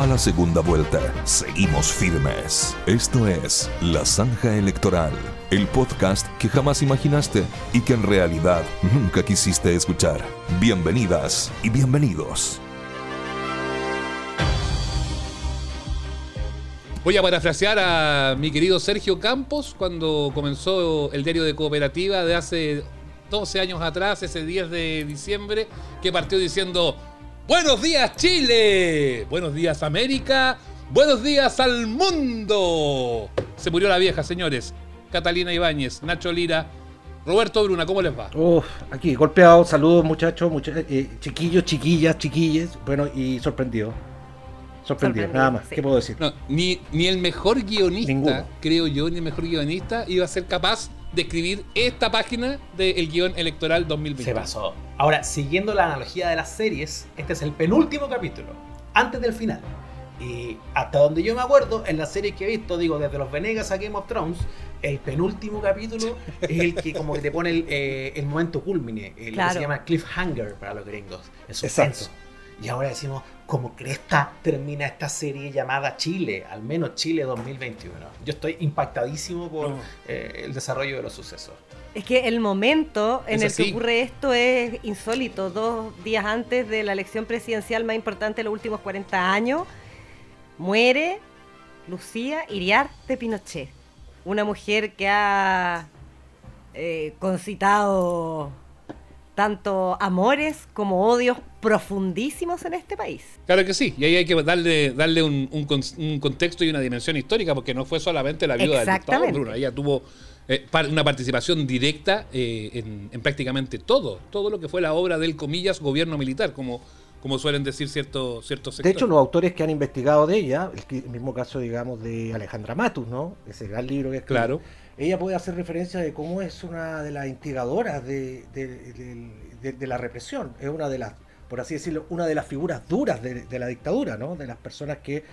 A la segunda vuelta. Seguimos firmes. Esto es La Zanja Electoral, el podcast que jamás imaginaste y que en realidad nunca quisiste escuchar. Bienvenidas y bienvenidos. Voy a parafrasear a mi querido Sergio Campos cuando comenzó el diario de cooperativa de hace 12 años atrás, ese 10 de diciembre, que partió diciendo, buenos días Chile, buenos días América, buenos días al mundo. Se murió la vieja, señores. Catalina Ibáñez, Nacho Lira, Roberto Bruna, ¿cómo les va? Uf, aquí, golpeado, saludos muchachos, eh, chiquillos, chiquillas, chiquilles, bueno, y sorprendido. Sorprendido, nada más. ¿Qué puedo decir? ni, ni el mejor guionista, creo yo, ni el mejor guionista iba a ser capaz de escribir esta página del guion electoral 2020. Se pasó. Ahora, siguiendo la analogía de las series, este es el penúltimo capítulo, antes del final. Y hasta donde yo me acuerdo, en la serie que he visto, digo, desde los Venegas a Game of Thrones, el penúltimo capítulo es el que como que te pone el, eh, momento culmine, el que se llama cliffhanger para los gringos, el suspenso. Y ahora decimos, como cresta termina esta serie llamada Chile, al menos Chile 2021. Yo estoy impactadísimo por eh, el desarrollo de los sucesos. Es que el momento en el que ocurre esto es insólito. Dos días antes de la elección presidencial más importante de los últimos 40 años, muere Lucía Iriarte Pinochet, una mujer que ha eh, concitado tanto amores como odios profundísimos en este país. Claro que sí, y ahí hay que darle, darle un, contexto y una dimensión histórica, porque no fue solamente la viuda del dictador, Bruno, ella tuvo eh, una participación directa eh, en, prácticamente todo, todo lo que fue la obra del, comillas, gobierno militar, como, como suelen decir ciertos ciertos sectores. De hecho, los autores que han investigado de ella, el, mismo caso, digamos, de Alejandra Matus, ¿no? Ese gran libro que es Claro ella puede hacer referencia de cómo es una de las instigadoras de, la represión, es una de las, por así decirlo, una de las figuras duras de, la dictadura, ¿no? de las personas que,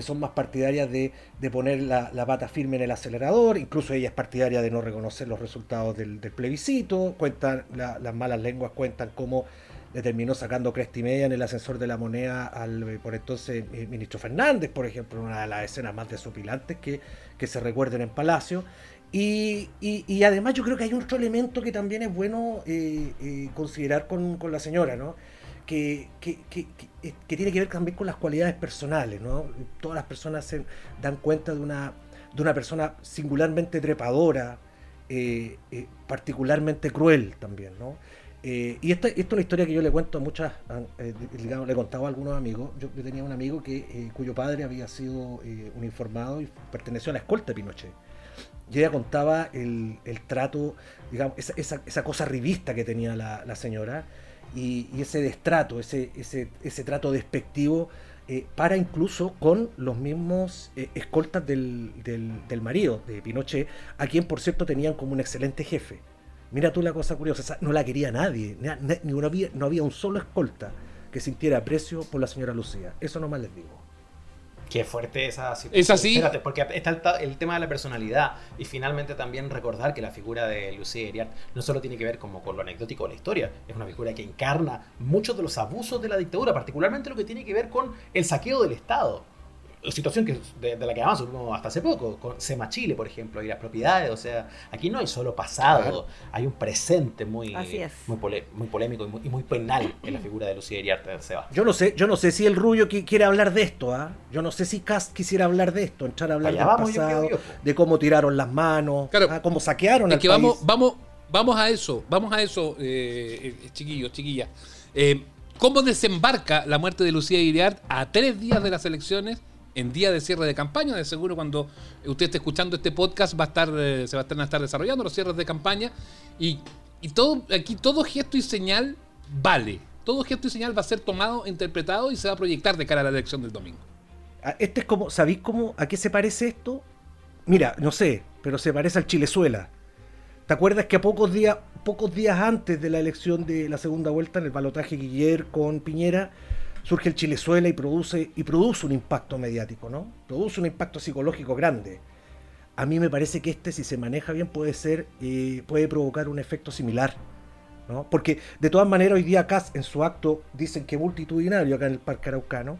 son más partidarias de, poner la, pata firme en el acelerador, incluso ella es partidaria de no reconocer los resultados del, plebiscito, cuentan, las malas lenguas cuentan cómo le terminó sacando cresta y media en el ascensor de la moneda al por entonces eh, ministro Fernández, por ejemplo, una de las escenas más desopilantes que, que se recuerden en Palacio. Y, además yo creo que hay otro elemento que también es bueno eh, eh, considerar con, la señora, ¿no? Que, que, tiene que ver también con las cualidades personales, ¿no? Todas las personas se dan cuenta de una, de una persona singularmente trepadora, eh, particularmente cruel también, ¿no? y esta, es una historia que yo le cuento a muchas, le contaba a algunos amigos. Yo, tenía un amigo que, cuyo padre había sido uniformado y perteneció a la escolta de Pinochet y ella contaba el, trato, digamos, esa, esa, cosa revista que tenía la, señora y, ese destrato, ese, ese, ese trato despectivo eh, para incluso con los mismos eh, escoltas del, del, marido de Pinochet, a quien por cierto tenían como un excelente jefe. Mira tú la cosa curiosa, no la quería nadie, ni, no, había, no había un solo escolta que sintiera aprecio por la señora Lucía. Eso nomás les digo. Qué fuerte esa situación. Es así. Espérate, porque está el, tema de la personalidad y finalmente también recordar que la figura de Lucía Iriart no solo tiene que ver como con lo anecdótico de la historia, es una figura que encarna muchos de los abusos de la dictadura, particularmente lo que tiene que ver con el saqueo del Estado situación que, de, la que avanzamos hasta hace poco, con Sema Chile, por ejemplo, y las propiedades. O sea, aquí no hay solo pasado, hay un presente muy, muy, muy, polémico y muy, penal en la figura de Lucía Iriarte Seba. Yo no sé, yo no sé si el Rubio quiere hablar de esto, ¿ah? Yo no sé si Cast quisiera hablar de esto, entrar a hablar del pasado, de cómo tiraron las manos, ¿ah? cómo saquearon es que vamos, vamos, vamos a eso, vamos a eso, eh, eh chiquillos, chiquillas. Eh, ¿Cómo desembarca la muerte de Lucía Iriart a tres días de las elecciones? En día de cierre de campaña. De seguro cuando usted esté escuchando este podcast va a estar, eh, se va a estar desarrollando los cierres de campaña. Y, todo, aquí todo gesto y señal vale. Todo gesto y señal va a ser tomado, interpretado y se va a proyectar de cara a la elección del domingo. Este es como, ¿sabéis cómo, a qué se parece esto? Mira, no sé, pero se parece al Chilezuela. ¿Te acuerdas que a pocos días, pocos días antes de la elección de la segunda vuelta en el balotaje Guiller con Piñera, surge el Chilezuela y produce, y produce un impacto mediático, ¿no? Produce un impacto psicológico grande. A mí me parece que este, si se maneja bien, puede ser, eh, puede provocar un efecto similar. ¿no? Porque de todas maneras hoy día acá en su acto dicen que multitudinario acá en el Parque Araucano,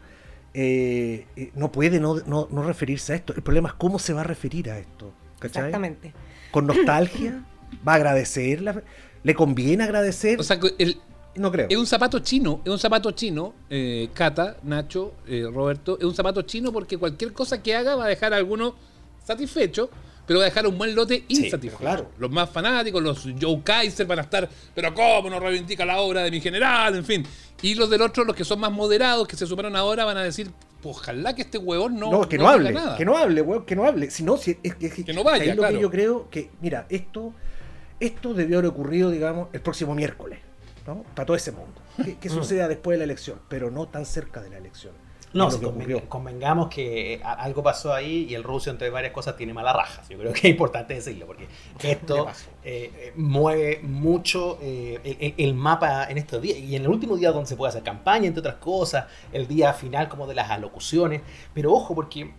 eh, eh, no puede no, referirse a esto. El problema es cómo se va a referir a esto. Exactamente. Con nostalgia, va a agradecer, le conviene agradecer. O sea, no creo. Es un zapato chino, es un zapato chino, eh, Cata, Nacho, Roberto, es un zapato chino porque cualquier cosa que haga va a dejar a alguno satisfecho pero va a dejar un buen lote insatisfecho. claro. Los más fanáticos, los Joe Kaiser van a estar, pero ¿cómo no reivindica la obra de mi general? En fin. Y los del otro, los que son más moderados, que se superan ahora, van a decir, pues, ojalá que este huevón no, no que no, hable, que no hable, huevón, que no hable. Si no, si, es, que no vaya. Es lo que yo creo que, mira, esto, esto debió haber ocurrido, digamos, el próximo miércoles, ¿no? Para todo ese mundo. Que, mm. suceda después de la elección, pero no tan cerca de la elección. No, convengamos que eh, algo pasó ahí y el ruso, entre varias cosas, tiene mala raja. Yo creo que es importante decirlo, porque esto eh, eh, mueve mucho el, mapa en estos días. Y en el último día donde se puede hacer campaña, entre otras cosas, el día final como de las alocuciones. Pero ojo, porque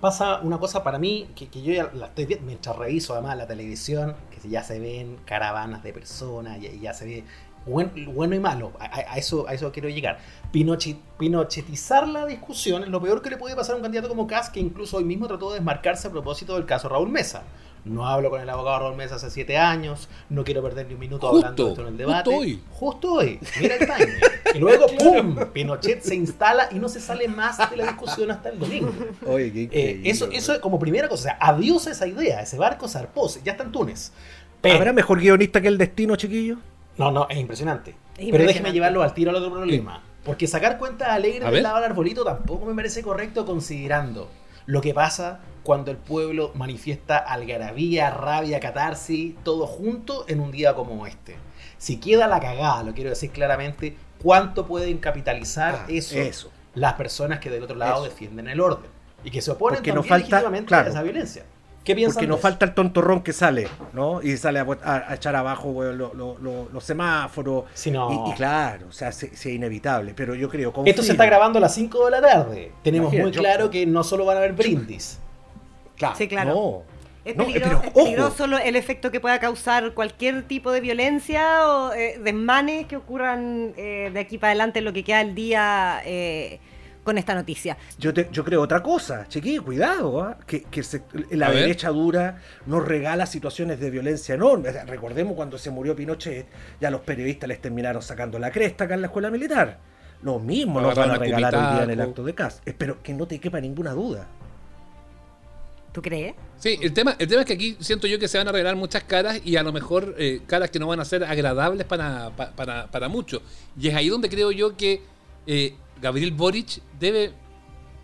pasa una cosa para mí que, yo ya la estoy viendo mientras reviso además la televisión, que ya se ven caravanas de personas, ya, ya se ve bueno, y malo, a, eso, a eso quiero llegar. Pinochet, pinochetizar la discusión es lo peor que le puede pasar a un candidato como Kass, que incluso hoy mismo trató de desmarcarse a propósito del caso Raúl Mesa. No hablo con el abogado Raúl Mesa hace siete años, no quiero perder ni un minuto hablando de esto en el debate. Justo hoy. Justo hoy. Mira el timing. Y luego, ¡pum! Pinochet se instala y no se sale más de la discusión hasta el domingo. Oye, qué eh, eso, eso como primera cosa. O sea, adiós a esa idea. Ese barco zarpó. Ya está en Túnez. ¿Habrá mejor guionista que el destino, chiquillo? No, no, es impresionante. Pero déjeme llevarlo al tiro al otro problema. Porque sacar cuentas alegres del lado del arbolito tampoco me parece correcto considerando lo que pasa cuando el pueblo manifiesta algarabía, rabia, catarsis, todo junto en un día como este. Si queda la cagada, lo quiero decir claramente, ¿cuánto pueden capitalizar ah, eso, las personas que del otro lado defienden el orden? Y que se oponen también no falta, a esa violencia. ¿Qué piensas? Porque no falta el tontorrón que sale, ¿no? Y sale a, echar abajo los semáforos. y, claro, o sea, es inevitable. Pero yo creo. Esto se está grabando a las 5 de la tarde. Tenemos muy claro que no solo van a haber brindis. Claro. Sí, claro. Es, peligroso, el efecto que pueda causar cualquier tipo de violencia o eh, desmanes que ocurran eh, de aquí para adelante en lo que queda el día. Eh, con esta noticia. Yo, yo creo otra cosa, chiquillo, cuidado, ¿ah? que, la derecha dura nos regala situaciones de violencia enormes. Recordemos cuando se murió Pinochet, ya los periodistas les terminaron sacando la cresta acá en la escuela militar. Lo mismo nos van a regalar hoy día en el acto de casa. Espero que no te quepa ninguna duda. ¿Tú crees? Sí, el tema, el tema es que aquí siento yo que se van a regalar muchas caras y a lo mejor eh, caras que no van a ser agradables para, para, para, muchos. Y es ahí donde creo yo que eh, Gabriel Boric debe,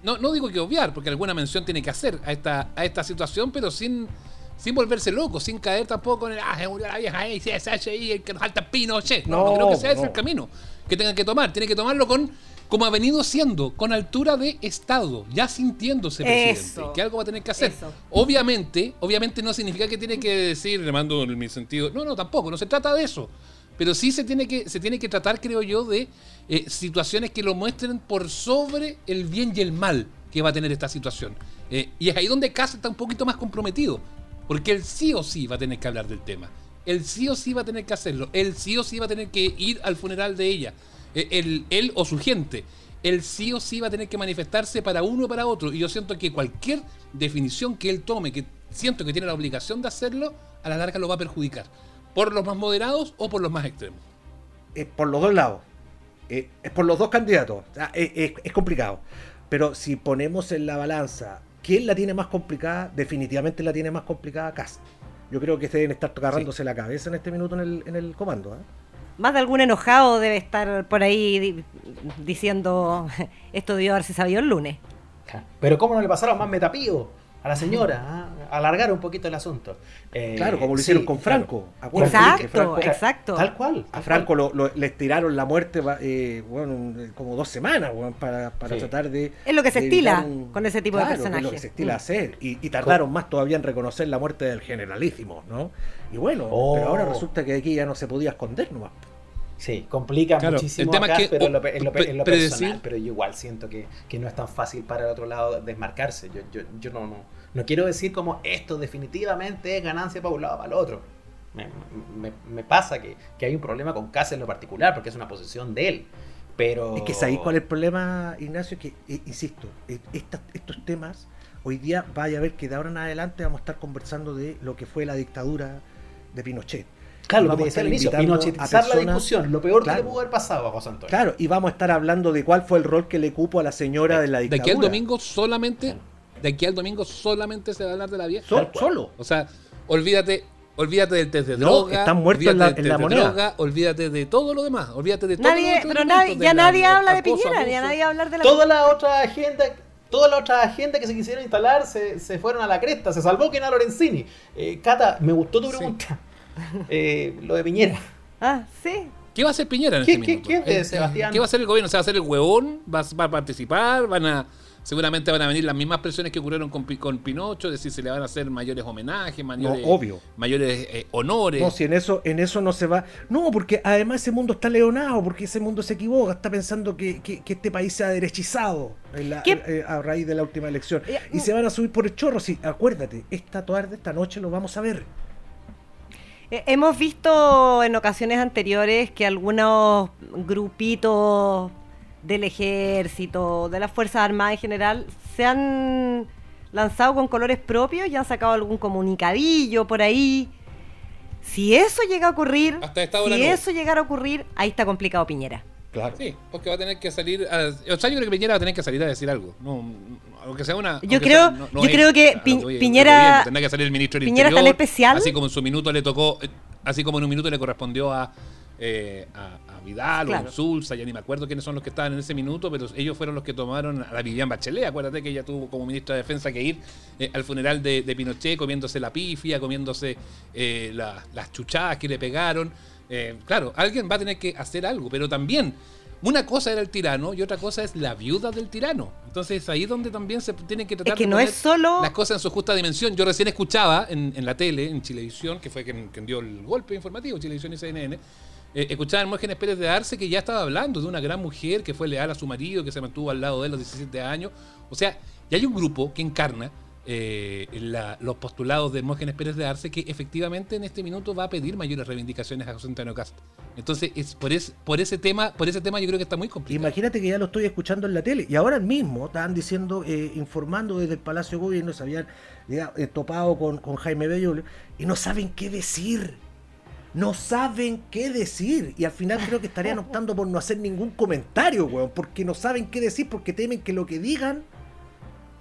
no, no digo que obviar, porque alguna mención tiene que hacer a esta, a esta situación, pero sin, sin volverse loco, sin caer tampoco en el, ah, la vieja ahí, ahí, el que nos falta Pinochet. No, no, creo que sea ese el camino que tenga que tomar. Tiene que tomarlo con, como ha venido siendo, con altura de Estado, ya sintiéndose presidente, que algo va a tener que hacer. Obviamente, obviamente no significa que tiene que decir, le mando en mi sentido, no, no, tampoco, no se trata de eso. Pero sí se tiene que, se tiene que tratar, creo yo, de eh, situaciones que lo muestren por sobre el bien y el mal que va a tener esta situación. Eh, y es ahí donde Casa está un poquito más comprometido, porque él sí o sí va a tener que hablar del tema. Él sí o sí va a tener que hacerlo. Él sí o sí va a tener que ir al funeral de ella. Eh, él, o su gente. Él sí o sí va a tener que manifestarse para uno o para otro. Y yo siento que cualquier definición que él tome, que siento que tiene la obligación de hacerlo, a la larga lo va a perjudicar. ¿Por los más moderados o por los más extremos? Es por los dos lados. es por los dos candidatos. es, complicado. Pero si ponemos en la balanza quién la tiene más complicada, definitivamente la tiene más complicada Cast. Yo creo que deben estar agarrándose la cabeza en este minuto en el, comando. ¿eh? Más de algún enojado debe estar por ahí diciendo esto debió haberse sabido el lunes. Pero ¿cómo no le pasaron más metapío? A la señora, ¿ah? alargar un poquito el asunto. Eh, claro, como lo hicieron con Franco. Exacto, exacto. Tal cual. a Franco lo, le estiraron la muerte eh, bueno, como dos semanas para, tratar de... Es lo que se estila con ese tipo de personajes. Es lo que se estila mm. hacer. Y, tardaron más todavía en reconocer la muerte del generalísimo, ¿no? Y bueno, pero ahora oh. resulta que aquí ya no se podía esconder nomás. Sí, complica muchísimo acá, pero en lo, personal, pero yo igual siento que, no es tan fácil para el otro lado desmarcarse. Yo, yo, yo no, no, no quiero decir como esto definitivamente es ganancia para un lado o para el otro. Me, me, pasa que, que, hay un problema con Casa en lo particular, porque es una posición de él. Pero... Es que ¿sabéis cuál es el problema, Ignacio? Que, eh, insisto, eh, estos temas, hoy día vaya a ver que de ahora en adelante vamos a estar conversando de lo que fue la dictadura de Pinochet. Claro, lo que decía al inicio, la discusión, lo peor que le pudo haber pasado a José Antonio. Claro, y vamos a estar hablando de cuál fue el rol que le cupo a la señora de la dictadura. De aquí al domingo solamente, de aquí al domingo solamente se va a hablar de la vieja. solo. O sea, olvídate, olvídate del test de droga. Están muertos en la, en la moneda. olvídate de todo lo demás. Olvídate de todo nadie, Pero nadie, ya nadie habla de Piñera, ya nadie habla de la Toda la otra agenda toda la otra agenda que se quisieron instalar se, se, fueron a la cresta. Se salvó Kena Lorenzini. Eh, Cata, me gustó tu pregunta. Eh, lo de Piñera. Ah, sí. ¿Qué va a hacer Piñera en ¿Qué, este ¿qué, ¿qué, ¿Qué, Sebastián? ¿Qué va a hacer el gobierno? ¿Se va a hacer el huevón? ¿Va, va a participar? ¿Van a seguramente van a venir las mismas presiones que ocurrieron con, con Pinocho, es decir, se le van a hacer mayores homenajes, mayores, obvio. mayores eh, honores. No, si en eso, en eso no se va. No, porque además ese mundo está leonado, porque ese mundo se equivoca, está pensando que, este país se ha derechizado eh, a raíz de la última elección. Eh, y se van a subir por el chorro. Sí, acuérdate, esta tarde, esta noche lo vamos a ver. Hemos visto en ocasiones anteriores que algunos grupitos del ejército, de las Fuerzas Armadas en general, se han lanzado con colores propios y han sacado algún comunicadillo por ahí. Si eso llega a ocurrir, si eso llegara a ocurrir, ahí está complicado Piñera. Claro. Sí, porque va a tener que salir. A, o sea, yo creo que Piñera va a tener que salir a decir algo. No, aunque sea una. Yo creo, yo creo que Piñera. Tendrá que salir el ministro del Piñera Interior. tan especial. Así como en su minuto le tocó. Así como en un minuto le correspondió a, eh, a, Vidal o a Sulza, ya ni me acuerdo quiénes son los que estaban en ese minuto, pero ellos fueron los que tomaron a la Vivian Bachelet. Acuérdate que ella tuvo como ministra de Defensa que ir eh, al funeral de, Pinochet comiéndose la pifia, comiéndose eh, las chuchadas que le pegaron. claro, alguien va a tener que hacer algo, pero también una cosa era el tirano y otra cosa es la viuda del tirano. Entonces ahí es donde también se tiene que tratar que de no es solo... las cosas en su justa dimensión. Yo recién escuchaba en, la tele, en Chilevisión, que fue quien, dio el golpe informativo, Chilevisión y CNN, eh, escuchaba a Hermógenes Pérez de Arce que ya estaba hablando de una gran mujer que fue leal a su marido, que se mantuvo al lado de él los 17 años. O sea, ya hay un grupo que encarna eh, los postulados de Hermógenes Pérez de Arce que efectivamente en este minuto va a pedir mayores reivindicaciones a José Antonio Castro. Entonces, es por, ese tema, por ese tema yo creo que está muy complicado. Imagínate que ya lo estoy escuchando en la tele y ahora mismo estaban diciendo, eh, informando desde el Palacio de Gobierno, se habían eh, topado con, con Jaime Bello y no saben qué decir no saben qué decir. Y al final creo que estarían optando por no hacer ningún comentario, weón. Porque no saben qué decir, porque temen que lo que digan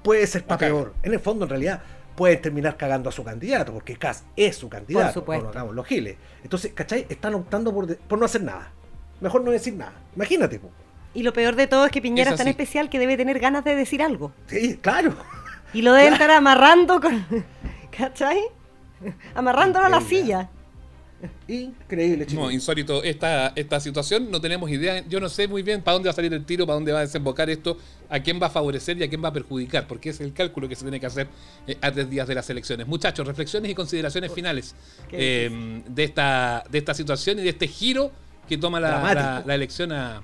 puede ser para peor. En el fondo, en realidad, pueden terminar cagando a su candidato, porque Cas es su candidato. Por supuesto. No hagamos los giles. Entonces, ¿cachai? Están optando por, por no hacer nada. Mejor no decir nada. Imagínate, Y lo peor de todo es que Piñera es, tan especial que debe tener ganas de decir algo. Sí, claro. Y lo deben estar amarrando con. ¿Cachai? Amarrándolo a la silla. Increíble, chicos. No, insólito esta, esta situación. No tenemos idea. Yo no sé muy bien para dónde va a salir el tiro, para dónde va a desembocar esto, a quién va a favorecer y a quién va a perjudicar, porque es el cálculo que se tiene que hacer eh, a tres días de las elecciones. Muchachos, reflexiones y consideraciones finales eh, de, esta, de esta situación y de este giro que toma la, elección a,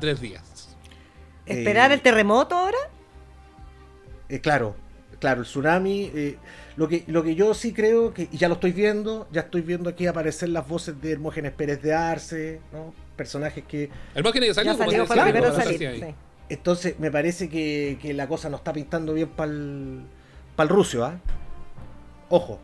tres días. ¿Esperar el terremoto ahora? Eh, claro, claro, el tsunami. Lo que, lo que yo sí creo, que y ya lo estoy viendo, ya estoy viendo aquí aparecer las voces de Hermógenes Pérez de Arce, ¿no? Personajes que... Hermógenes salió, salió salir, Entonces me parece que, que, la cosa no está pintando bien para el, para el ruso, ¿ah? Ojo.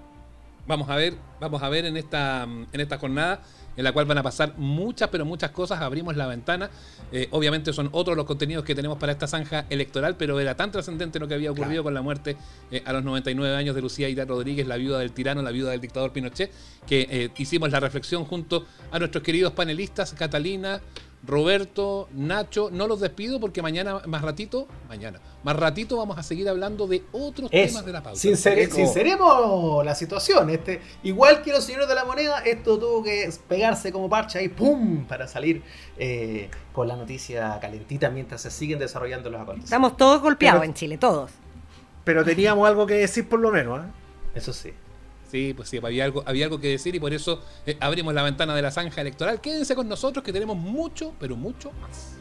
Vamos a ver, vamos a ver en esta, en esta jornada en la cual van a pasar muchas, pero muchas cosas. Abrimos la ventana. Eh, obviamente son otros los contenidos que tenemos para esta zanja electoral, pero era tan trascendente lo que había ocurrido con la muerte eh, a los 99 años de Lucía Ida Rodríguez, la viuda del tirano, la viuda del dictador Pinochet, que eh, hicimos la reflexión junto a nuestros queridos panelistas, Catalina, Roberto, Nacho, no los despido porque mañana, más ratito, mañana, más ratito vamos a seguir hablando de otros temas de la pauta. sinceremos la situación. Este, igual que los señores de la moneda, esto tuvo que pegarse como parche ahí, ¡pum! para salir eh, con la noticia calentita mientras se siguen desarrollando los acontecimientos. Estamos todos golpeados en Chile, todos. Pero teníamos algo que decir por lo menos, ¿eh? Eso sí. Sí, pues sí, había algo, había algo que decir y por eso eh, abrimos la ventana de la zanja electoral. Quédense con nosotros que tenemos mucho, pero mucho más.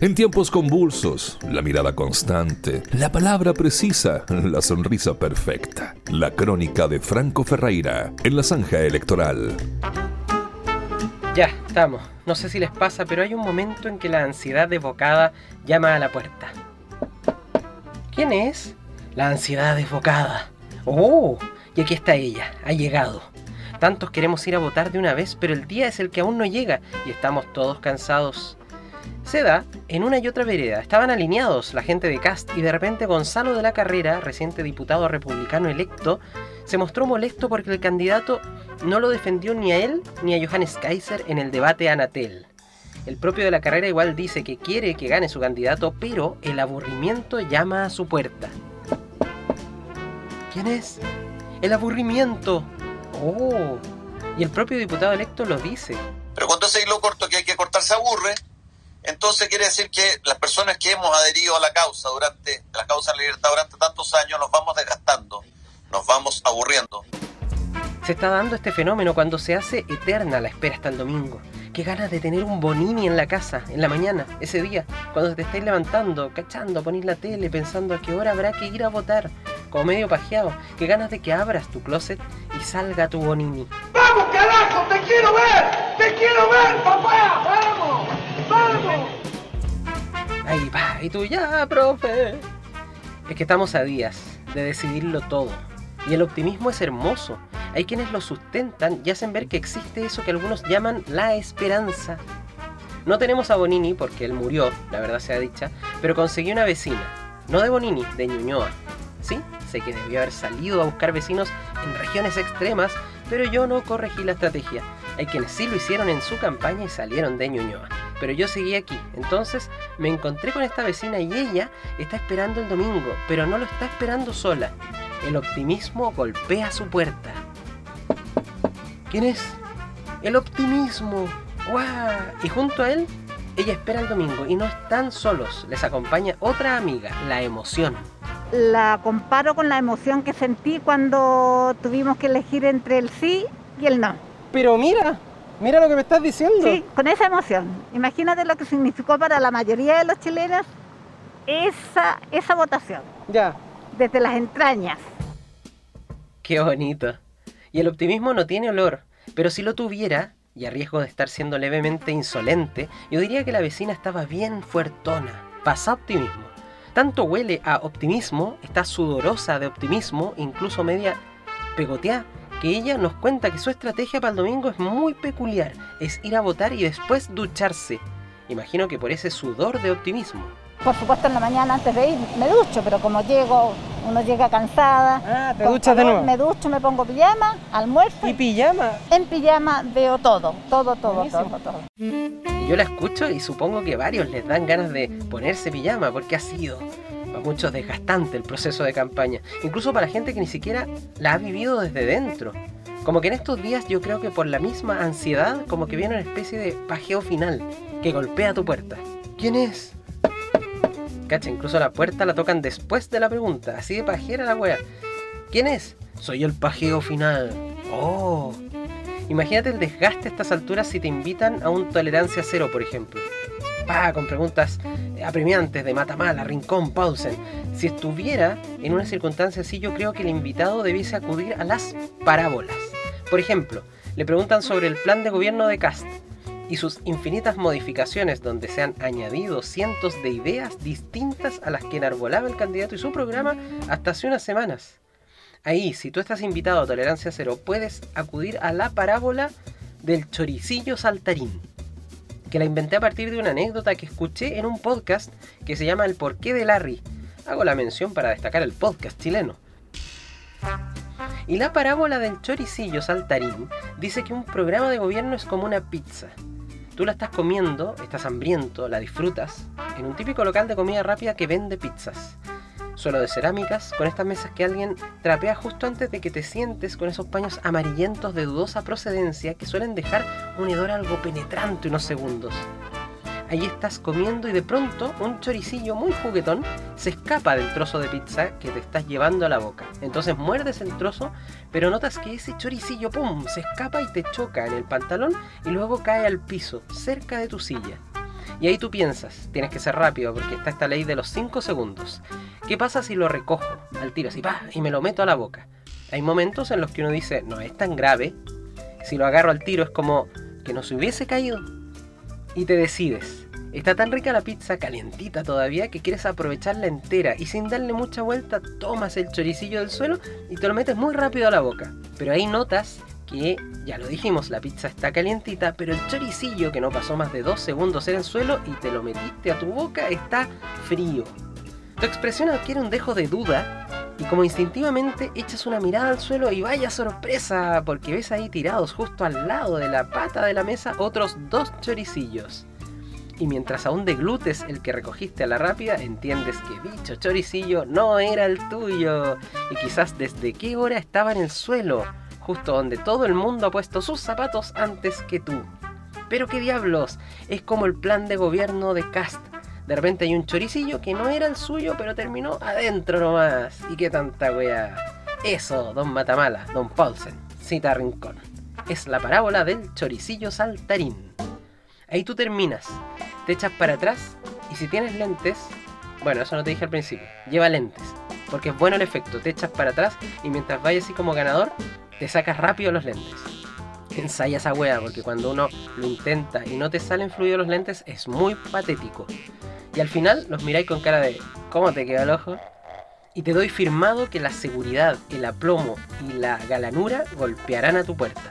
En tiempos convulsos, la mirada constante, la palabra precisa, la sonrisa perfecta. La crónica de Franco Ferreira en la zanja electoral. Ya, estamos. No sé si les pasa, pero hay un momento en que la ansiedad desbocada llama a la puerta. ¿Quién es? La ansiedad desbocada. ¡Oh! Y aquí está ella, ha llegado. Tantos queremos ir a votar de una vez, pero el día es el que aún no llega y estamos todos cansados. Se da en una y otra vereda. Estaban alineados la gente de Cast y de repente Gonzalo de la Carrera, reciente diputado republicano electo, se mostró molesto porque el candidato no lo defendió ni a él ni a Johannes Kaiser en el debate Anatel. El propio de la carrera igual dice que quiere que gane su candidato, pero el aburrimiento llama a su puerta. ¿Quién es? El aburrimiento. Oh. Y el propio diputado electo lo dice. Pero cuando ese hilo corto que hay que cortar se aburre, entonces quiere decir que las personas que hemos adherido a la causa durante la causa de la libertad durante tantos años nos vamos desgastando, nos vamos aburriendo. Se está dando este fenómeno cuando se hace eterna la espera hasta el domingo. Qué ganas de tener un bonini en la casa, en la mañana, ese día, cuando te estáis levantando, cachando, ponís la tele, pensando a qué hora habrá que ir a votar, como medio pajeado. Qué ganas de que abras tu closet y salga tu bonini. ¡Vamos, carajo! ¡Te quiero ver! ¡Te quiero ver, papá! ¡Vamos! ¡Vamos! Ahí va, y tú ya, profe. Es que estamos a días de decidirlo todo. Y el optimismo es hermoso. Hay quienes lo sustentan y hacen ver que existe eso que algunos llaman la esperanza. No tenemos a Bonini porque él murió, la verdad sea dicha, pero conseguí una vecina. No de Bonini, de Ñuñoa. Sí, sé que debió haber salido a buscar vecinos en regiones extremas, pero yo no corregí la estrategia. Hay quienes sí lo hicieron en su campaña y salieron de Ñuñoa. Pero yo seguí aquí. Entonces me encontré con esta vecina y ella está esperando el domingo, pero no lo está esperando sola. El optimismo golpea su puerta. ¿Quién es? El optimismo. ¡Guau! Y junto a él, ella espera el domingo y no están solos. Les acompaña otra amiga, la emoción. La comparo con la emoción que sentí cuando tuvimos que elegir entre el sí y el no. Pero mira, mira lo que me estás diciendo. Sí, con esa emoción. Imagínate lo que significó para la mayoría de los chilenos esa, esa votación. Ya. Desde las entrañas. Qué bonito. Y el optimismo no tiene olor, pero si lo tuviera, y a riesgo de estar siendo levemente insolente, yo diría que la vecina estaba bien fuertona. Pasa optimismo. Tanto huele a optimismo, está sudorosa de optimismo, incluso media pegoteada, que ella nos cuenta que su estrategia para el domingo es muy peculiar, es ir a votar y después ducharse. Imagino que por ese sudor de optimismo. Por supuesto en la mañana antes de ir me ducho, pero como llego, uno llega cansada. Ah, te duchas de nuevo. Me ducho, me pongo pijama, almuerzo. ¿Y pijama? En pijama veo todo, todo, todo, todo, todo. Yo la escucho y supongo que varios les dan ganas de ponerse pijama porque ha sido para muchos desgastante el proceso de campaña, incluso para gente que ni siquiera la ha vivido desde dentro. Como que en estos días yo creo que por la misma ansiedad como que viene una especie de pajeo final que golpea tu puerta. ¿Quién es? Incluso la puerta la tocan después de la pregunta, así de pajera la wea. ¿Quién es? Soy el pajeo final. Oh. Imagínate el desgaste a estas alturas si te invitan a un tolerancia cero, por ejemplo con preguntas apremiantes de Matamala, Rincón, Pausen. Si estuviera en una circunstancia así, yo creo que el invitado debiese acudir a las parábolas. Por ejemplo, le preguntan sobre el plan de gobierno de Cast y sus infinitas modificaciones donde se han añadido cientos de ideas distintas a las que enarbolaba el candidato y su programa hasta hace unas semanas. Ahí, si tú estás invitado a Tolerancia Cero, puedes acudir a la parábola del choricillo saltarín que la inventé a partir de una anécdota que escuché en un podcast que se llama El porqué de Larry. Hago la mención para destacar el podcast chileno. Y la parábola del choricillo saltarín dice que un programa de gobierno es como una pizza. Tú la estás comiendo, estás hambriento, la disfrutas, en un típico local de comida rápida que vende pizzas suelo de cerámicas, con estas mesas que alguien trapea justo antes de que te sientes con esos paños amarillentos de dudosa procedencia que suelen dejar un hedor algo penetrante unos segundos. Ahí estás comiendo y de pronto un choricillo muy juguetón se escapa del trozo de pizza que te estás llevando a la boca. Entonces muerdes el trozo, pero notas que ese choricillo, ¡pum!, se escapa y te choca en el pantalón y luego cae al piso, cerca de tu silla. Y ahí tú piensas, tienes que ser rápido porque está esta ley de los 5 segundos. ¿Qué pasa si lo recojo al tiro así, pa, y me lo meto a la boca? Hay momentos en los que uno dice, no es tan grave. Si lo agarro al tiro es como que no se hubiese caído. Y te decides. Está tan rica la pizza, calientita todavía, que quieres aprovecharla entera y sin darle mucha vuelta tomas el choricillo del suelo y te lo metes muy rápido a la boca. Pero ahí notas que, ya lo dijimos, la pizza está calientita, pero el choricillo que no pasó más de dos segundos en el suelo y te lo metiste a tu boca está frío. Tu expresión adquiere un dejo de duda y como instintivamente echas una mirada al suelo y vaya sorpresa, porque ves ahí tirados justo al lado de la pata de la mesa otros dos choricillos y mientras aún deglutes el que recogiste a la rápida, entiendes que dicho choricillo no era el tuyo y quizás desde qué hora estaba en el suelo, justo donde todo el mundo ha puesto sus zapatos antes que tú. Pero qué diablos, es como el plan de gobierno de Cast. De repente hay un choricillo que no era el suyo, pero terminó adentro nomás. ¿Y qué tanta wea? Eso, don Matamala, don Paulsen, cita Rincón. Es la parábola del choricillo saltarín. Ahí tú terminas, te echas para atrás y si tienes lentes, bueno, eso no te dije al principio, lleva lentes, porque es bueno el efecto, te echas para atrás y mientras vayas así como ganador, te sacas rápido los lentes. Ensaya esa wea, porque cuando uno lo intenta y no te salen fluidos los lentes, es muy patético. Y al final los miráis con cara de ¿cómo te queda el ojo? Y te doy firmado que la seguridad, el aplomo y la galanura golpearán a tu puerta.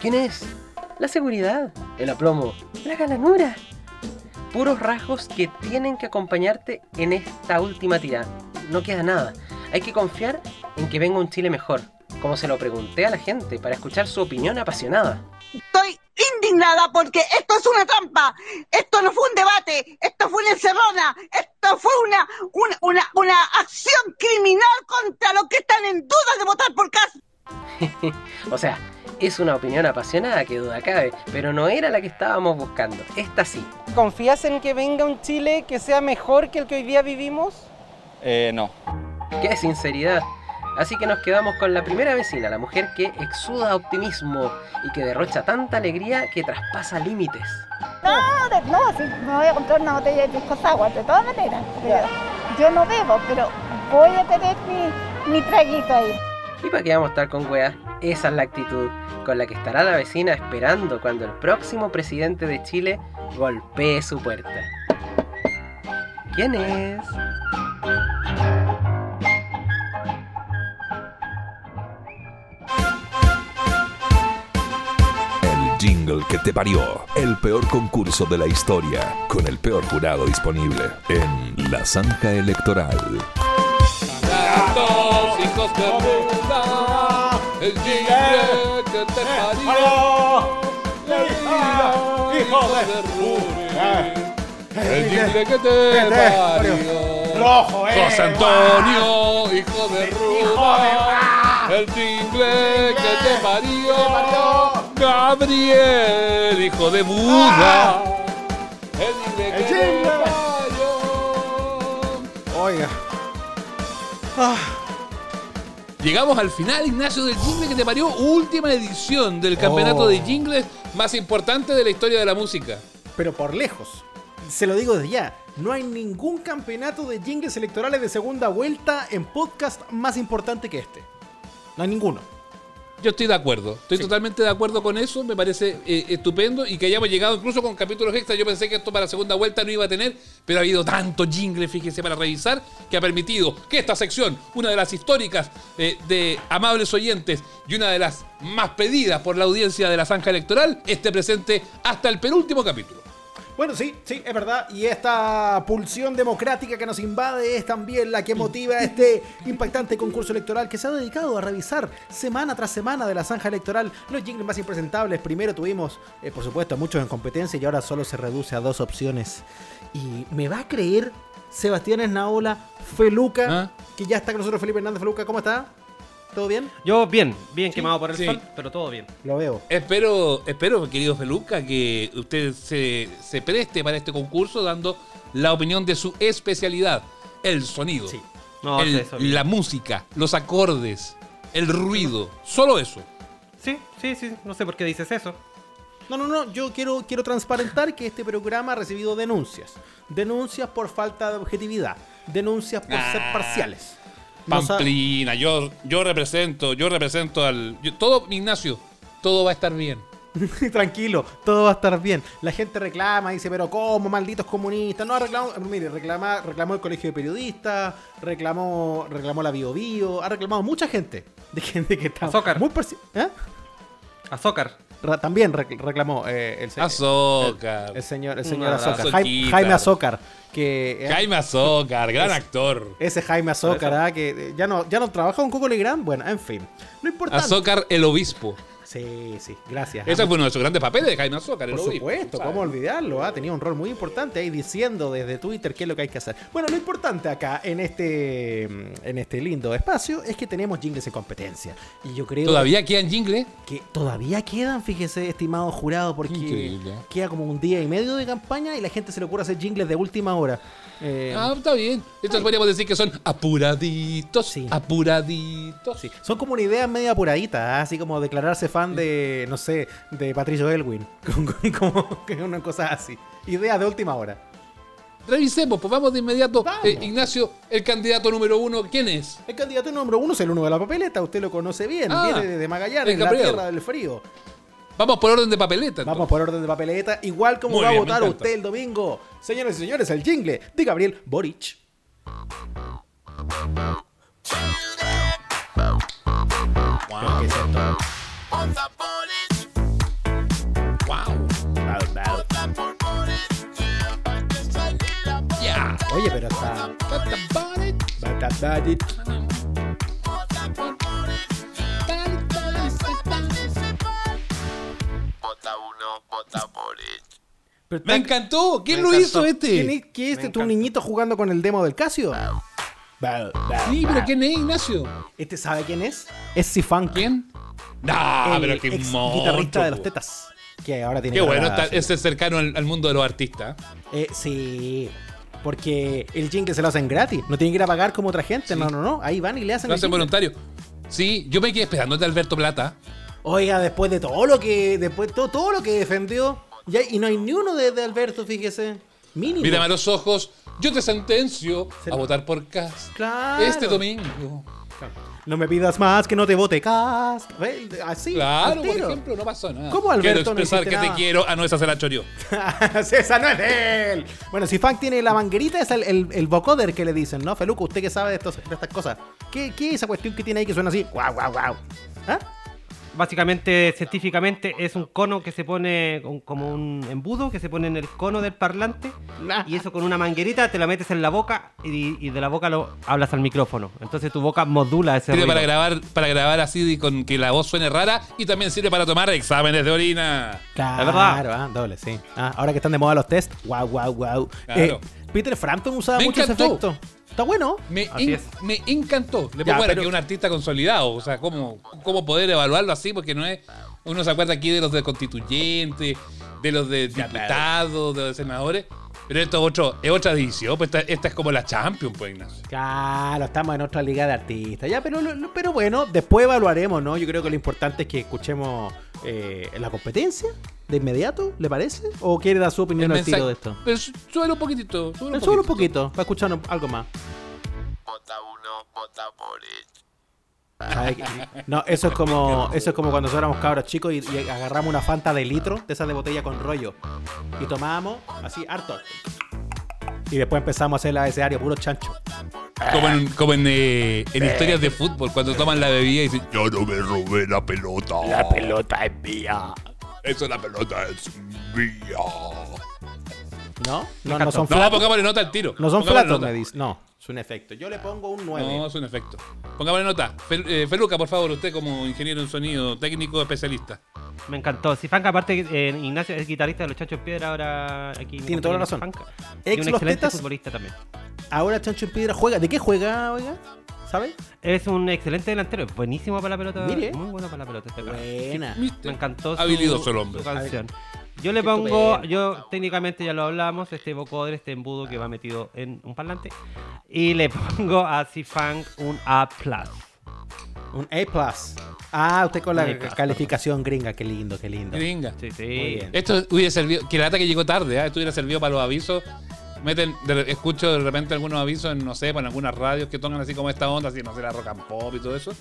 ¿Quién es? la seguridad, el aplomo, la galanura. Puros rasgos que tienen que acompañarte en esta última tira. No queda nada. Hay que confiar en que venga un Chile mejor, como se lo pregunté a la gente, para escuchar su opinión apasionada. Estoy indignada porque esto es una trampa. Esto no fue un debate, esto fue una encerrona, esto fue una, una, una, una acción criminal contra los que están en duda de votar por Cas. o sea, es una opinión apasionada, que duda cabe, pero no era la que estábamos buscando. Esta sí. ¿Confías en que venga un Chile que sea mejor que el que hoy día vivimos? Eh, no. Qué sinceridad. Así que nos quedamos con la primera vecina, la mujer que exuda optimismo y que derrocha tanta alegría que traspasa límites. No, no, si me voy a comprar una botella de pisco agua, de todas maneras. Yo no bebo, pero voy a tener mi, mi traguito ahí. ¿Y para qué vamos a estar con weas? Esa es la actitud con la que estará la vecina esperando cuando el próximo presidente de Chile golpee su puerta. ¿Quién es? El jingle que te parió. El peor concurso de la historia. Con el peor jurado disponible en La Zanja Electoral. Hijos el jingle que te parió. Hijo de Ruri. El jingle que te parió. Rojo, eh. José Antonio, hijo de Ruda. El jingle que te parió. Gabriel, hijo de Buda. El jingle que te parió. Oiga. Ah. Llegamos al final, Ignacio, del jingle que te parió. Última edición del campeonato de jingles más importante de la historia de la música. Pero por lejos. Se lo digo desde ya. No hay ningún campeonato de jingles electorales de segunda vuelta en podcast más importante que este. No hay ninguno. Yo estoy de acuerdo, estoy totalmente de acuerdo con eso, me parece eh, estupendo y que hayamos llegado incluso con capítulos extra. Yo pensé que esto para la segunda vuelta no iba a tener, pero ha habido tanto jingle, fíjese, para revisar, que ha permitido que esta sección, una de las históricas eh, de amables oyentes y una de las más pedidas por la audiencia de la zanja electoral, esté presente hasta el penúltimo capítulo. Bueno, sí, sí, es verdad. Y esta pulsión democrática que nos invade es también la que motiva este impactante concurso electoral que se ha dedicado a revisar semana tras semana de la zanja electoral los jingles más impresentables. Primero tuvimos, eh, por supuesto, muchos en competencia y ahora solo se reduce a dos opciones. Y me va a creer Sebastián Esnaola, Feluca, ¿Ah? que ya está con nosotros Felipe Hernández Feluca. ¿Cómo está? ¿Todo bien? Yo bien, bien quemado por el sol, pero todo bien. Lo veo. Espero, espero, querido Feluca, que usted se, preste para este concurso dando la opinión de su especialidad, el sonido, sí. la música, los acordes, el ruido, solo eso. Sí, sí, sí, no sé por qué dices eso. No, no, no, yo quiero, quiero transparentar que este programa ha recibido denuncias. Denuncias por falta de objetividad. Denuncias por ser Ah. parciales. Pamplina, yo, yo represento, yo represento al. yo- todo, Ignacio, todo va a estar bien. Tranquilo, todo va a estar bien. La gente reclama, dice, pero ¿cómo? Malditos comunistas. No, reclamó, mire, reclama, reclamó el colegio de periodistas, reclamó, reclamó la Bio Bio, ha reclamado mucha gente. De gente que está Azócar. muy ¿Eh? Azócar. Ra- También rec- reclamó eh, el, Azócar. el, el señor, el señor Azócar. Jaime. Jaime Azócar. Que, eh, Jaime Azócar, gran Es- actor. Ese Jaime Azócar, ¿ah? que eh, ya no, ya no trabaja con Coco Legrand. Bueno, en fin. Lo importante. Azócar, el obispo. Sí, sí, gracias. Ese fue uno de sus grandes papeles de Jaime Azócar, Por supuesto. ¿cómo olvidarlo? Ha tenido un rol muy importante ahí diciendo desde Twitter qué es lo que hay que hacer. Bueno, lo importante acá en este en este lindo espacio es que tenemos jingles en competencia. Y yo creo ¿Todavía quedan jingles? que todavía quedan, fíjese, estimado jurado, porque Increíble. queda como un día y medio de campaña y la gente se le ocurre hacer jingles de última hora. Eh, Ah, está bien. Estos podríamos decir que son apuraditos. Apuraditos. Sí. Son como una idea media apuradita, ¿ah? así como declararse fan de, no sé, de Patricio Elwin. Como, como que una cosa así. Ideas de última hora. Revisemos, pues vamos de inmediato. Eh, Ignacio, el candidato número uno, ¿quién es? El candidato número uno es el uno de la papeleta, usted lo conoce bien, Ah, viene de Magallanes, la tierra del frío. Vamos por orden de papeleta. Vamos por orden de papeleta, igual como Muy va bien, a votar usted el domingo. Señores y señores, el jingle de Gabriel Boric. Wow. ¿Qué es esto? Ya. Oye, pero está... Pero Me está- encantó. ¿Quién Me lo encantó. hizo este? ¿Quién es, ¿Qué es este? ¿Tu niñito jugando con el demo del Casio? Sí, pero ¿quién es Ignacio? ¿Este sabe quién es? Es Sifan. ¿Quién? El pero qué ex guitarrista de los tetas. Que ahora tiene Qué bueno estar, ese cercano al, al mundo de los artistas. Eh, sí. Porque el jingle se lo hacen gratis. No tienen que ir a pagar como otra gente. No, no, no. Ahí van y le hacen Lo hacen voluntario. Sí, yo me quedé esperando de Alberto Plata. Oiga, después de todo lo que. Después de todo, todo lo que defendió. ya- y no hay ni uno de, de Alberto, fíjese. Mínimo. Mírame a los ojos. Yo te sentencio a votar por Cas. Claro. Este domingo. No me pidas más que no te vote Cas. Ve, Así. Claro, por ejemplo, no pasó nada. ¿Cómo Alberto Quiero no expresar hiciste que te nada? quiero. Ah, no, esa se la choreó. Esa no es de él. Bueno, si Funk tiene la manguerita, es el, el, el vocoder que le dicen, ¿no? Feluco, usted que sabe de, estos, de estas cosas. ¿Qué, ¿Qué es esa cuestión que tiene ahí que suena así? ¡Guau, guau, guau! ¿Ah? Básicamente, científicamente, es un cono que se pone con- como un embudo que se pone en el cono del parlante. Y eso con una manguerita te la metes en la boca y, y de la boca lo hablas al micrófono. Entonces tu boca modula ese Sirve ruido. para grabar, para grabar así con que la voz suene rara y también sirve para tomar exámenes de orina. Claro, verdad. ah, doble, sí. Ah, ahora que están de moda los test, guau, guau, guau. Claro. Eh, Peter Frampton usaba Me mucho ese efecto. Está bueno. Me, Así en- es. me encantó. Le pongo que es un artista consolidado. O sea, ¿cómo, ¿cómo poder evaluarlo así? Porque no es. Uno se acuerda aquí de los de constituyentes, de los de diputados, de los senadores. Pero esto es, otro, es otra división. Pues esta, esta es como la Champions, pues, Ignacio. Claro, estamos en otra liga de artistas. Ya, pero, lo- pero bueno, después evaluaremos, ¿no? Yo creo que lo importante es que escuchemos eh, la competencia de inmediato, ¿le parece? ¿O quiere dar su opinión El al tiro de esto? Pero su- súbelo un poquitito. súbelo un Solo un poquito, para escuchar algo más. ¿Sabe qué? No, eso es como eso es como cuando nosotros éramos cabros chicos y, y agarramos una fanta de litro, de esas de botella con rollo, y tomábamos así harto. Y después empezamos a hacer la abecedario puro chancho. Como en, como en, eh, en historias de fútbol, cuando toman la bebida y dicen, Yo no me robé la pelota. La pelota es mía. Eso la pelota es mía. ¿No? No, no son no, flatos. pongámosle nota al tiro. No son Pongámosle flatos, nota. me dice. No, es un efecto. Yo le pongo un 9. No, es un efecto. Pongámosle nota. Fel- eh, Feluca, por favor, usted como ingeniero en sonido, técnico especialista. Me encantó. Si Fanca, aparte, eh, Ignacio es guitarrista de los Chanchos Piedra, ahora aquí. Tiene toda la razón. Fanca. Ex y un Los excelente Tetas. futbolista también. Ahora Chancho en Piedra juega. ¿De qué juega, oiga? ¿Sabe? Es un excelente delantero, es buenísimo para la pelota. Mire. Muy bueno para la pelota este. Buena. Me encantó su, Habilidoso el hombre. su canción. Yo le pongo, yo técnicamente ya lo hablamos, este vocoder, este embudo que va metido en un parlante. Y le pongo a Funk un A. Un A+. Ah, usted con la calificación gringa. Qué lindo, qué lindo. Gringa. Sí, sí. Muy bien. Esto hubiera servido. Que la lata que llegó tarde, ¿ah? Esto hubiera servido para los avisos. Meten, de- escucho de repente algunos avisos en, no sé, en algunas radios que tocan así como esta onda, así, no sé, la rock and pop y todo eso.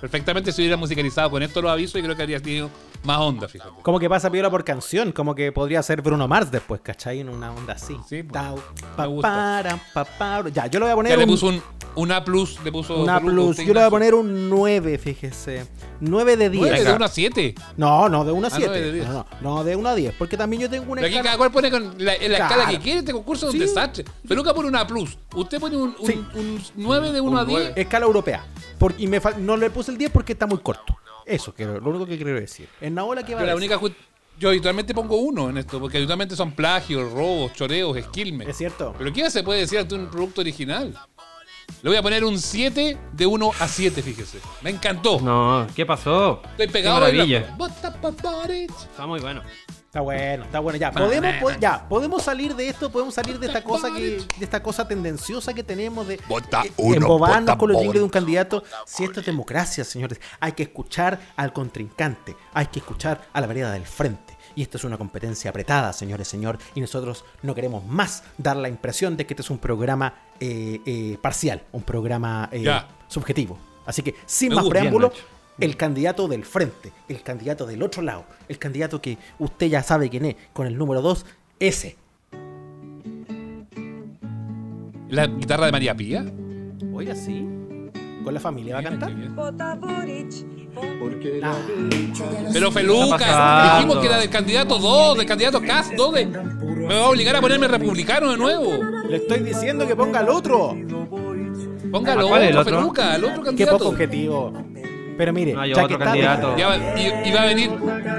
Perfectamente se hubiera musicalizado con esto los avisos y creo que habría tenido más onda, fíjate. Como que pasa piola por canción, como que podría ser Bruno Mars después, ¿cachai? En una onda así. Sí, pues. Tau, Me pa, gusta. pa, para. Ya, yo le voy a Ya poner le un, puso un, un A plus, le puso una Peluca, plus. Yo le voy a poner un 9, fíjese. 9 de 10. Nueve, de 1 a 7. No, no, de 1 a Ah, nueve 7. de diez. no, no, no, de 1 a 10. Porque también yo tengo una Pero aquí escala- cada cual pone con la, en la Claro. escala que quiere. Este concurso un Sí. Desastre. Peluca pone una plus. Usted pone un, un, Sí. un 9 de 1 a 10. escala europea. Por- y me fal- no le puse el 10 porque está muy corto. Eso, que lo único que quiero decir. En Naola, ¿qué va Yo, a la decir? única ju- yo habitualmente pongo uno en esto, porque habitualmente son plagios, robos, choreos, esquilmes. Es cierto. Pero ¿qué se puede decir ante un producto original? Le voy a poner un 7 de 1 a 7, fíjese. Me encantó. No, ¿qué pasó? Estoy Qué pegado maravilla. bailando. Bota pa' boric. Está muy bueno. Está bueno, está bueno. Ya, podemos, po- ya, podemos salir de esto, podemos salir de esta cosa que, de esta cosa tendenciosa que tenemos de Vota eh, uno, embobarnos vota con los jingles de un candidato. Si esto es democracia, señores, hay que escuchar al contrincante, hay que escuchar a la vereda del frente. Y esto es una competencia apretada, señores, señor. Y nosotros no queremos más dar la impresión de que este es un programa eh, eh, parcial, un programa eh, subjetivo. Así que, sin Me más preámbulo, Bien. El candidato del frente, el candidato del otro lado, el candidato que usted ya sabe quién es, con el número 2, ese. ¿La guitarra de María Pía? Oiga, sí. ¿Con la familia va a cantar? Ah, Pero Feluca, pasando. dijimos que era del candidato 2, del candidato Cast 2. de- Me va a obligar a ponerme republicano de nuevo. le estoy diciendo que ponga al otro. Póngalo, ¿Cuál es el otro, otro? Feluca, al otro Qué candidato. poco objetivo. Pero mire, No, ya otro que está, candidato. Ya iba a venir,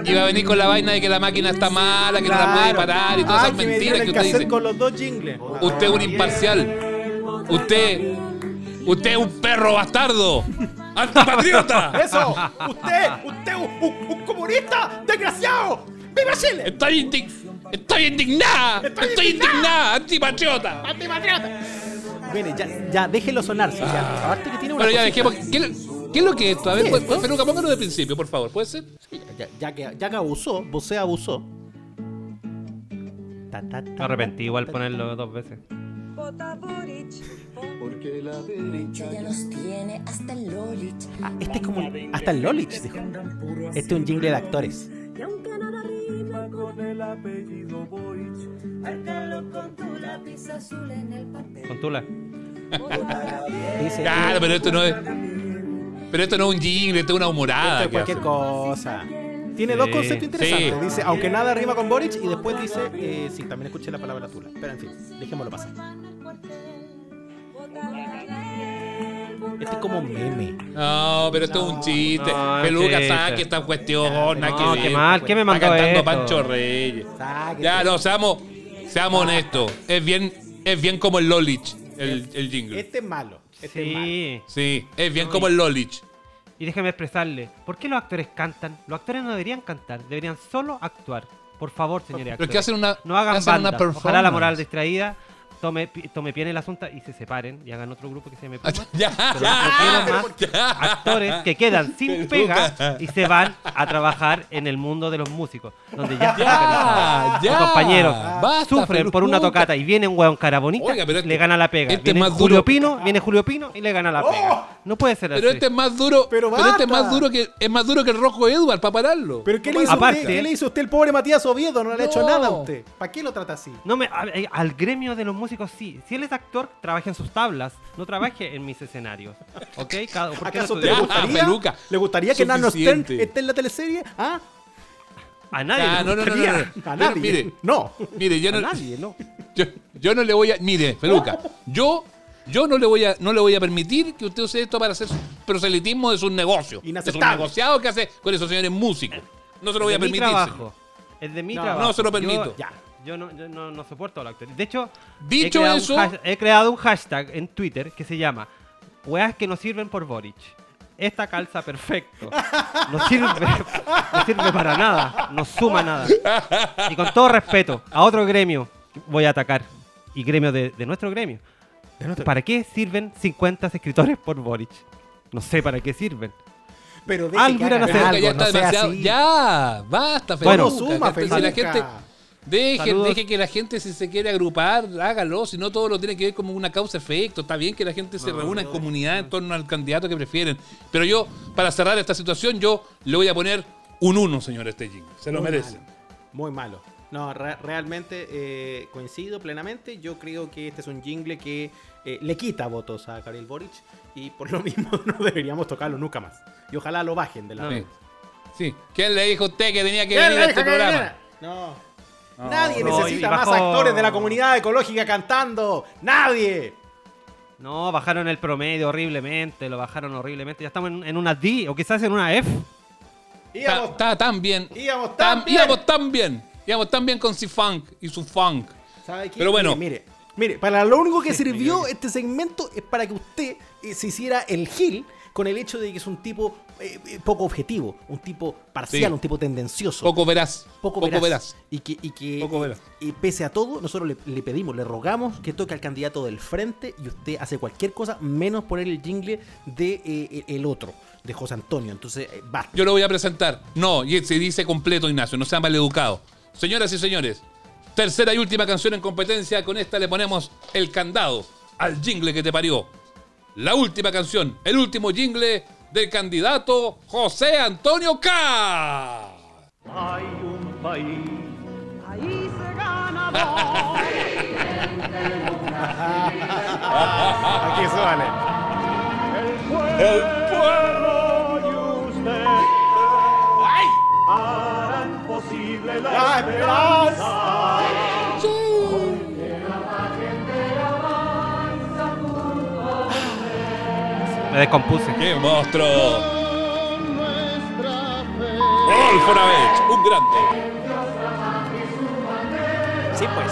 iba a venir con la vaina de que la máquina está mala, que no la puede parar y todas Ah, esas que me mentiras que usted dice. con los dos jingles. Usted es un imparcial. Usted, usted es un perro bastardo. Antipatriota. ¡Eso! ¡Usted! ¡Usted! Un, un- un comunista! ¡Desgraciado! ¡Viva Chile! Estoy, indig- estoy indignada. Estoy Estoy, indignada. indignada. Antipatriota. ¡Antipatriota! Mire, ya, ya déjelo sonar, sí, ya. Aparte que tiene una Bueno, ya cosita. dejemos. ¿Qué, es lo que es esto? A ver, ¿Qué es pues, esto? Feluca, póngalo de principio, por favor. ¿Puede ser? Ya, ya que, ya que abusó, vos abusó. Ta, ta, ta, Me arrepentí igual ta, ponerlo dos veces. Ya los tiene hasta el Lolich. Ah, este es como un- hasta el Lolich, dijo. Este es un jingle de actores. Y aunque nada rima con el apellido Boric, márcalo con tu lápiz azul en el papel. Con Tula. Dice, Claro, pero esto no es. Pero esto no es un jingle, esto es una humorada. esto es que cualquier hace. cosa. Tiene dos conceptos interesantes. sí. Dice, aunque nada rima con Boric, y después dice, eh, sí, también escuché la palabra tula. Pero en fin, dejémoslo pasar. Este es como meme. No, pero esto es un chiste. No, Peluca, chiste. saque esta cuestión. que No, ver. qué mal, ¿qué me mandó Está cantando esto? Pancho Reyes. Ya, no, seamos, seamos honestos. Es bien, es bien como el Lolich, el, el jingle. Este es malo. Este es malo. Sí. Sí, es bien como el Lolich. Y déjeme expresarle, ¿por qué los actores cantan? Los actores no deberían cantar, deberían solo actuar. Por favor, señores Pero es actores. que hacen una, no hagan hacen una banda. performance. Ojalá la moral distraída tome, tome pie en el asunto y se separen y hagan otro grupo que se llame Pumas. Ya, Pero no quiero más ya. actores que quedan sin pega y se van a trabajar en el mundo de los músicos, donde ya, Ya, ya. Los compañeros Basta, sufren por una tocata y viene un hueón cara bonita, Oiga, pero este- le gana la pega. este es viene más Julio duro. Pino, viene Julio Pino y le gana la pega. No puede ser Pero así. este es más duro. Pero Pero, este es más duro que es más duro que el rojo Edward para pararlo. ¿Pero qué le, hizo Aparte- usted, qué le hizo usted el pobre Matías Oviedo? No le ha hecho No. nada a usted. ¿Para qué lo trata así? No me, a- eh, al gremio de los músicos sí. Si él es actor, trabaje en sus tablas, no trabaje en mis escenarios. ¿Ok? Cada, ¿por qué no ¿Acaso estudiamos? te gustaría, Peluca. ¿le gustaría que Nano Stern esté en la teleserie? ¿Ah? A nadie. Ah, no, no, no, no, no. A nadie. mire, no. mire, yo A no, nadie, no. yo, yo no le voy a. Mire, Peluca, yo, yo no le voy a, no le voy a permitir que usted use esto para hacer proselitismo de sus negocios. Es un Inaceptable. negociado que hace con esos señores músicos. No se lo voy a Es de mi permitir. trabajo. Es de mi No, trabajo. no se lo Yo- permito. ya. Yo no, yo no, no soporto a los actores. De hecho, Dicho he creado, eso- he creado un hashtag en Twitter que se llama Weas que no sirven por Boric. Esta calza perfecto. No sirve, no sirve para nada. No suma nada. Y con todo respeto, a otro gremio voy a atacar. Y gremio de, de nuestro gremio. ¿Para qué sirven 50 escritores por Boric? No sé para qué sirven. Pero deje Algo que irán a hagan hacer. algo, ya está no demasiado. Ya, basta, Bueno, suma, si la gente deje, deje que la gente si se quiere agrupar, hágalo, si no todo lo tiene que ver como una causa efecto. Está bien que la gente se reúna en comunidad en torno al candidato que prefieren, pero yo para cerrar esta situación yo le voy a poner un 1, señor este jingle. Se lo Muy merece. malo, Muy malo. No, re- realmente eh, coincido plenamente. Yo creo que este es un jingle que eh, le quita votos a Karel Boric y por lo mismo no deberíamos tocarlo nunca más. Y ojalá lo bajen de la Sí. Sí. ¿Quién le dijo a usted que tenía que ¿Quién venir a este programa? No. No, Nadie no, necesita más actores de la comunidad ecológica cantando. Nadie. No, bajaron el promedio horriblemente, lo bajaron horriblemente. Ya estamos en, en una D o quizás en una F. Está, Íbamos, está tan bien. íbamos Tan- tan bien. íbamos tan bien. Íbamos tan bien con C-Funk y su funk. ¿Sabe qué? Pero bueno. Mire, mire, mire, para lo único que sirvió este segmento es para que usted eh, se hiciera el gil con el hecho de que es un tipo eh, eh, poco objetivo, un tipo parcial, Sí. un tipo tendencioso. Poco verás. poco, Poco veraz. verás. Y que, y que Poco veraz. y pese a todo, nosotros le, le pedimos, le rogamos que toque al candidato del frente y usted hace cualquier cosa menos poner el jingle de eh, el otro, de José Antonio. Entonces, basta. Yo lo voy a presentar. No, y se dice completo, Ignacio. No sea maleducado. Señoras y señores, tercera y última canción en competencia. Con esta le ponemos el candado al jingle que te parió. La última canción, el último jingle del candidato José Antonio K. Hay un país Ahí se gana Aquí suele. el pueblo y usted harán posible la, La esperanza. Me descompuse. ¡Qué monstruo! Rolfo Navech, un grande. Sí, pues.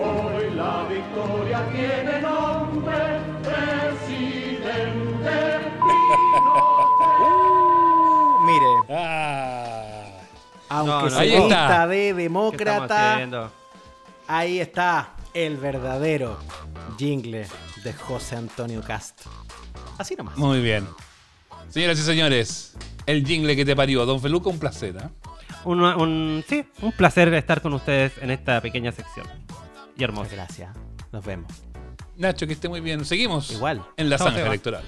Hoy la victoria tiene nombre, presidente. Mire, Ah. aunque No, no, se está. de ¿Qué estamos demócrata, ahí está el verdadero jingle de José Antonio Cast. Así nomás. Muy bien. Señoras y señores, el jingle que te parió. Don Feluca, un placer. ¿ah? Un, un- sí, un placer estar con ustedes en esta pequeña sección. Y hermoso. Muchas gracias. Nos vemos. Nacho, que esté muy bien. Seguimos Igual. en la zanja electoral.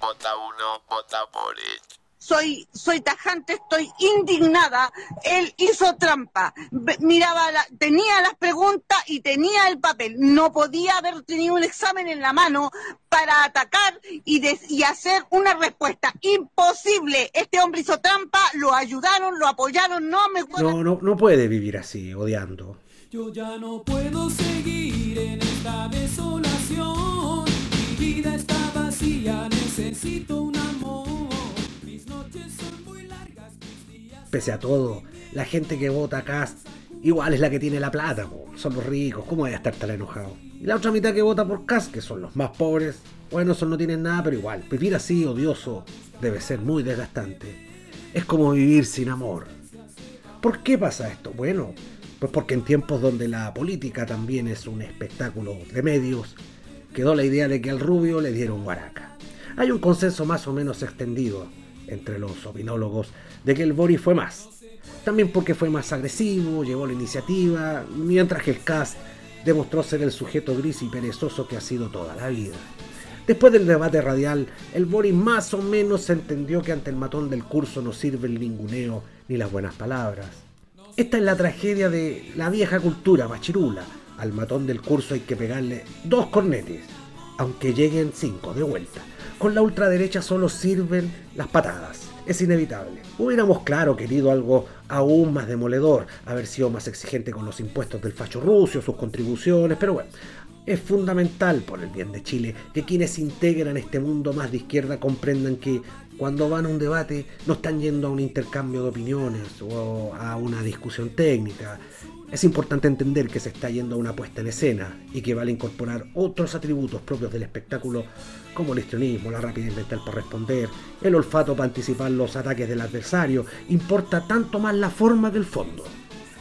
Vota uno, vota Boric. Soy, soy tajante, estoy indignada. Él hizo trampa. Miraba, la- tenía las preguntas y tenía el papel. No podía haber tenido un examen en la mano para atacar y hacer una respuesta. Imposible. Este hombre hizo trampa, lo ayudaron, lo apoyaron. No me No, no, no puede vivir así, odiando. Yo ya no puedo seguir en esta desolación. Mi vida está vacía, necesito Pese a todo, la gente que vota a Cast igual es la que tiene la plata, po. son los ricos, ¿cómo voy a estar tan enojado? Y la otra mitad que vota por Cast, que son los más pobres, bueno, esos no tienen nada, pero igual, vivir así odioso debe ser muy desgastante. Es como vivir sin amor. ¿Por qué pasa esto? Bueno, pues porque en tiempos donde la política también es un espectáculo de medios, quedó la idea de que al rubio le dieron guaraca. Hay un consenso más o menos extendido entre los opinólogos de que el Boris fue más. También porque fue más agresivo, llevó la iniciativa, mientras que el Cast demostró ser el sujeto gris y perezoso que ha sido toda la vida. Después del debate radial, el Boris más o menos entendió que ante el matón del curso no sirve el ninguneo ni las buenas palabras. Esta es la tragedia de la vieja cultura machirula. Al matón del curso hay que pegarle dos cornetes, aunque lleguen cinco de vuelta. Con la ultraderecha solo sirven las patadas. Es inevitable. Hubiéramos, claro, querido algo aún más demoledor, haber sido más exigente con los impuestos del facho ruso, sus contribuciones, pero bueno, es fundamental por el bien de Chile que quienes integran este mundo más de izquierda comprendan que cuando van a un debate no están yendo a un intercambio de opiniones o a una discusión técnica. Es importante entender que se está yendo a una puesta en escena y que vale incorporar otros atributos propios del espectáculo como el histrionismo, la rapidez mental para responder, el olfato para anticipar los ataques del adversario. Importa tanto más la forma que el fondo.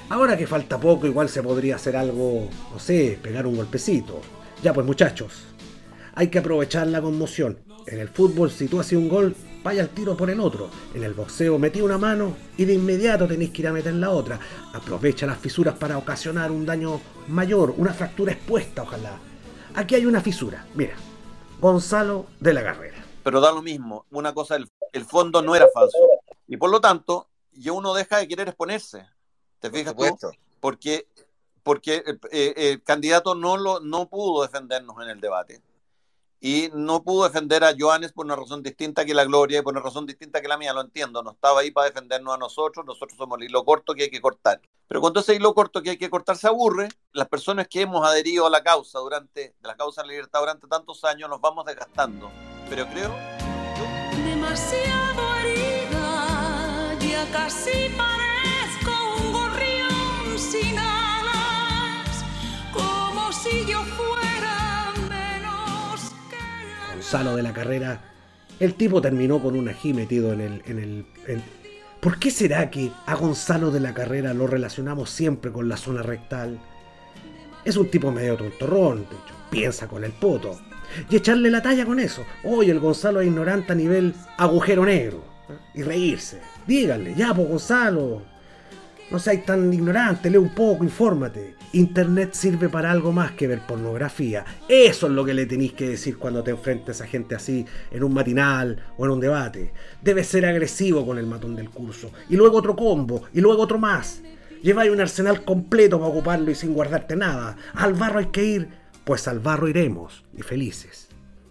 Ahora que falta poco, igual se podría hacer algo, no sé, pegar un golpecito. Ya pues muchachos, Hay que aprovechar la conmoción. En el fútbol, si tú haces un gol, vaya al tiro por el otro. En el boxeo, metí una mano y de inmediato tenéis que ir a meter la otra. Aprovecha las fisuras para ocasionar un daño mayor, una fractura expuesta, ojalá. Aquí hay una fisura. Mira, Gonzalo de la Carrera. Pero da lo mismo. Una cosa, el, el fondo no era falso. Y por lo tanto, ya uno deja de querer exponerse. ¿Te fijas tú? Porque, porque el, eh, el candidato no, lo, no pudo defendernos en el debate. Y no pudo defender a Joanes por una razón distinta que la Gloria y por una razón distinta que la mía, lo entiendo. No estaba ahí para defendernos a nosotros, nosotros somos el hilo corto que hay que cortar. Pero cuando ese hilo corto que hay que cortar se aburre, las personas que hemos adherido a la causa durante, de la causa de la libertad durante tantos años, nos vamos desgastando. Pero creo Demasiado herida, ya casi parezco un gorrión sin alas, como si yo fuera Gonzalo de la Carrera, el tipo terminó con un ají metido en el... En el ¿Por qué será que a Gonzalo de la Carrera lo relacionamos siempre con la zona rectal? Es un tipo medio tontorrón, de hecho, piensa con el poto. Y echarle la talla con eso. Oye, el Gonzalo es ignorante a nivel agujero negro. Y reírse. Díganle, ya, pues Gonzalo. No seas tan ignorante, lee un poco, infórmate. Internet sirve para algo más que ver pornografía. Eso es lo que le tenéis que decir cuando te enfrentes a gente así en un matinal o en un debate. Debes ser agresivo con el matón del curso. Y luego otro combo, y luego otro más. Lleváis un arsenal completo para ocuparlo y sin guardarte nada. Al barro hay que ir, pues al barro iremos, y felices.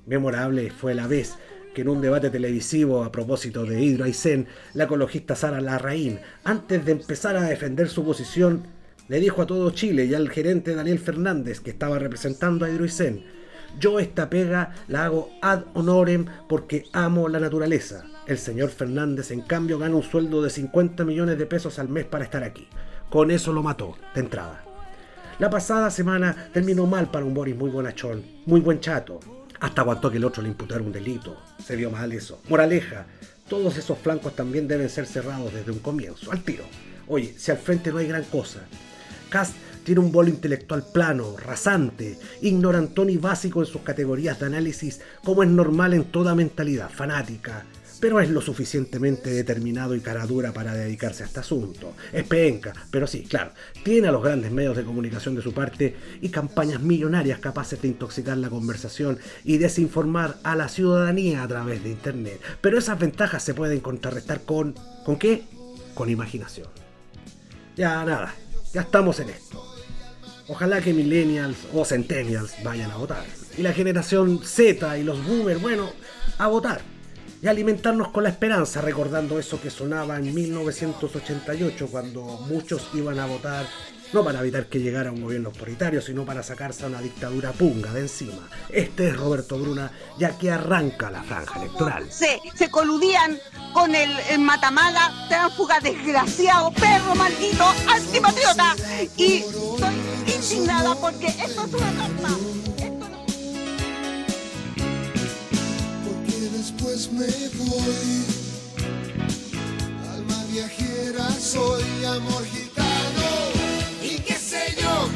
Memorable fue la vez que en un debate televisivo a propósito de Hidro Aysén, la ecologista Sara Larraín, antes de empezar a defender su posición, le dijo a todo Chile y al gerente Daniel Fernández, que estaba representando a Hidro Aysén, yo esta pega la hago ad honorem porque amo la naturaleza. El señor Fernández, en cambio, gana un sueldo de 50 millones de pesos al mes para estar aquí. Con eso lo mató, de entrada. La pasada semana terminó mal para un Boris muy bonachón, muy buen chato. Hasta aguantó que el otro le imputara un delito. Se vio mal eso. Moraleja, todos esos flancos también deben ser cerrados desde un comienzo, al tiro. Oye, si al frente no hay gran cosa. Cast tiene un bolo intelectual plano, rasante, ignorantón y básico en sus categorías de análisis, como es normal en toda mentalidad fanática, pero es lo suficientemente determinado y caradura para dedicarse a este asunto. Es penca, pero sí, claro, tiene a los grandes medios de comunicación de su parte y campañas millonarias capaces de intoxicar la conversación y desinformar a la ciudadanía a través de Internet. Pero esas ventajas se pueden contrarrestar con... ¿Con qué? Con imaginación. Ya nada, ya estamos en esto. Ojalá que millennials o centennials vayan a votar. Y la generación Z y los boomers, bueno, a votar. Y alimentarnos con la esperanza, recordando eso que sonaba en 1988, cuando muchos iban a votar, no para evitar que llegara un gobierno autoritario, sino para sacarse a una dictadura punga de encima. Este es Roberto Bruna, ya que arranca la franja electoral. Se, se coludían con el, el matamala, tránsfuga desgraciado, perro maldito, antipatriota. Y estoy indignada porque esto es una trampa. Porque después me voy. Alma viajera soy, amor gitano.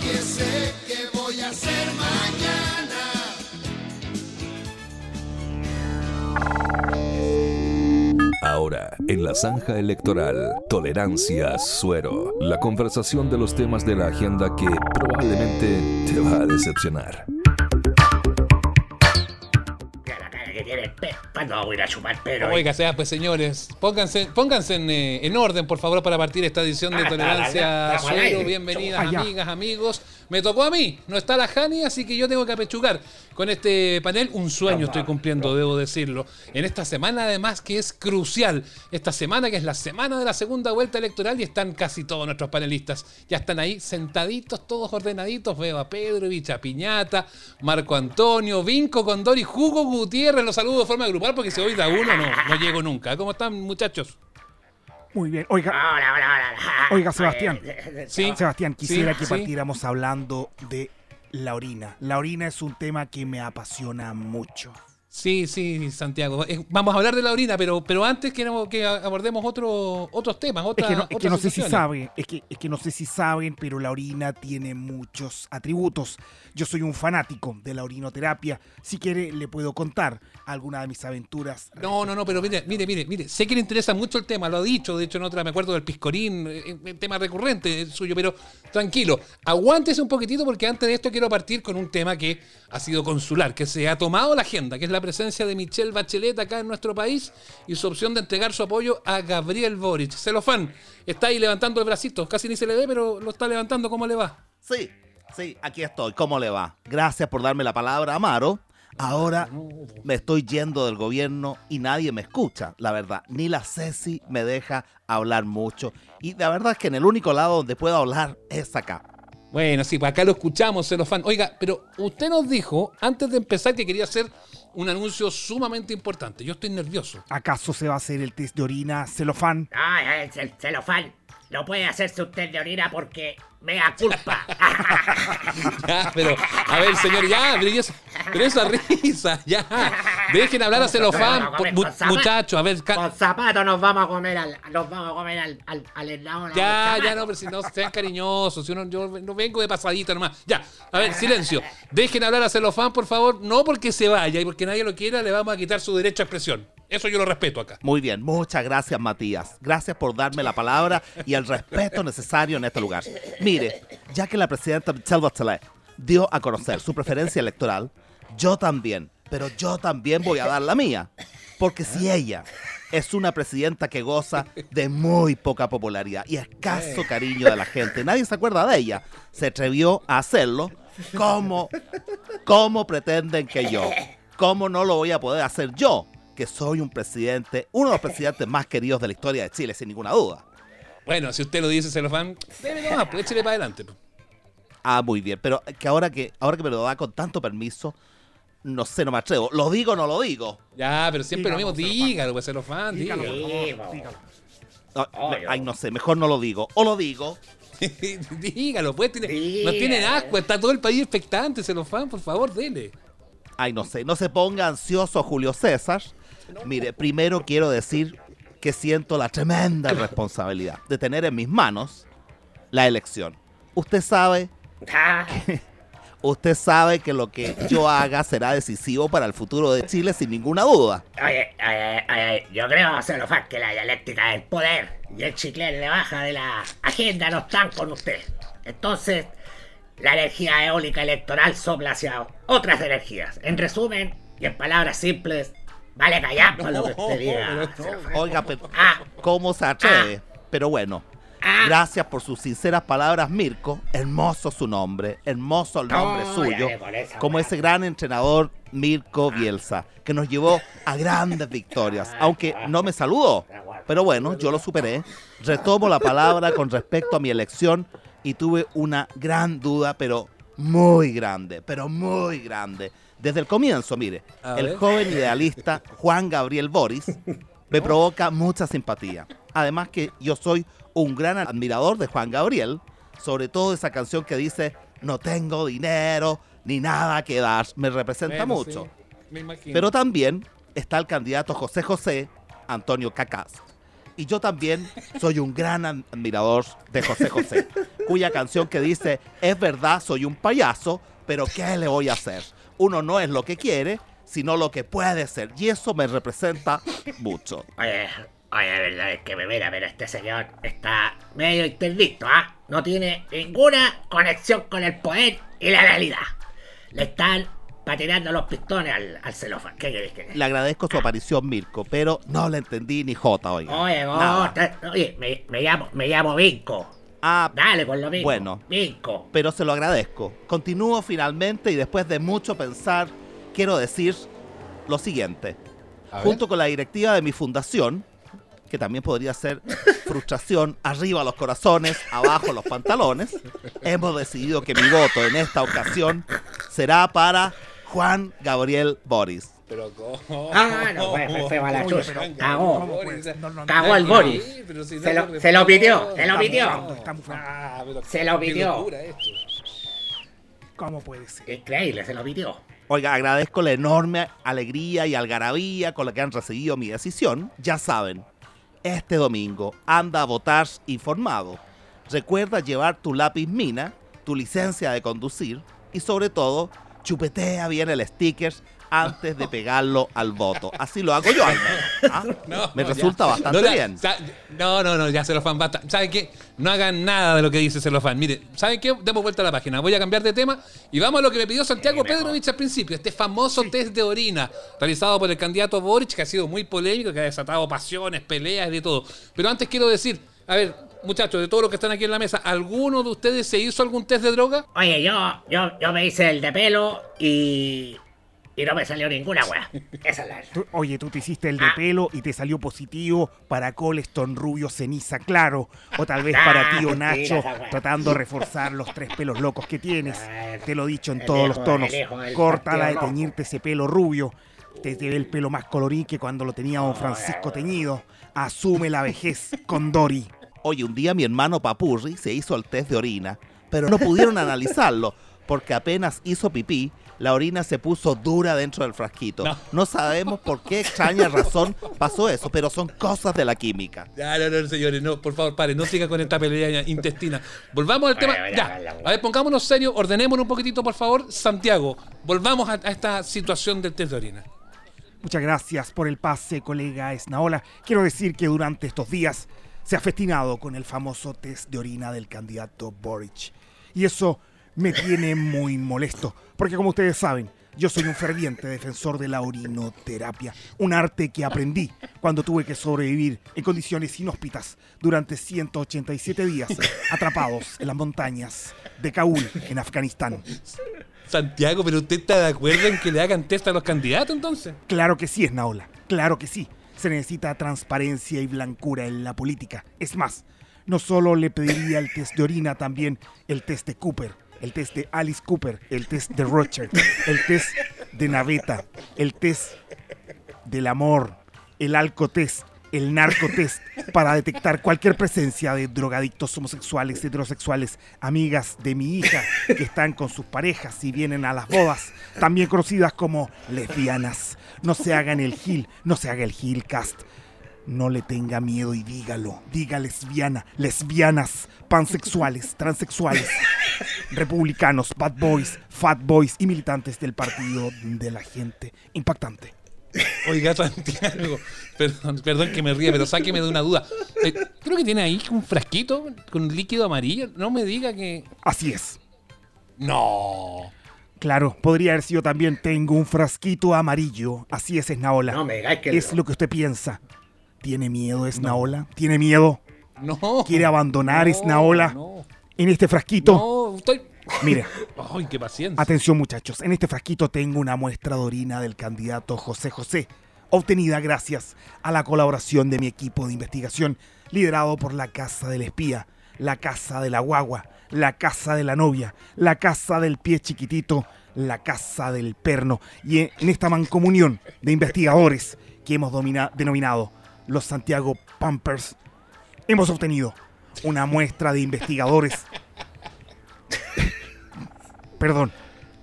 Y qué sé qué voy a mañana. Ahora, en la zanja electoral, tolerancia, suero, la conversación de los temas de la agenda que probablemente te va a decepcionar. Tiene Pepa, no voy a ir a chupar pero. Oiga, sea, pues señores, pónganse, pónganse en, eh, en orden, por favor, para partir esta edición de Ah, Tolerancia Suero. Bienvenidas, Ah, amigas, amigos. Me tocó a mí, no está la Jani, así que yo tengo que apechugar con este panel. Un sueño estoy cumpliendo, debo decirlo. En esta semana, además, que es crucial. Esta semana, que es la semana de la segunda vuelta electoral, y están casi todos nuestros panelistas. Ya están ahí sentaditos, todos ordenaditos. Veo a Pedro, a Piñata, Marco Antonio, Vinco, Condori, Jugo Gutiérrez. Los saludo de forma grupal porque si hoy da uno, no, no llego nunca. ¿Cómo están, muchachos? Muy bien. Oiga, Hola, hola, hola. oiga Sebastián. Sí. Sebastián, quisiera Sí, que sí. partiéramos hablando de la orina. La orina es un tema que me apasiona mucho. Sí, sí, Santiago. Eh, vamos a hablar de la orina, pero, pero antes queremos que abordemos otro, otros temas, Es otras que no, es que no sé si saben, es que, es que no sé si saben, pero la orina tiene muchos atributos. Yo soy un fanático de la orinoterapia. Si quiere, le puedo contar alguna de mis aventuras. No, no, no, pero mire, mire, mire, mire, sé que le interesa mucho el tema, lo ha dicho, de hecho en otra me acuerdo del piscorín, eh, eh, tema recurrente eh, suyo, pero tranquilo, aguántese un poquitito porque antes de esto quiero partir con un tema que ha sido consular, que se ha tomado la agenda, que es la presencia de Michelle Bachelet acá en nuestro país y su opción de entregar su apoyo a Gabriel Boric. Celofán, está ahí levantando el bracito, casi ni se le ve, pero lo está levantando, ¿cómo le va? Sí, sí, aquí estoy. ¿Cómo le va? Gracias por darme la palabra, Amaro. Ahora me estoy yendo del gobierno y nadie me escucha, la verdad. Ni la Ceci me deja hablar mucho. Y la verdad es que en el único lado donde puedo hablar es acá. Bueno, sí, pues acá lo escuchamos, Celofán. Oiga, pero usted nos dijo antes de empezar que quería hacer un anuncio sumamente importante. Yo estoy nervioso. ¿Acaso se va a hacer el test de orina celofán? Ay, ay, el celofán. No puede hacerse usted de orina porque me da culpa. Ya, pero, a ver, señor, ya, pero, esa risa, ya. Dejen hablar a Celofán, muchachos, a ver. Con zapatos nos vamos a comer al, nos vamos a comer al, al, al eslabón, Ya, ya, no, pero si no sean cariñosos, si uno, yo no vengo de pasadita nomás. Ya, a ver, silencio. Dejen hablar a Celofán, por favor, no porque se vaya y porque nadie lo quiera, le vamos a quitar su derecho a expresión. Eso yo lo respeto acá. Muy bien, muchas gracias Matías. Gracias por darme la palabra y el respeto necesario en este lugar. Mire, ya que la presidenta Michelle Bachelet dio a conocer su preferencia electoral, yo también, pero yo también voy a dar la mía. Porque si ella es una presidenta que goza de muy poca popularidad y escaso cariño de la gente, nadie se acuerda de ella, se atrevió a hacerlo, ¿cómo, cómo pretenden que yo? ¿Cómo no lo voy a poder hacer yo? Que soy un presidente, uno de los presidentes más queridos de la historia de Chile, sin ninguna duda. Bueno, si usted lo dice, Celofán, debe nomás, pues échele para adelante. pues. Ah, muy bien, pero que ahora que ahora que me lo da con tanto permiso, no sé, no me atrevo. ¿Lo digo o no lo digo? Ya, pero siempre lo mismo, dígalo, pues Celofán, dígalo. Ah, me- ay, no sé, mejor no lo digo. O lo digo. dígalo, pues, tiene, no tienen asco, está todo el país expectante, Celofán, por favor, dele. Ay, no sé, no se ponga ansioso Julio César. Mire, primero quiero decir que siento la tremenda responsabilidad de tener en mis manos la elección. Usted sabe, usted sabe que lo que yo haga será decisivo para el futuro de Chile sin ninguna duda. Oye, oye, oye, yo creo, celofán, que la dialéctica del poder y el chicle le baja de la agenda no están con usted. Entonces, la energía eólica electoral sopla hacia otras energías. En resumen, y en palabras simples, vale callar por lo que usted diga. Celofán. Oiga, pero Ah. ¿cómo se atreve? Pero bueno, gracias por sus sinceras palabras, Mirko. Hermoso su nombre, hermoso el nombre No, suyo. esa, Como ese gran entrenador Mirko Bielsa, que nos llevó a grandes victorias, aunque no me saludó. Pero bueno, yo lo superé. Retomo la palabra con respecto a mi elección y tuve una gran duda, pero muy grande, pero muy grande. Desde el comienzo, mire, A el ver. joven idealista Juan Gabriel Boris me provoca mucha simpatía. Además que yo soy un gran admirador de Juan Gabriel, sobre todo esa canción que dice no tengo dinero ni nada que dar, me representa Bueno, mucho. sí, me imagino. Pero también está el candidato José José Antonio Cacas. Y yo también soy un gran ad- admirador de José José, cuya canción que dice, es verdad, soy un payaso, pero ¿qué le voy a hacer? Uno no es lo que quiere, sino lo que puede ser. Y eso me representa mucho. Oye, oye, la verdad es que me mira, pero este señor está medio interdicto, ¿ah? No tiene ninguna conexión con el poder y la realidad. Le están patinando los pistones al, al celofán. ¿Qué querés que Le agradezco su aparición, Mirko, pero no le entendí ni jota, oiga. Oye, vos, te- oye, me, me llamo, me llamo Vinco. Ah, Dale con lo mismo. bueno. Pero se lo agradezco. Continúo finalmente y después de mucho pensar, quiero decir lo siguiente. Junto con la directiva de mi fundación, que también podría ser frustración, arriba los corazones, abajo los pantalones, hemos decidido que mi voto en esta ocasión será para Juan Gabriel Boris. Pero ¿cómo? Ah, no, fue, fue, fue mala Oye, chucha. pero- Cagó. ¿cómo puede ser? No, no, Cagó el no, Boris. Se lo, se lo pitió, se lo pitió. Ah, Se lo pitió. esto. ¿Cómo puede ser? Increíble, se lo pitió. Oiga, agradezco la enorme alegría y algarabía con la que han recibido mi decisión. Ya saben, este domingo anda a votar informado. Recuerda llevar tu lápiz mina, tu licencia de conducir y sobre todo, chupetea bien el sticker antes de pegarlo al voto. Así lo hago yo al menos, ¿ah? No, Me ya. resulta bastante No, bien. No, no, no, ya Celofán basta. ¿Saben qué? No hagan nada de lo que dice Celofán. Mire, ¿saben qué? Demos vuelta a la página. Voy a cambiar de tema y vamos a lo que me pidió Santiago Pedrovich al principio. Este famoso test de orina realizado por el candidato Boric, que ha sido muy polémico, que ha desatado pasiones, peleas y de todo. Pero antes quiero decir, a ver, muchachos, de todos los que están aquí en la mesa, ¿alguno de ustedes se hizo algún test de droga? Oye, yo, yo, yo me hice el de pelo y. Y no me salió ninguna weá. Esa es la verdad. Tú- oye, tú te hiciste el de Ah. pelo y te salió positivo para Coleston rubio ceniza claro. O tal vez Ah, para tío mentira Nacho esa weá. tratando de reforzar los tres pelos locos que tienes. Te lo he dicho en el todos hijo- los tonos. el hijo del Córtala de partido loco. teñirte ese pelo rubio. Te, te ve el pelo más colorín que cuando lo tenía don Francisco teñido. Asume la vejez con Dori. Oye, un día mi hermano Papurri se hizo el test de orina, pero no pudieron analizarlo porque apenas hizo pipí, la orina se puso dura dentro del frasquito. No, sabemos por qué extraña razón pasó eso, pero son cosas de la química. Ya, no, no, señores, no, por favor, paren, no siga con esta pelea intestina. Volvamos al tema. Ya, a ver, pongámonos serios, ordenémonos un poquitito, por favor. Santiago, volvamos a, a esta situación del test de orina. Muchas gracias por el pase, colega Esnaola. Quiero decir que durante estos días se ha festinado con el famoso test de orina del candidato Boric. Y eso me tiene muy molesto, porque como ustedes saben, yo soy un ferviente defensor de la orinoterapia, un arte que aprendí cuando tuve que sobrevivir en condiciones inhóspitas durante 187 días atrapados en las montañas de Kabul, en Afganistán. Santiago, pero usted está de acuerdo en que le hagan test a los candidatos entonces? Claro que sí, Esnaola. Claro que sí. Se necesita transparencia y blancura en la política. Es más, no solo le pediría el test de orina, también el test de Cooper, el test de Alice Cooper, el test de Rocher, el test de Naveta, el test del amor, el alcotest, el narcotest, para detectar cualquier presencia de drogadictos homosexuales, heterosexuales, amigas de mi hija que están con sus parejas y vienen a las bodas, también conocidas como lesbianas. No se hagan el gil, no se haga el gil cast. No le tenga miedo y dígalo. Diga lesbiana, lesbianas, pansexuales, transexuales, republicanos, bad boys, fat boys y militantes del partido de la gente. Impactante. Oiga, Santiago, perdón, perdón que me ría, pero sáqueme de una duda. Eh, creo que tiene ahí un frasquito con líquido amarillo. No me diga que. Así es. No. Claro, podría haber sido también tengo un frasquito amarillo. Así es, Esnaola. No me digáis que Es lo que usted piensa. ¿Tiene miedo, Esnaola? ¿Tiene miedo? No. ¿Quiere abandonar, No, Esnaola? no. En este frasquito. No, estoy. Mire, Ay, qué paciencia. atención muchachos. En este frasquito tengo una muestra de orina del candidato José José, obtenida gracias a la colaboración de mi equipo de investigación, liderado por la Casa del Espía, la Casa de la Guagua, la Casa de la Novia, la Casa del Pie Chiquitito, la Casa del Perno, y en esta mancomunión de investigadores que hemos denominado los Santiago Pampers, hemos obtenido una muestra de investigadores Perdón,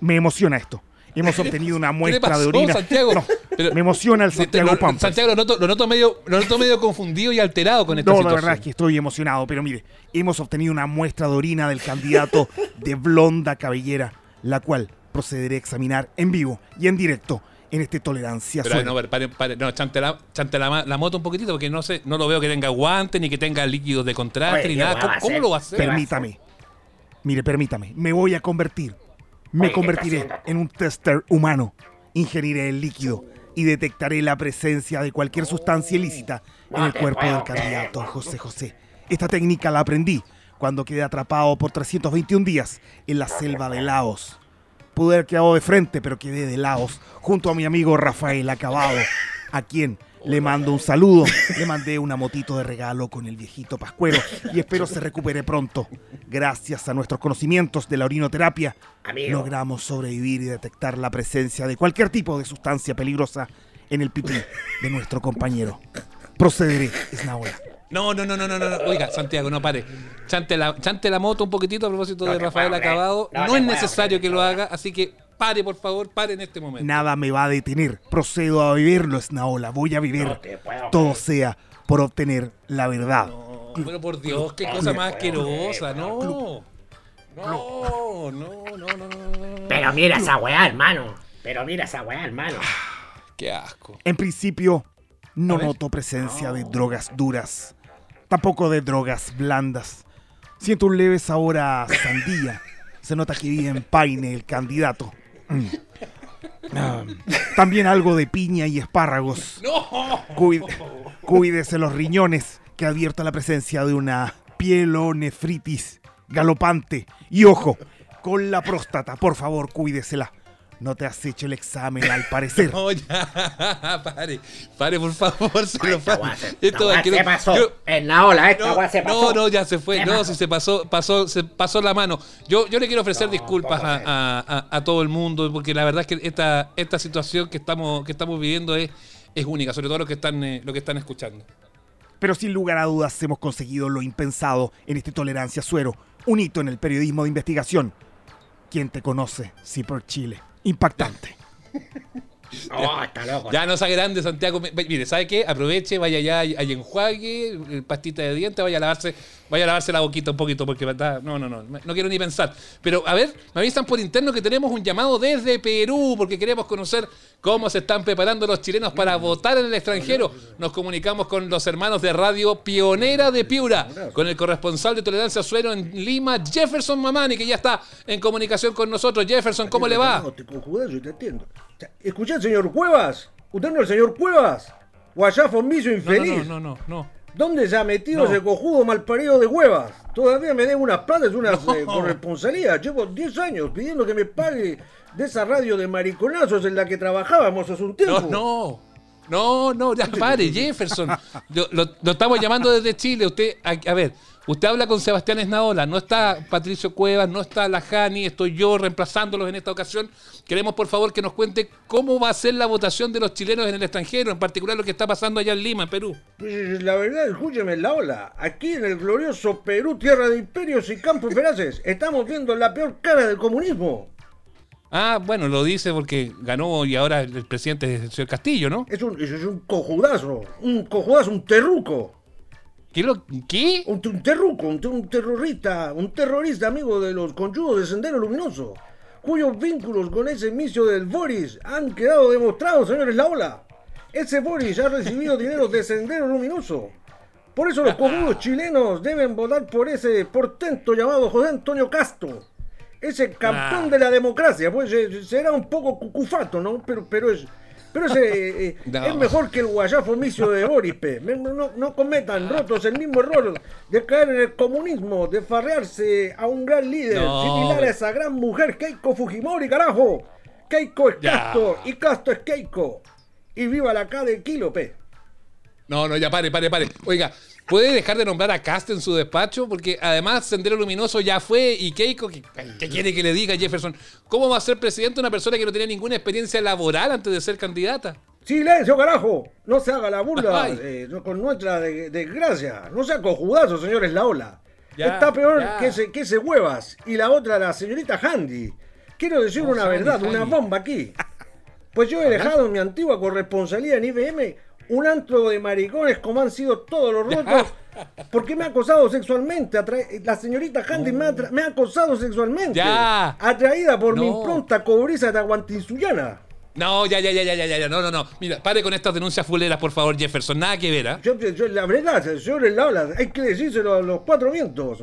me emociona esto. Hemos obtenido una ¿Qué le muestra de orina. Santiago? No, Pero- me emociona el Santiago Lo- Pampers. Santiago lo noto, lo noto medio, lo noto medio confundido y alterado con esta No, la situación. verdad es que estoy emocionado, pero mire, hemos obtenido una muestra de orina del candidato de blonda cabellera, la cual procederé a examinar en vivo y en directo en este Tolerancia Pero no, pare, pare, no, chante, la, chante la, ma- la moto un poquitito porque no sé, no lo veo que tenga guante ni que tenga líquidos de contraste Oye, ni ¿qué nada. ¿Cómo, lo va a hacer? Permítame. Mire, permítame. Me voy a convertir. Me Oye, ¿qué convertiré en un tester humano. Ingeriré el líquido y detectaré la presencia de cualquier sustancia ilícita en el cuerpo del candidato. José José. Esta técnica la aprendí cuando quedé atrapado por 321 días en la selva de Laos. Pude haber quedado de frente, pero quedé de Laos junto a mi amigo Rafael Acabado, a quien le mando un saludo. Le mandé una motito de regalo con el viejito Pascuero y espero se recupere pronto. Gracias a nuestros conocimientos de la orinoterapia, Amigo. logramos sobrevivir y detectar la presencia de cualquier tipo de sustancia peligrosa en el pipí de nuestro compañero. Procederé. No, no, no, no, no, no, no. Oiga, Santiago, no pare. Chante la, chante la moto un poquitito a propósito No de Rafael puedo. Acabado. No No, es necesario que lo no. haga, así que Pare, por favor, pare en este momento. Nada me va a detener. Procedo a vivirlo, Esnaola. Voy a vivir. Todo sea por obtener la verdad. Pero por Dios, qué cosa más asquerosa, no. No, no, no, no, no. Pero mira esa weá, hermano. Pero mira esa weá, hermano. Qué asco. En principio, no noto presencia de drogas duras. Tampoco de drogas blandas. Siento un leve sabor a sandía. Se nota que vive en Paine el candidato. Mm. Ah, también algo de piña y espárragos. Cuide- cuídese los riñones, que advierta la presencia de una pielonefritis galopante. Y ojo, con la próstata, por favor, cuídesela. No te has hecho el examen, al parecer. No, ya, pare, pare, por favor, se lo se- Esto esta no- se pasó. yo- En la ola, esta no, se pasó. no, no, ya se fue. Se No, pasó. si se pasó, pasó, se pasó la mano. Yo, yo le quiero ofrecer disculpas a, a- a- a todo el mundo, porque la verdad es que esta, esta situación que estamos, que estamos viviendo es, es única, sobre todo los que están, eh, los que están escuchando. Pero sin lugar a dudas hemos conseguido lo impensado en este Tolerancia Suero, un hito en el periodismo de investigación. ¿Quién te conoce? Sí, por Chile. Impactante. Oh, está loco. Ya no sea grande, Santiago. Mire, ¿sabe qué? Aproveche, vaya allá, hay enjuague, eh, pastita de dientes, vaya a lavarse, vaya a lavarse la boquita un poquito, porque está- no, no, no, no quiero ni pensar. Pero a ver, me avisan por interno que tenemos un llamado desde Perú, porque queremos conocer cómo se están preparando los chilenos para votar en el extranjero. Nos comunicamos con los hermanos de Radio Pionera de Piura, con el corresponsal de Tolerancia Suero en Lima, Jefferson Mamani, que ya está en comunicación con nosotros. Jefferson, ¿cómo le va? No, te yo te entiendo. Escuché al señor Cuevas. ¿Usted no es el señor Cuevas? Guayafo miso infeliz. No, no, no, no. ¿Dónde se ha metido No. ese cojudo malparido de huevas? Todavía me deben unas platas, unas eh, corresponsalías. Llevo 10 años pidiendo que me pague de esa radio de mariconazos en la que trabajábamos hace un tiempo. No, no. No, no, ya pare, Jefferson. Lo, lo- lo estamos llamando desde Chile. Usted, a, a ver, usted habla con Sebastián Esnaola, no está Patricio Cuevas, no está la Jani, estoy yo reemplazándolos en esta ocasión. Queremos, por favor, que nos cuente cómo va a ser la votación de los chilenos en el extranjero, en particular lo que está pasando allá en Lima, en Perú. Pues, La verdad, escúcheme la ola. Aquí en el glorioso Perú, tierra de imperios y campos feraces, estamos viendo la peor cara del comunismo. Ah, bueno, lo dice porque ganó y ahora el presidente es el señor Castillo, ¿no? Es un, es un cojudazo, un cojudazo, un terruco. ¿Qué? Lo, ¿Qué? Un, un terruco, un, un terrorista, un terrorista amigo de los conchudos de Sendero Luminoso, cuyos vínculos con ese micio del Boris han quedado demostrados, señores La Ola. Ese Boris ha recibido dinero de Sendero Luminoso. Por eso los cojudos chilenos deben votar por ese portento llamado José Antonio Castro. Ese campeón Ah. de la democracia, pues eh, será un poco cucufato, ¿no? Pero, pero es, pero ese, eh, No. es mejor que el guayafo micio de Boris, pe. Me- No, no cometan rotos el mismo error de caer en el comunismo, de farrearse a un gran líder No, similar a esa gran mujer Keiko Fujimori, carajo. Keiko es. Castro y Castro es Keiko. Y viva la K de Kilo, pe. No, no, ya pare, pare, pare. Oiga, ¿puede dejar de nombrar a Cast en su despacho? Porque además Sendero Luminoso ya fue y Keiko, ¿qué, qué quiere que le diga Jefferson? ¿Cómo va a ser presidente una persona que no tenía ninguna experiencia laboral antes de ser candidata? Silencio, carajo. No se haga la burla eh, con nuestra de- desgracia. No sea cojudazo, señores La Ola. Ya, Está peor ya. que ese, que ese huevas. Y la otra, la señorita Handy. Quiero decir No, una verdad, una bomba aquí. Pues yo he dejado mi antigua corresponsalía en IBM un antro de maricones como han sido todos los rotos. Porque me ha acosado sexualmente. La señorita Handy me, ha me ha acosado sexualmente. Ya. Atraída por mi impronta cobriza tahuantinsuyana. No, ya, ya, ya, ya, ya, ya, no, no, no. Mira, pare con estas denuncias fuleras, por favor, Jefferson. Nada que ver, ¿ah? Yo, yo- la verdad, señores Laula, hay que decírselo a los cuatro vientos.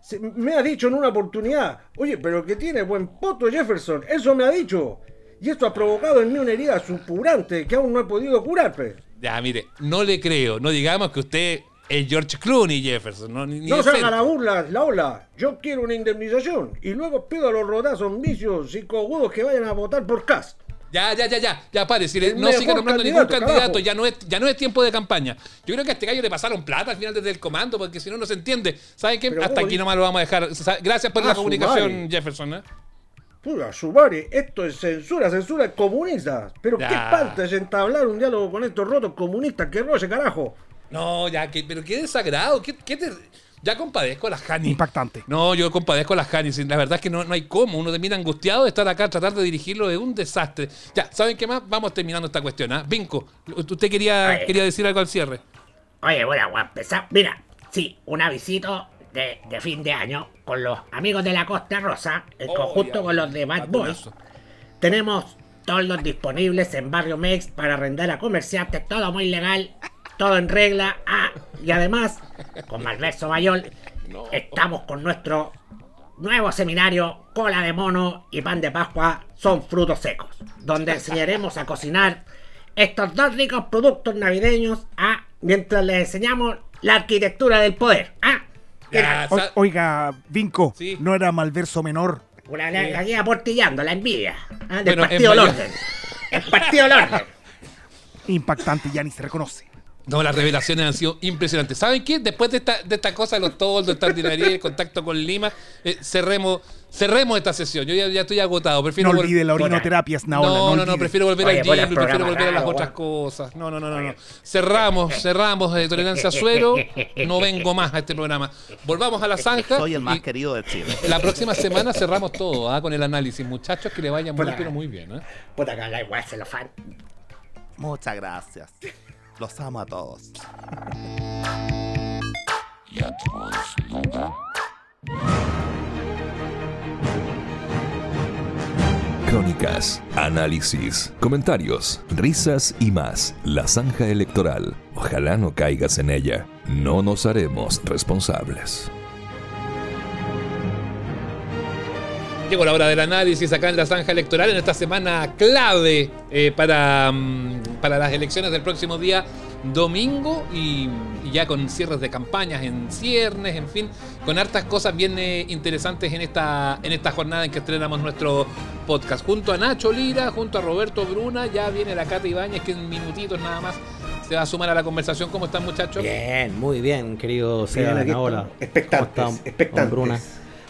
Se- me ha dicho en una oportunidad, oye, pero que tiene buen poto Jefferson, eso me ha dicho. Y esto ha provocado en mí una herida supurante que aún no he podido curar, pe. Ya, mire, no le creo. No digamos que usted es George Clooney, Jefferson. No, ni, No se haga la burla, Laula. Yo quiero una indemnización. Y luego pido a los rodazos vicios y cogudos que vayan a votar por Cast. Ya, ya, ya, ya, ya pare, si le- no siga nombrando ningún candidato, ya no, es, ya no es tiempo de campaña. Yo creo que a este gallo le pasaron plata al final desde el comando, porque si no, no se entiende. ¿Saben qué? Pero Hasta ¿cómo aquí dice? nomás lo vamos a dejar. Gracias por Ah, la comunicación, madre. Jefferson. ¿eh? Puta, Subari, esto es censura, censura comunista. Pero Ya. qué falta es entablar un diálogo con estos rotos comunistas, que roche, carajo. No, ya, que, pero qué desagrado. ¿Qué, qué te- Ya compadezco a las Hani. Impactante. No, yo compadezco a las Hani. sí, La verdad es que no, no hay cómo. Uno termina angustiado de estar acá, tratar de dirigirlo es un desastre. Ya, ¿saben qué más? Vamos terminando esta cuestión. ¿ah? Vinco, usted quería, Oye. quería decir algo al cierre. Oye, bueno, voy a empezar. Mira, sí, un avisito de, de fin de año con los amigos de la Costa Rosa, en Oh, conjunto ya. con los de Bad Ah, Boys. Tenemos toldos disponibles en Barrio Mex para arrendar a comerciantes, todo muy legal, todo en regla. Ah, y además, con Malverso Bayol, estamos con nuestro nuevo seminario Cola de Mono y Pan de Pascua son frutos secos, donde enseñaremos a cocinar estos dos ricos productos navideños ah, mientras les enseñamos la arquitectura del poder. Ah, O- oiga, Vinco, no era malverso menor. una, la, la guía portillando, la envidia ah, del Bueno, Partido en del Orden. El Partido del Orden. Impactante, ya ni se reconoce. No, las revelaciones han sido impresionantes. ¿Saben qué? Después de esta, de esta cosa de los toldos, de esta ordinaria, el contacto con Lima, eh, cerremos, cerremos esta sesión. Yo ya, ya estoy agotado. Prefiero No olvide la orinoterapia, No, no no, no, prefiero volver Oye, al gym, prefiero programa volver a las raro, otras cosas. No, no, no, no, no. Cerramos, cerramos eh, tolerancia a suero. No vengo más a este programa. Volvamos a la zanja. Soy el más querido de Chile. La próxima semana cerramos todo ah, con el análisis. Muchachos, que le vayan muy, pero muy bien. ¿eh? Puta que la igual se lo fan. Muchas gracias. Los amo a todos. Crónicas, análisis, comentarios, risas y más. La zanja electoral. Ojalá no caigas en ella. No nos haremos responsables. Llegó la hora del análisis acá en la zanja electoral en esta semana clave eh, para, mm, para las elecciones del próximo día domingo y, y ya con cierres de campañas en ciernes, en fin, con hartas cosas bien eh, interesantes en esta, en esta jornada en que estrenamos nuestro podcast. Junto a Nacho Lira, junto a Roberto Bruna, ya viene la Cata Ibáñez que en minutitos nada más se va a sumar a la conversación. ¿Cómo están muchachos? Bien, muy bien, querido Seba. aquí Hola. estamos, expectantes, ¿Cómo está, expectantes. don Bruna?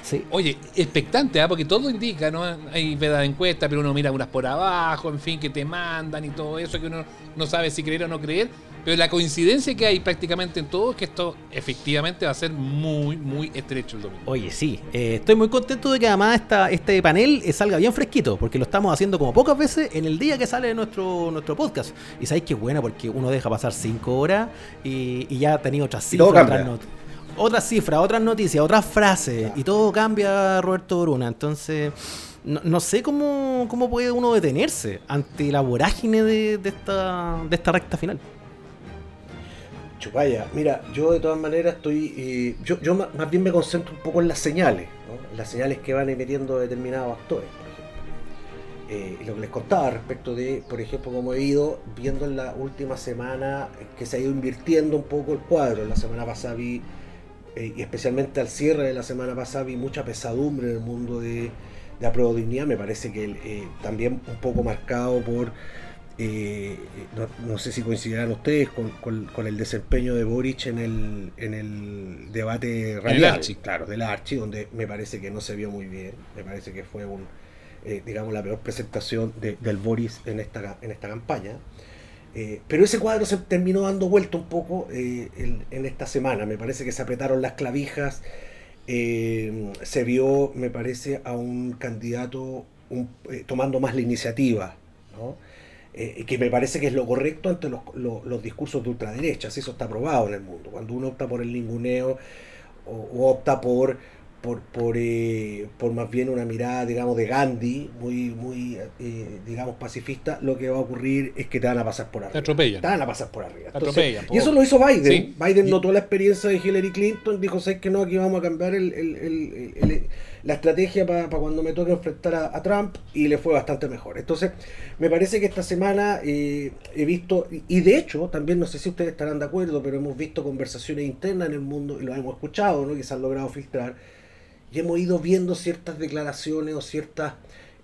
Sí. Oye, expectante, ¿ah? porque todo indica, ¿no? Hay veda de encuesta, pero uno mira unas por abajo, en fin, que te mandan y todo eso, que uno no sabe si creer o no creer. Pero la coincidencia que hay prácticamente en todo es que esto efectivamente va a ser muy, muy estrecho el domingo. Oye, sí, eh, estoy muy contento de que además esta, este panel eh, salga bien fresquito, porque lo estamos haciendo como pocas veces en el día que sale nuestro, nuestro podcast. Y sabéis que es buena porque uno deja pasar cinco horas y, y ya ha tenido otras cambia. otras, otras cifras, otras noticias, otras frases, y todo cambia, Roberto Bruna. Entonces, no, no sé cómo, cómo puede uno detenerse ante la vorágine de, de esta, de esta recta final. Chupaya, mira, yo de todas maneras estoy. eh, yo yo más bien me concentro un poco en las señales, ¿no? En las señales que van emitiendo determinados actores, por ejemplo. Eh, lo que les contaba respecto de, por ejemplo, cómo he ido viendo en la última semana eh, que se ha ido invirtiendo un poco el cuadro. La semana pasada vi, eh, y especialmente al cierre de la semana pasada, vi mucha pesadumbre en el mundo de, de Apruebo Dignidad. Me parece que eh, también un poco marcado por eh, no, no sé si coincidirán ustedes con, con- con el desempeño de Boric en el, en el debate radial, Archi. claro, del Archi, donde me parece que no se vio muy bien, me parece que fue un, eh, digamos, la peor presentación de- del Boris en esta, en esta campaña. Eh, pero ese cuadro se terminó dando vuelta un poco eh, en, esta semana. Me parece que se apretaron las clavijas. eh, se vio, me parece, a un candidato tomando más la iniciativa. que me parece que es lo correcto ante los, los- discursos de ultraderecha. Eso está probado en el mundo. Cuando uno opta por el ninguneo o opta por, por, por, eh, por más bien una mirada, digamos, de Gandhi, muy, muy eh, digamos, pacifista, lo que va a ocurrir es que te van a pasar por arriba. Te atropellan. Te van a pasar por arriba. Te Entonces, atropellan, y eso lo hizo Biden. Sí. Biden notó la experiencia de Hillary Clinton, dijo, ¿sabes que no? Aquí vamos a cambiar el- el- el- el- el- la estrategia para cuando me toque enfrentar a, a Trump y le fue bastante mejor. Entonces, me parece que esta semana eh, he visto, y, y de hecho, también no sé si ustedes estarán de acuerdo, pero hemos visto conversaciones internas en el mundo y lo hemos escuchado, ¿no? que se han logrado filtrar, y hemos ido viendo ciertas declaraciones o ciertas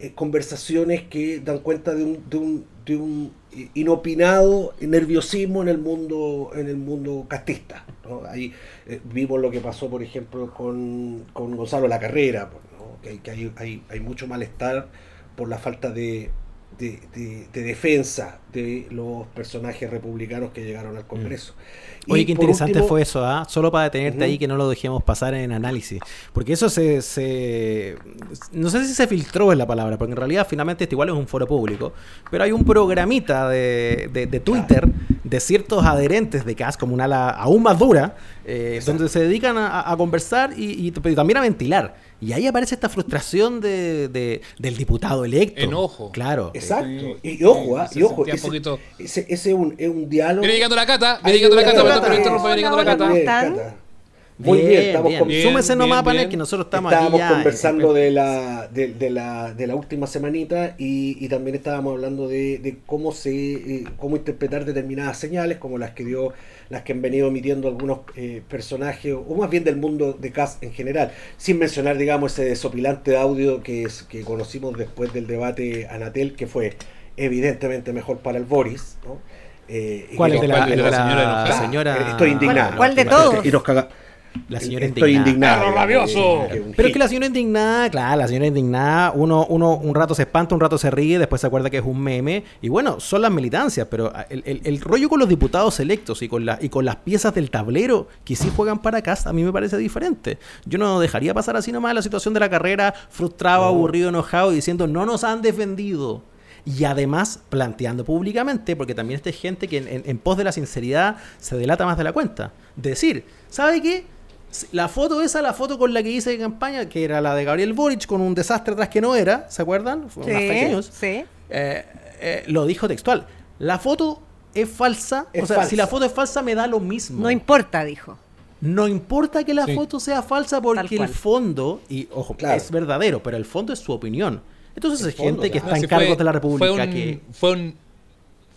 eh, conversaciones que dan cuenta de un, de un, de un inopinado nerviosismo en el mundo en el mundo castista. ¿no? Ahí eh, vimos lo que pasó, por ejemplo, con, con Gonzalo La Carrera, ¿no? que, que hay, hay, hay mucho malestar por la falta de, de, de- de defensa de los personajes republicanos que llegaron al Congreso. Y Oye, qué interesante último- fue eso, ¿ah? Solo para detenerte ahí que no lo dejemos pasar en análisis. Porque eso se, se- No sé si se filtró en la palabra, porque en realidad finalmente esto igual es un foro público. Pero hay un programita de, de- de Twitter de ciertos adherentes de CAS, como una ala aún más dura, eh, donde se dedican a, a conversar y, y- pero también a ventilar. Y ahí aparece esta frustración de, de- del diputado electo. Enojo. Claro. Exacto. Y, y ojo, ah, se y ojo, ese, poquito- ese, ese es un, es un diálogo. Viene llegando la cata, viene llegando la cata, perdón la cata. Muy bien, Bien, estamos bien. con- Bien, Súmese nomás, bien, Panel, bien. que nosotros estamos estábamos aquí ya. conversando de la, de, de la, de la última semanita y, y también estábamos hablando de, de cómo se eh, cómo interpretar determinadas señales como las que dio las que han venido emitiendo algunos eh, personajes o más bien del mundo de cast en general sin mencionar digamos ese desopilante audio que es que conocimos después del debate Anatel que fue evidentemente mejor para el Boris ¿no? Eh, ¿Cuál es de la, ¿Cuál de de señora señora? estoy indignado ¿Cuál de todos? y nos caga- La señora estoy indignada. indignado ¡Perro rabioso! Pero es que la señora indignada, claro, la señora indignada, uno, uno un rato se espanta, un rato se ríe, después se acuerda que es un meme. Y bueno, son las militancias, pero el, el- el rollo con los diputados electos y con, la, y con las piezas del tablero que sí juegan para casa, a mí me parece diferente. Yo no dejaría pasar así nomás la situación de la carrera, frustrado, aburrido, enojado, y diciendo no nos han defendido. Y además planteando públicamente, porque también esta gente que en, en- en pos de la sinceridad se delata más de la cuenta. Decir, ¿sabe qué? La foto esa, la foto con la que hice campaña, que era la de Gabriel Boric con un desastre atrás que no era, ¿se acuerdan? Fue Sí, unas fake news. sí. Eh, eh, lo dijo textual. La foto es falsa. Es o sea, falsa. si la foto es falsa, me da lo mismo. No importa, dijo. No importa que la Sí. foto sea falsa porque el fondo, y ojo, Claro. es verdadero, pero el fondo es su opinión. Entonces El es gente que está en Sí, cargos de la República Fue un, que... fue un,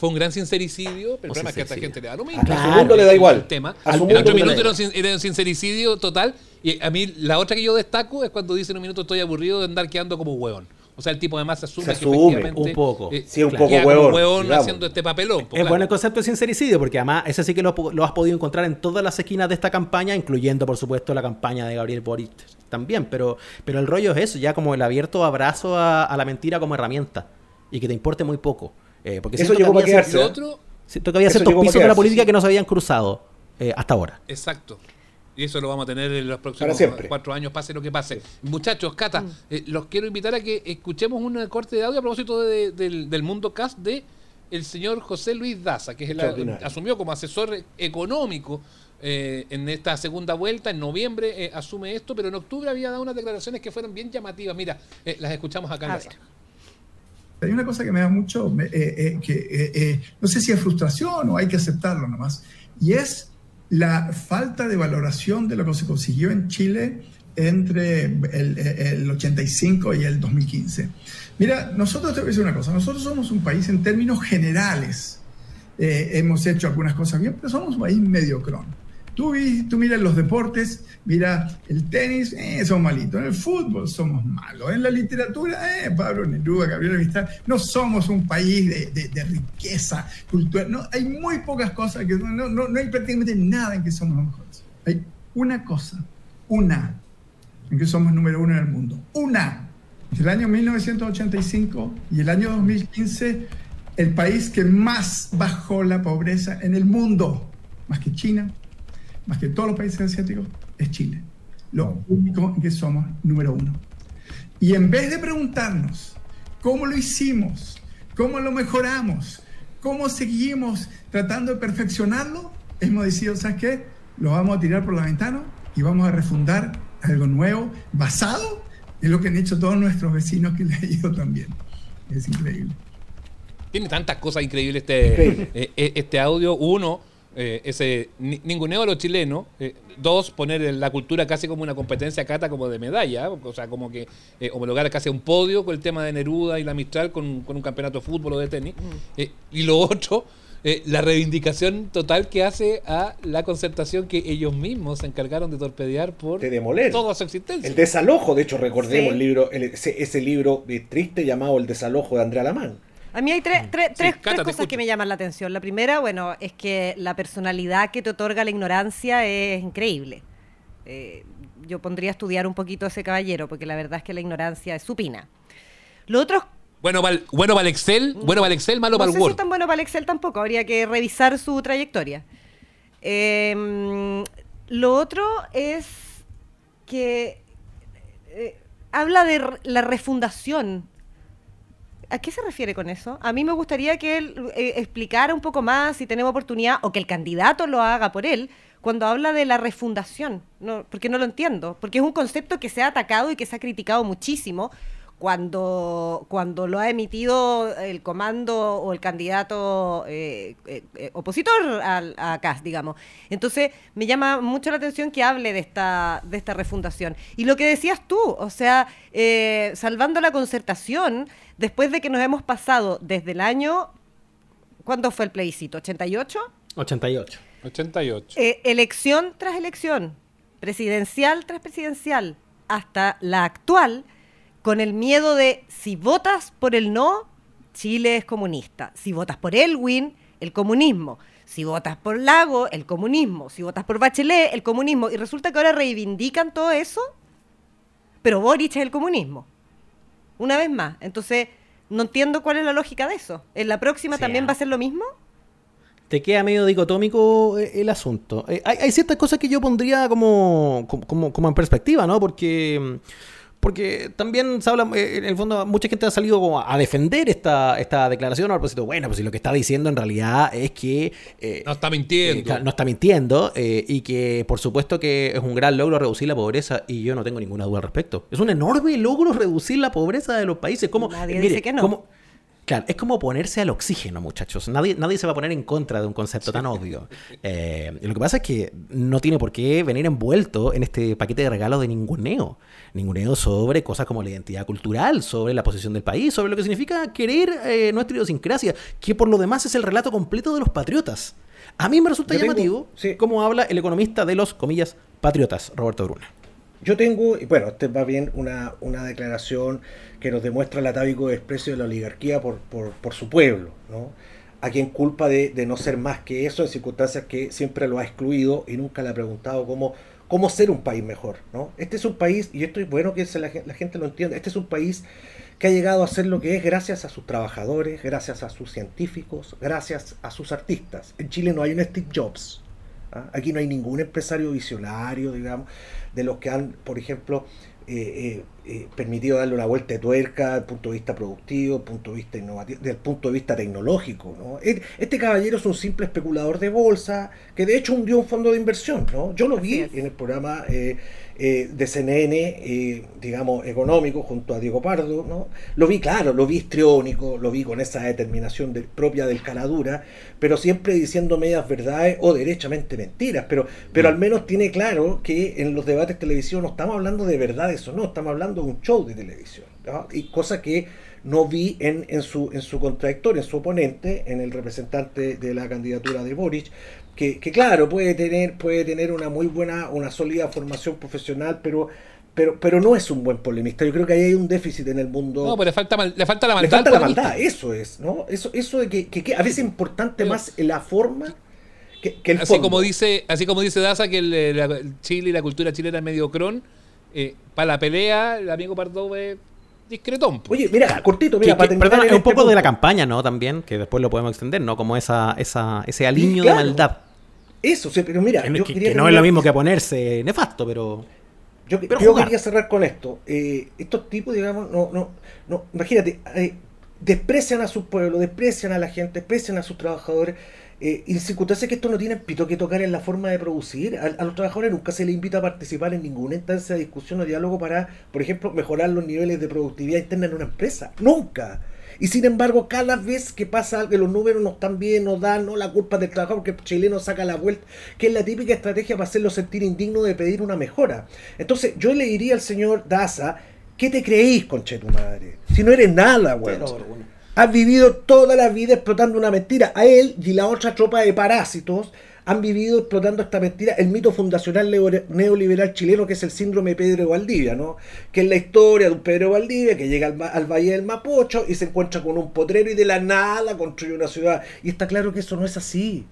fue un gran sincericidio, pero el problema es que a esta gente le da lo mismo. A su mundo le da igual. El tema. A su otro minuto era un, sin- era un sincericidio total. Y a mí, la otra que yo destaco es cuando dice en un minuto estoy aburrido de andar quedando como hueón. O sea, el tipo además se asume, Se que asume, efectivamente, un poco. eh, Sí, un poco hueón digamos. haciendo este papelón. pues, Es claro. bueno el concepto de sincericidio, porque además ese sí que lo, lo has podido encontrar en todas las esquinas de esta campaña, incluyendo, por supuesto, la campaña de Gabriel Boric también. Pero, pero el rollo es eso, ya como el abierto abrazo a, a la mentira como herramienta. Y que te importe muy poco. Eh, porque Eso siento que llegó para quedarse, Lo otro, Siento que había Eso ciertos llegó pisos de la política sí. que no se habían cruzado eh, hasta ahora. Exacto. Y eso lo vamos a tener en los Para próximos siempre. cuatro años, pase lo que pase. Muchachos, Cata, eh, los quiero invitar a que escuchemos un corte de audio a propósito de- del, del mundo cast de el señor José Luis Daza, que es el, asumió como asesor económico eh, en esta segunda vuelta. En noviembre eh, asume esto, pero en octubre había dado unas declaraciones que fueron bien llamativas. Mira, eh, las escuchamos acá en A la ver. sala. Hay una cosa que me da mucho, eh, eh, que eh, no sé si es frustración o hay que aceptarlo nomás, y es la falta de valoración de lo que se consiguió en Chile entre el, el 85 y el 2015. Mira, nosotros te voy a decir una cosa, nosotros somos un país en términos generales, hemos hecho algunas cosas bien, pero somos un país mediocrón. Tú, tú miras los deportes, mira el tenis, eh, somos malitos. En el fútbol somos malos. En la literatura, eh, Pablo Neruda, Gabriel Mistral, no somos un país de, de- de riqueza cultural. No, hay muy pocas cosas que no, no, no hay prácticamente nada en que somos los mejores. Hay una cosa, una, en que somos número uno en el mundo. Una. Entre el año 1985 y el año 2015, el país que más bajó la pobreza en el mundo, más que China, más que todos los países asiáticos, es Chile. Lo único en que somos número uno. Y en vez de preguntarnos cómo lo hicimos, cómo lo mejoramos, cómo seguimos tratando de perfeccionarlo, hemos decidido, ¿sabes qué? Lo vamos a tirar por la ventana y vamos a refundar algo nuevo basado en lo que han hecho todos nuestros vecinos que les ha ido también. Es increíble. Tiene tantas cosas increíbles este, Increíble. eh, eh, este audio. Uno, eh, ese ni- ninguneo a los chilenos. Eh, dos, poner la cultura casi como una competencia cata como de medalla. O sea, como que eh, homologar casi a un podio con el tema de Neruda y la Mistral con, con un campeonato de fútbol o de tenis. Eh, y lo otro, la reivindicación total que hace a la concertación que ellos mismos se encargaron de torpedear por De demoler. toda su existencia. El desalojo, de hecho, recordemos Sí. el libro, el- ese, ese libro triste llamado El desalojo de Andrea Lamán. A mí hay tres, tres, tres- Cata, tres te cosas que me llaman la atención. La primera, bueno, es que la personalidad que te otorga la ignorancia es increíble. Eh, yo pondría a estudiar un poquito a ese caballero, porque la verdad es que la ignorancia es supina. Lo otro es Bueno para el, bueno para el Excel, bueno para el Excel, malo no para sé el si Word. es tan bueno para el Excel tampoco, habría que revisar su trayectoria. Eh, lo otro es que eh, habla de la refundación. ¿A qué se refiere con eso? A mí me gustaría que él eh, explicara un poco más si tenemos oportunidad o que el candidato lo haga por él cuando habla de la refundación, no, porque no lo entiendo, porque es un concepto que se ha atacado y que se ha criticado muchísimo cuando, cuando lo ha emitido el comando o el candidato eh, eh, eh, opositor al, a CAS, digamos. Entonces, me llama mucho la atención que hable de esta, de esta refundación. Y lo que decías tú, o sea, eh, salvando la concertación, después de que nos hemos pasado desde el año, ¿cuándo fue el plebiscito? ¿88? 88. 88. Eh, elección tras elección, presidencial tras presidencial, hasta la actual, con el miedo de si votas por el no, Chile es comunista. Si votas por Elwin, el comunismo. Si votas por Lago, el comunismo. Si votas por Bachelet, el comunismo. Y resulta que ahora reivindican todo eso, pero Boric es el comunismo. Una vez más. Entonces, no entiendo cuál es la lógica de eso. ¿En la próxima Sí, también ah. va a ser lo mismo? Te queda medio dicotómico eh, el asunto. Eh, hay, hay ciertas cosas que yo pondría como, como- como, como en perspectiva, ¿no? Porque, porque también se habla, eh, en el fondo, mucha gente ha salido como a defender esta, esta declaración a propósito, bueno, pues si lo que está diciendo en realidad es que... eh, No está mintiendo. eh, no está mintiendo eh, y que por supuesto que es un gran logro reducir la pobreza y yo no tengo ninguna duda al respecto. Es un enorme logro reducir la pobreza de los países. Como, Nadie mire, dice que no. como- Claro, es como ponerse al oxígeno, muchachos. Nadie, nadie se va a poner en contra de un concepto tan obvio. Eh, lo que pasa es que no tiene por qué venir envuelto en este paquete de regalos de ninguneo. Ninguneo sobre cosas como la identidad cultural, sobre la posición del país, sobre lo que significa querer eh, nuestra idiosincrasia, que por lo demás es el relato completo de los patriotas. A mí me resulta Yo tengo- llamativo cómo habla el economista de los, comillas, patriotas, Roberto Bruna. Yo tengo, y bueno, este va bien una, una declaración que nos demuestra el atávico desprecio de la oligarquía por, por, por su pueblo, ¿no? A quien culpa de, de no ser más que eso en circunstancias que siempre lo ha excluido y nunca le ha preguntado cómo, cómo ser un país mejor, ¿no? Este es un país, y esto es bueno que la, la gente lo entienda, este es un país que ha llegado a ser lo que es gracias a sus trabajadores, gracias a sus científicos, gracias a sus artistas. En Chile no hay un Steve Jobs, ¿ah? Aquí no hay ningún empresario visionario, digamos, de los que han, por ejemplo, eh, eh, eh, permitido darle una vuelta de tuerca desde el punto de vista productivo, desde el punto de vista innovativo, desde el punto de vista tecnológico. ¿no? Este caballero es un simple especulador de bolsa que de hecho hundió un fondo de inversión. ¿no? Yo lo vi en el programa eh, de CNN, eh, digamos, económico, junto a Diego Pardo. ¿no? Lo vi, claro, lo vi histriónico, lo vi con esa determinación de- propia del caradura, pero siempre diciendo medias verdades o derechamente mentiras. Pero, pero al menos tiene claro que en los debates televisivos no estamos hablando de verdades o no, estamos hablando de un show de televisión. ¿no? Y cosa que no vi en, en, su, en su contradictor, en su oponente, en el representante de la candidatura de Boric, que, que claro, puede tener, puede tener una muy buena, una sólida formación profesional, pero, pero, pero no es un buen polemista. Yo creo que ahí hay un déficit en el mundo. No, pero le falta, mal- le falta la Le maldad. falta al la maldad, eso es, ¿no? Eso, eso de que, que- que a veces es importante más la forma que, el así fondo. como dice así como dice Daza que el, Chile y la cultura chilena es medio cron eh, para la pelea el amigo Pardo es discretón po. Oye, mira, cortito, mira, que- para terminar perdona, en es un este poco de la campaña, ¿no? También, que después lo podemos extender, ¿no? Como esa, esa, ese aliño claro. de maldad. Eso, sí, pero mira, Que, yo que- quería que no es lo mismo que ponerse nefasto, pero. Yo, Pero yo jugar. quería cerrar con esto. Eh, estos tipos, digamos, no, no, no, imagínate, eh, desprecian a su pueblo, desprecian a la gente, desprecian a sus trabajadores. Eh, y circunstancias que esto no tiene pito que tocar en la forma de producir. A, a los trabajadores nunca se les invita a participar en ninguna instancia de discusión o diálogo para, por ejemplo, mejorar los niveles de productividad interna en una empresa. Nunca. Y sin embargo, cada vez que pasa algo, que los números no están bien, no dan, no la culpa del trabajador, porque el chileno saca la vuelta, que es la típica estrategia para hacerlo sentir indigno de pedir una mejora. Entonces, yo le diría al señor Daza, ¿qué te creéis, conche tu madre? Si no eres nada, weón. Has vivido toda la vida explotando una mentira. A él y la otra tropa de parásitos han vivido explotando esta mentira, el mito fundacional neoliberal chileno que es el síndrome de Pedro Valdivia, ¿no? Que es la historia de un Pedro Valdivia que llega al, Valle del Mapocho y se encuentra con un potrero y de la nada construye una ciudad. Y está claro que eso no es así.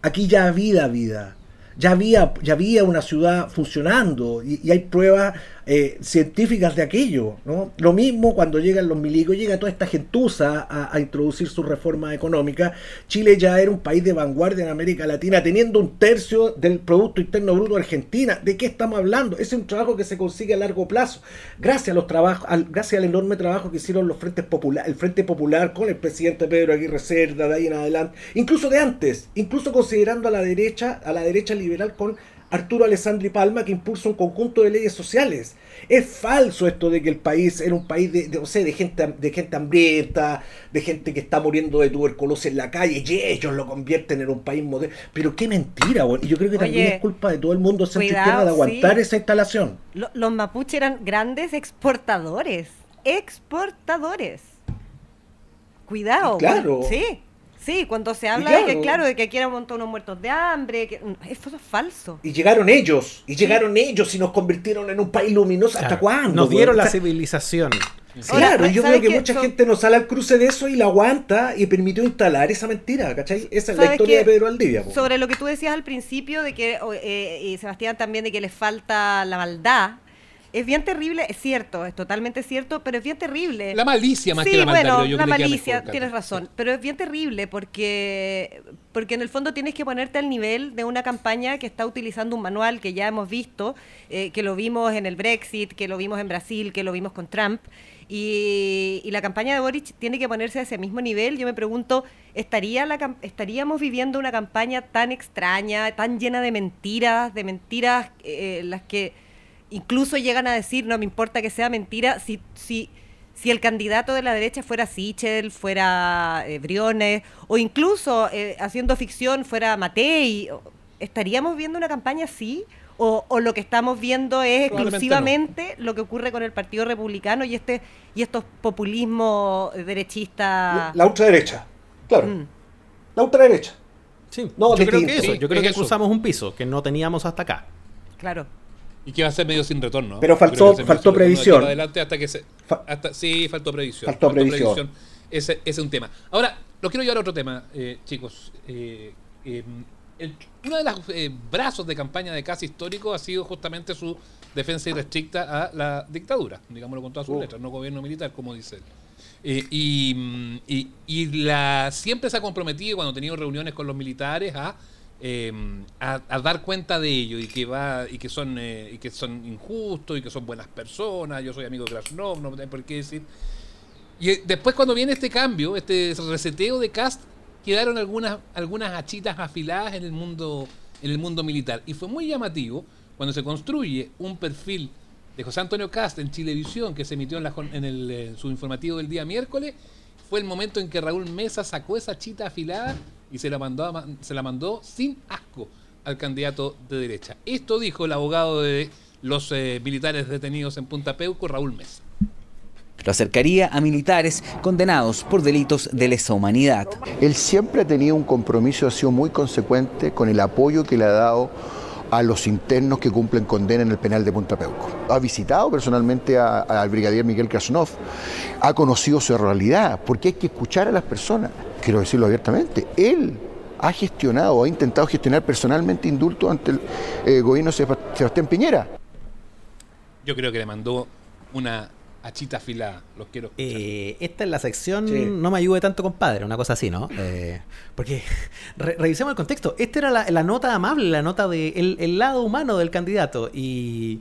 Aquí ya había vida. Ya había, ya había una ciudad funcionando y, y hay pruebas eh, científicas de aquello. ¿no? Lo mismo cuando llegan los milicos, llega toda esta gentuza a, introducir su reforma económica. Chile ya era un país de vanguardia en América Latina, teniendo un tercio del Producto Interno Bruto de Argentina. ¿De qué estamos hablando? Es un trabajo que se consigue a largo plazo. Gracias a los trabajos, al, gracias al enorme trabajo que hicieron los frentes populares, el Frente Popular con el presidente Pedro Aguirre Cerda, de ahí en adelante, incluso de antes, incluso considerando a la derecha, a la derecha liberal con Arturo Alessandri Palma que impulsa un conjunto de leyes sociales. Es falso esto de que el país era un país de, de, no sé, de gente de gente hambrienta, de gente que está muriendo de tuberculosis en la calle y ellos lo convierten en un país moderno. Pero qué mentira, bueno. y yo creo que también es culpa de todo el mundo centro de aguantar sí. esa instalación. Lo- los mapuches eran grandes exportadores. Exportadores. Cuidado. Claro. bueno, sí. Sí, cuando se habla Y de que, claro. claro, de que aquí eran un montón de muertos de hambre, que, eso es falso. Y llegaron ellos, y llegaron ellos y nos convirtieron en un país luminoso. ¿Hasta Claro, cuándo? Nos dieron weón? la O sea, civilización. Claro, y yo ¿sabes creo que mucha gente no sale al cruce de eso y la aguanta y permitió instalar esa mentira, ¿cachai? Esa es la ¿Sabes historia de Pedro Aldivia. po. Sobre lo que tú decías al principio de que, eh, y Sebastián también, de que les falta la maldad. Es bien terrible, es cierto, es totalmente cierto, pero es bien terrible. La malicia más sí, que la maldad, bueno, creo yo la malicia, mejor, tienes razón, pero es bien terrible porque, porque en el fondo tienes que ponerte al nivel de una campaña que está utilizando un manual que ya hemos visto, eh, que lo vimos en el Brexit, que lo vimos en Brasil, que lo vimos con Trump. Y, y la campaña de Boric tiene que ponerse a ese mismo nivel. Yo me pregunto, ¿estaría la, ¿estaríamos viviendo una campaña tan extraña, tan llena de mentiras, de mentiras eh, las que incluso llegan a decir, no me importa que sea mentira, si, si, si el candidato de la derecha fuera Sichel, fuera eh, Briones, o incluso eh, haciendo ficción fuera Matei, ¿estaríamos viendo una campaña así? O, o lo que estamos viendo es exclusivamente lo que ocurre con el Partido Republicano y este y estos populismos derechistas. La ultraderecha, claro. Mm. La ultraderecha. Sí, No, yo creo que eso, yo creo es que eso. cruzamos un piso que no teníamos hasta acá. Claro. Y que va a ser medio sin retorno. Pero faltó- faltó previsión. adelante hasta que se, hasta- sí, faltó previsión. Faltó previsión. Ese, ese es un tema. Ahora, lo quiero llevar a otro tema, eh, chicos. Eh, eh, el- uno de los eh, brazos de campaña de Casi Histórico ha sido justamente su defensa irrestricta a la dictadura, digámoslo con todas sus Oh. letras, no gobierno militar, como dice él. Eh, y, mm, y- y la, siempre se ha comprometido cuando ha tenido reuniones con los militares a, eh, a, a dar cuenta de ello y que va y que son eh, y que son injustos y que son buenas personas. Yo soy amigo de Krasnov, no hay por qué decir. Y eh, después cuando viene este cambio, este reseteo de cast, quedaron algunas algunas hachitas afiladas en el mundo en el mundo militar y fue muy llamativo cuando se construye un perfil de José Antonio Cast en Chilevisión que se emitió en, la en el, eh, su informativo del día miércoles fue el momento en que Raúl Mesa sacó esa chita afilada y se la mandó a se la mandó sin asco al candidato de derecha. Esto dijo el abogado de los eh, militares detenidos en Punta Peuco, Raúl Mesa. Lo acercaría a militares condenados por delitos de lesa humanidad. Él siempre ha tenido un compromiso, ha sido muy consecuente con el apoyo que le ha dado a los internos que cumplen condena en el penal de Punta Peuco. Ha visitado personalmente al brigadier Miguel Krasnov, ha conocido su realidad, porque hay que escuchar a las personas. Quiero decirlo abiertamente, él ha gestionado, ha intentado gestionar personalmente indultos ante el eh, gobierno Sebastián Piñera. Yo creo que le mandó una hachita afilada. Los quiero. Eh, esta es la sección Sí. No me ayude tanto, compadre, una cosa así, ¿no? Eh, porque re- revisemos el contexto. Esta era la, la nota amable, la nota de el, el lado humano del candidato. Y,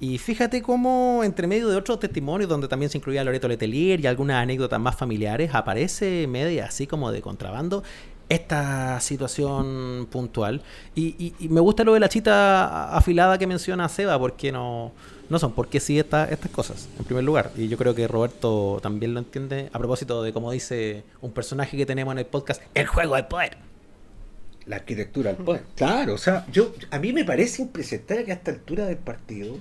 y fíjate cómo, entre medio de otros testimonios, donde también se incluía Loreto Letelier y algunas anécdotas más familiares, aparece media así como de contrabando esta situación puntual. Y, y- y me gusta lo de la chita afilada que menciona Seba, porque no, no son, porque sí esta- estas cosas, en primer lugar. Y yo creo que Roberto también lo entiende a propósito de, como dice un personaje que tenemos en el podcast, el juego del poder. La arquitectura del poder. Claro, o sea, yo a mí me parece impresentable que a esta altura del partido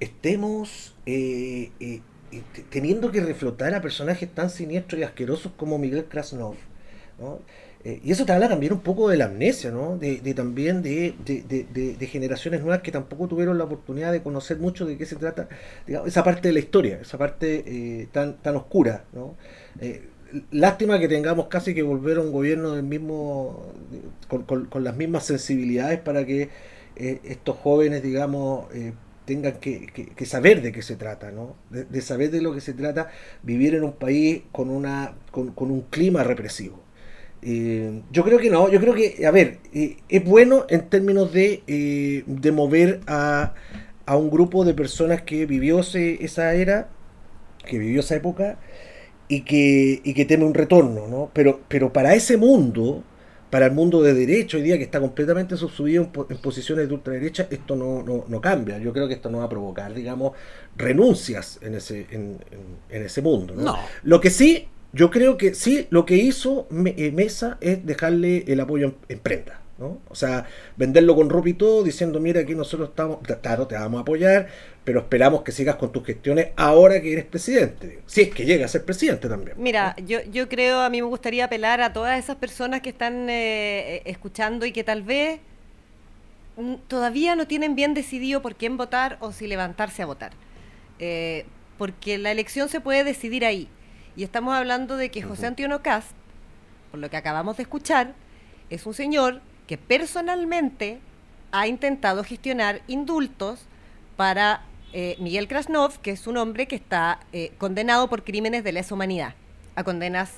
estemos eh, eh, eh, te- teniendo que reflotar a personajes tan siniestros y asquerosos como Miguel Krasnov. ¿no? Eh, y eso te habla también un poco de la amnesia, ¿no? De, de también de, de- de- generaciones nuevas que tampoco tuvieron la oportunidad de conocer mucho de qué se trata, digamos, esa parte de la historia, esa parte eh, tan, tan oscura, ¿no? Eh, lástima que tengamos casi que volver a un gobierno del mismo con, las mismas sensibilidades para que eh, estos jóvenes, digamos, tengan que, saber de qué se trata, ¿no? De, saber de lo que se trata vivir en un país con, una, con un clima represivo. Eh, yo creo que no, yo creo que, a ver, eh, es bueno en términos de, eh, de mover a, a un grupo de personas que vivió ese- esa era, que vivió esa época y que, y que teme un retorno, ¿no? Pero, pero para ese mundo, para el mundo de derecho hoy día que está completamente subsumido en, po- en posiciones de ultraderecha, esto no, no, no cambia. Yo creo que esto no va a provocar, digamos, renuncias en ese, en, en- en ese mundo. ¿no? No. Lo que sí, yo creo que sí, lo que hizo eh, Mesa es dejarle el apoyo en, en prenda. ¿no? O sea, venderlo con ropa y todo, diciendo, mira, aquí nosotros estamos, claro, te vamos a apoyar, pero esperamos que sigas con tus gestiones ahora que eres presidente. Si es que llega a ser presidente también. Mira, yo, yo creo, a mí me gustaría apelar a todas esas personas que están eh, eh, escuchando y que tal vez todavía no tienen bien decidido por quién votar o si levantarse a votar. Eh, porque la elección se puede decidir ahí. Y estamos hablando de que José Antonio Cast, por lo que acabamos de escuchar, es un señor que personalmente ha intentado gestionar indultos para eh, Miguel Krasnov, que es un hombre que está eh, condenado por crímenes de lesa humanidad, a condenas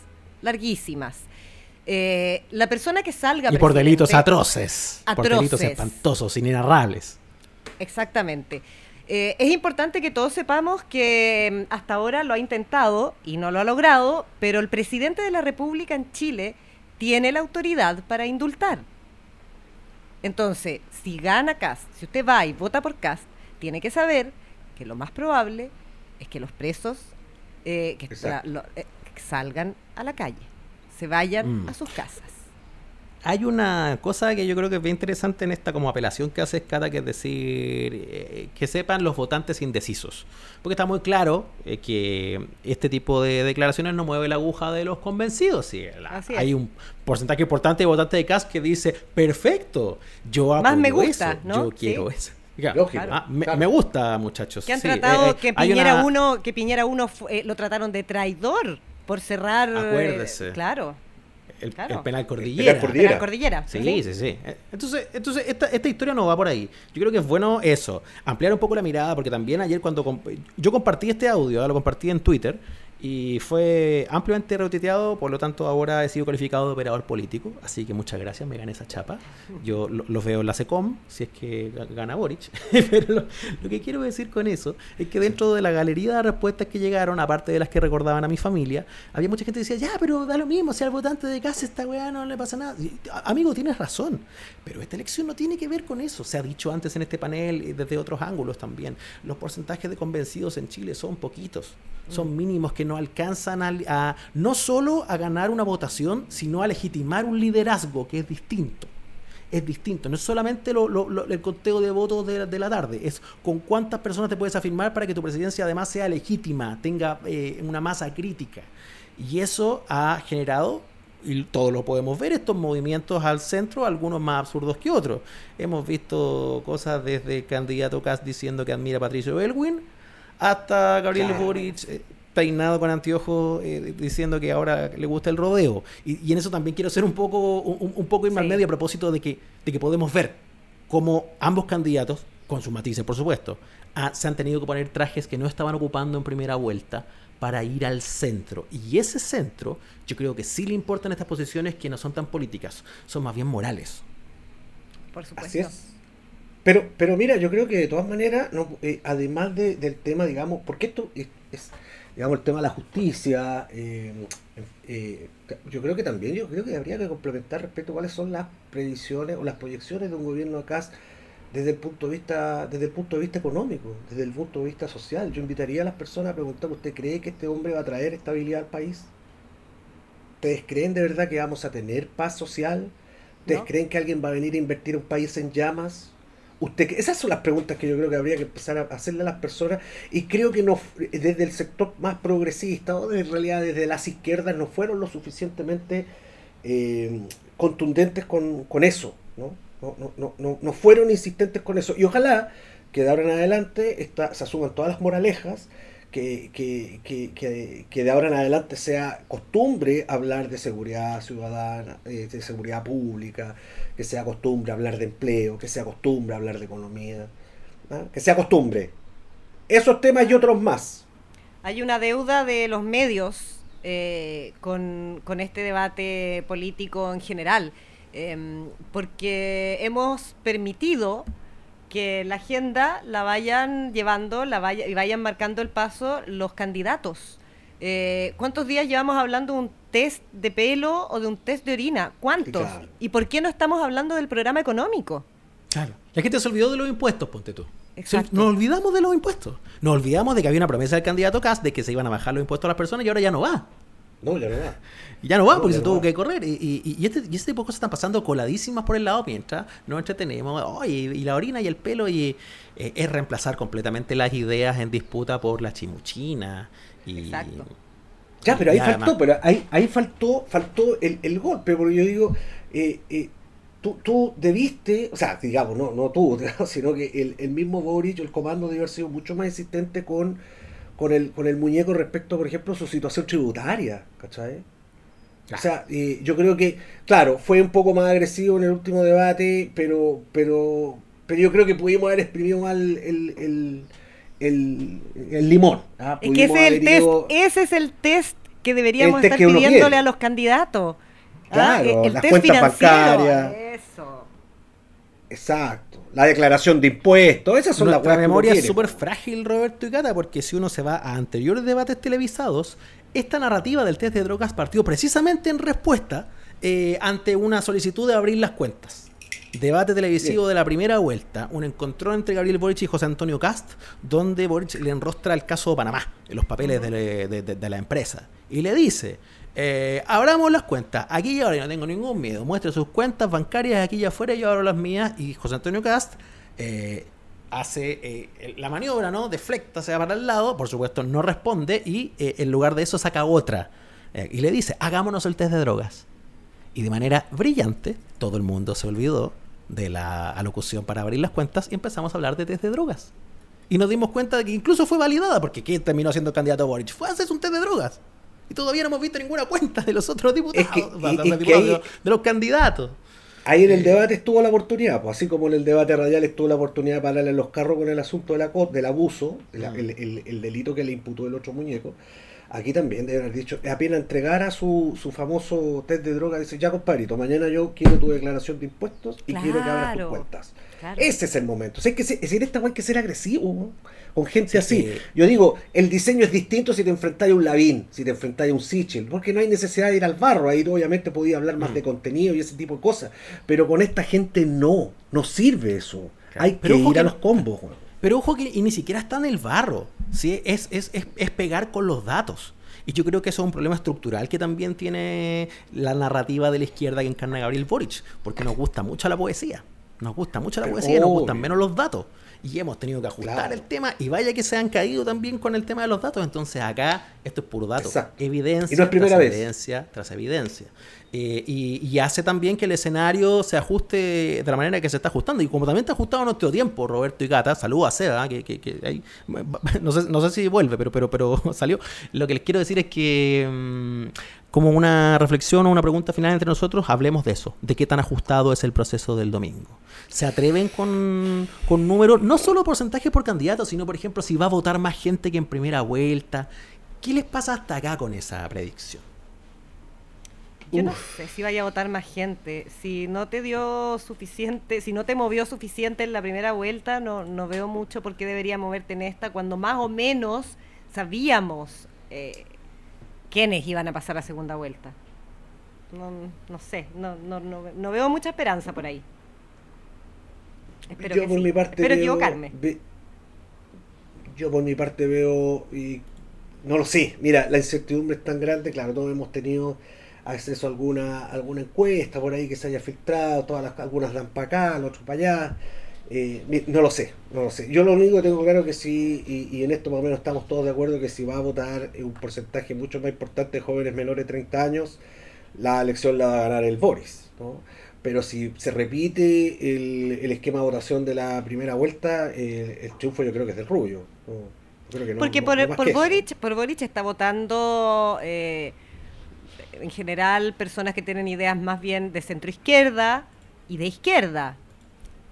larguísimas. Eh, la persona que salga Y por delitos atroces. Por delitos espantosos, inenarrables. Exactamente. Eh, es importante que todos sepamos que mm, hasta ahora lo ha intentado y no lo ha logrado, pero el presidente de la República en Chile tiene la autoridad para indultar. Entonces, si gana Cast, si usted va y vota por Cast, tiene que saber que lo más probable es que los presos eh, que, Exacto. la- lo- eh, salgan a la calle, se vayan Mm. a sus casas. Hay una cosa que yo creo que es bien interesante en esta como apelación que hace Cata, que es decir, eh, que sepan los votantes indecisos. Porque está muy claro eh, que este tipo de declaraciones no mueve la aguja de los convencidos. Sí, la- hay un porcentaje importante de votantes de CAS que dice, perfecto, yo Más me gusta, eso, ¿no? yo quiero Sí. eso. Lógico. ah, me, me gusta, muchachos. Que han Sí, tratado eh, que Piñera una- uno, que Piñera uno lo trataron de traidor por cerrar. Acuérdese. claro. El, Claro. el penal cordillera. penal cordillera. Penal cordillera, Sí, sí. sí, sí. Entonces, entonces esta, esta historia no va por ahí. Yo creo que es bueno eso, ampliar un poco la mirada, porque también ayer cuando comp- yo compartí este audio, ¿eh? lo compartí en Twitter, y fue ampliamente retuiteado, por lo tanto ahora he sido calificado de operador político, así que muchas gracias, me gané esa chapa. Yo lo- los veo en la SECOM, si es que ga- gana Boric. Pero lo, lo que quiero decir con eso es que dentro de la galería de respuestas que llegaron, aparte de las que recordaban a mi familia, había mucha gente que decía, ya, pero da lo mismo, si al votante de casa esta weá no le pasa nada. Y, amigo, tienes razón, pero esta elección no tiene que ver con eso. Se ha dicho antes en este panel y desde otros ángulos también. Los porcentajes de convencidos en Chile son poquitos, son mínimos que no alcanzan a, a- no solo a ganar una votación, sino a legitimar un liderazgo que es distinto es distinto. No es solamente lo- lo- lo- el conteo de votos de, la- de la tarde, es con cuántas personas te puedes afirmar para que tu presidencia además sea legítima, tenga eh, una masa crítica. Y eso ha generado, y todos lo podemos ver, estos movimientos al centro, algunos más absurdos que otros. Hemos visto cosas desde el candidato Kass diciendo que admira a Patricio Elwin, hasta Gabriel Claro. Boric eh, peinado con anteojos eh, diciendo que ahora le gusta el rodeo. Y, y en eso también quiero ser un poco, un, un poco irme al medio a propósito de que, de que podemos ver cómo ambos candidatos, con sus matices por supuesto, ah, se han tenido que poner trajes que no estaban ocupando en primera vuelta para ir al centro. Y ese centro, yo creo que sí le importan estas posiciones que no son tan políticas, son más bien morales. Por supuesto. Así es. Pero, pero mira, yo creo que de todas maneras, no, eh, además de- del tema, digamos, porque esto es, es, digamos, el tema de la justicia, eh, eh, yo creo que también, yo creo que habría que complementar respecto a cuáles son las previsiones o las proyecciones de un gobierno acá desde el punto de vista, desde el punto de vista económico, desde el punto de vista social. Yo invitaría a las personas a preguntar, ¿usted cree que este hombre va a traer estabilidad al país? ¿Ustedes creen de verdad que vamos a tener paz social? ¿Ustedes No. creen que alguien va a venir a invertir un país en llamas? Usted, esas son las preguntas que yo creo que habría que empezar a hacerle a las personas y creo que no desde el sector más progresista o en realidad desde las izquierdas no fueron lo suficientemente eh, contundentes con, con eso, ¿no? No, no, no, no, no fueron insistentes con eso. Y ojalá que de ahora en adelante esta- se asuman todas las moralejas, que, que, que, que, de ahora en adelante sea costumbre hablar de seguridad ciudadana, eh, de seguridad pública, que sea costumbre hablar de empleo, que sea costumbre hablar de economía. ¿ah? que sea costumbre. Esos temas y otros más. Hay una deuda de los medios eh, con, con este debate político en general, em, porque hemos permitido que la agenda la vayan llevando la vaya, y vayan marcando el paso los candidatos. Eh, ¿Cuántos días llevamos hablando de un test de pelo o de un test de orina? ¿Cuántos? Claro. ¿Y por qué no estamos hablando del programa económico? Claro. La gente se olvidó de los impuestos, ponte tú. Exacto. Nos olvidamos de los impuestos. Nos olvidamos de que había una promesa del candidato Cast de que se iban a bajar los impuestos a las personas y ahora ya no va. No, ya no va. Ya no va No, porque se no tuvo va. que correr. Y, y- y este, y este tipo de cosas están pasando coladísimas por el lado mientras nos entretenemos. Oye, y la orina y el pelo y eh, es reemplazar completamente las ideas en disputa por la chimuchina. Y, Ya, pero ahí además- faltó, pero ahí, ahí faltó, faltó el, el golpe, porque yo digo, eh, eh, tú, tú debiste, o sea, digamos, no, no tú, sino que el, el mismo Boric, el comando debe haber sido mucho más insistente con, con, el, con el muñeco respecto, por ejemplo, a su situación tributaria, ¿cachai? O sea, eh, yo creo que, claro, fue un poco más agresivo en el último debate, pero, pero, pero yo creo que pudimos haber exprimido mal el, el, el, el limón. ¿ah? Es que Pudimos ese es el haber test, ese es el test que deberíamos test estar que pidiéndole quiere. a los candidatos. ¿ah? Claro, el las test cuentas financiero. bancarias. Eso. Exacto. La declaración de impuestos, esas son las Nuestra uno memoria es súper frágil, Roberto y Cata, porque si uno se va a anteriores debates televisados, esta narrativa del test de drogas partió precisamente en respuesta eh, ante una solicitud de abrir las cuentas. Debate televisivo de la primera vuelta, un encontrón entre Gabriel Boric y José Antonio Cast, donde Boric le enrostra el caso Panamá, en los papeles de, le- de- de- de la empresa, y le dice, eh, abramos las cuentas, aquí y ahora yo no tengo ningún miedo, muestre sus cuentas bancarias aquí y afuera, yo abro las mías, y José Antonio Cast eh, hace eh, la maniobra, ¿no? Deflecta, se va para el lado, por supuesto no responde, y en lugar de eso saca otra, y le dice, hagámonos el test de drogas. Y de manera brillante, todo el mundo se olvidó de la alocución para abrir las cuentas y empezamos a hablar de test de drogas. Y nos dimos cuenta de que incluso fue validada, porque ¿quién terminó siendo candidato a Boric? Fue a hacerse un test de drogas. Y todavía no hemos visto ninguna cuenta de los otros diputados, Es que- de, los es que diputados, ahí- de los- de los candidatos. Ahí en el debate estuvo la oportunidad, pues así como en el debate radial estuvo la oportunidad de pararle los carros con el asunto de la, del abuso, el, el- el- el delito que le imputó el otro muñeco. Aquí también deben haber dicho, apenas entregara su, su famoso test de droga, dice, ya compadrito, mañana yo quiero tu declaración de impuestos y quiero que abras tus cuentas. claro. Ese es el momento. O sea, hay que es decir, esta hay que ser agresivo ¿no? con gente así. sí. Yo digo, el diseño es distinto si te enfrentáis a un Lavín, si te enfrentáis a un Sichel, porque no hay necesidad de ir al barro. Ahí obviamente podía hablar Mm. más de contenido y ese tipo de cosas. Pero con esta gente no, no sirve eso. Hay que Pero ir a los combos. weón. Pero ojo que y ni siquiera está en el barro. ¿sí? Es, es, es, es pegar con los datos. Y yo creo que eso es un problema estructural que también tiene la narrativa de la izquierda que encarna Gabriel Boric. Porque nos gusta mucho la poesía. Nos gusta mucho la Pero poesía y nos obvio. gustan menos los datos. Y hemos tenido que ajustar Claro. el tema. Y vaya que se han caído también con el tema de los datos. Entonces acá esto es puro dato. Exacto. Evidencia Y no es primera tras vez. evidencia tras evidencia. Eh, y, y hace también que el escenario se ajuste de la manera que se está ajustando. Y como también está ajustado nuestro tiempo, Roberto y Gata, saludos a Seba, que, que- que ahí- no, sé, no sé si vuelve, pero, pero, pero salió. Lo que les quiero decir es que, mm, como una reflexión o una pregunta final entre nosotros, hablemos de eso, de qué tan ajustado es el proceso del domingo. ¿Se atreven con, con números, no solo porcentaje por candidato, sino, por ejemplo, si va a votar más gente que en primera vuelta? ¿Qué les pasa hasta acá con esa predicción? Yo no sé si vaya a votar más gente. Si no te dio suficiente, si no te movió suficiente en la primera vuelta, no, no veo mucho por qué debería moverte en esta, cuando más o menos sabíamos eh, quiénes iban a pasar a segunda vuelta. No, no sé, no, no, no, no veo mucha esperanza por ahí. Espero yo que por sí. mi parte Espero veo- equivocarme. ve- yo por mi parte veo y no lo sé. Mira, la incertidumbre es tan grande, claro, todos hemos tenido acceso a alguna alguna encuesta por ahí que se haya filtrado, todas las algunas dan para acá, las otras para allá. Eh, no lo sé, no lo sé. Yo lo único que tengo claro que sí, y, y en esto más o menos estamos todos de acuerdo que si va a votar un porcentaje mucho más importante de jóvenes menores de 30 años, la elección la va a ganar el Boris. ¿no? Pero si se repite el, el esquema de votación de la primera vuelta, eh, el triunfo yo creo que es del Rubio. Porque por, no por. Boric, por Boric está votando eh, en general personas que tienen ideas más bien de centro izquierda y de izquierda,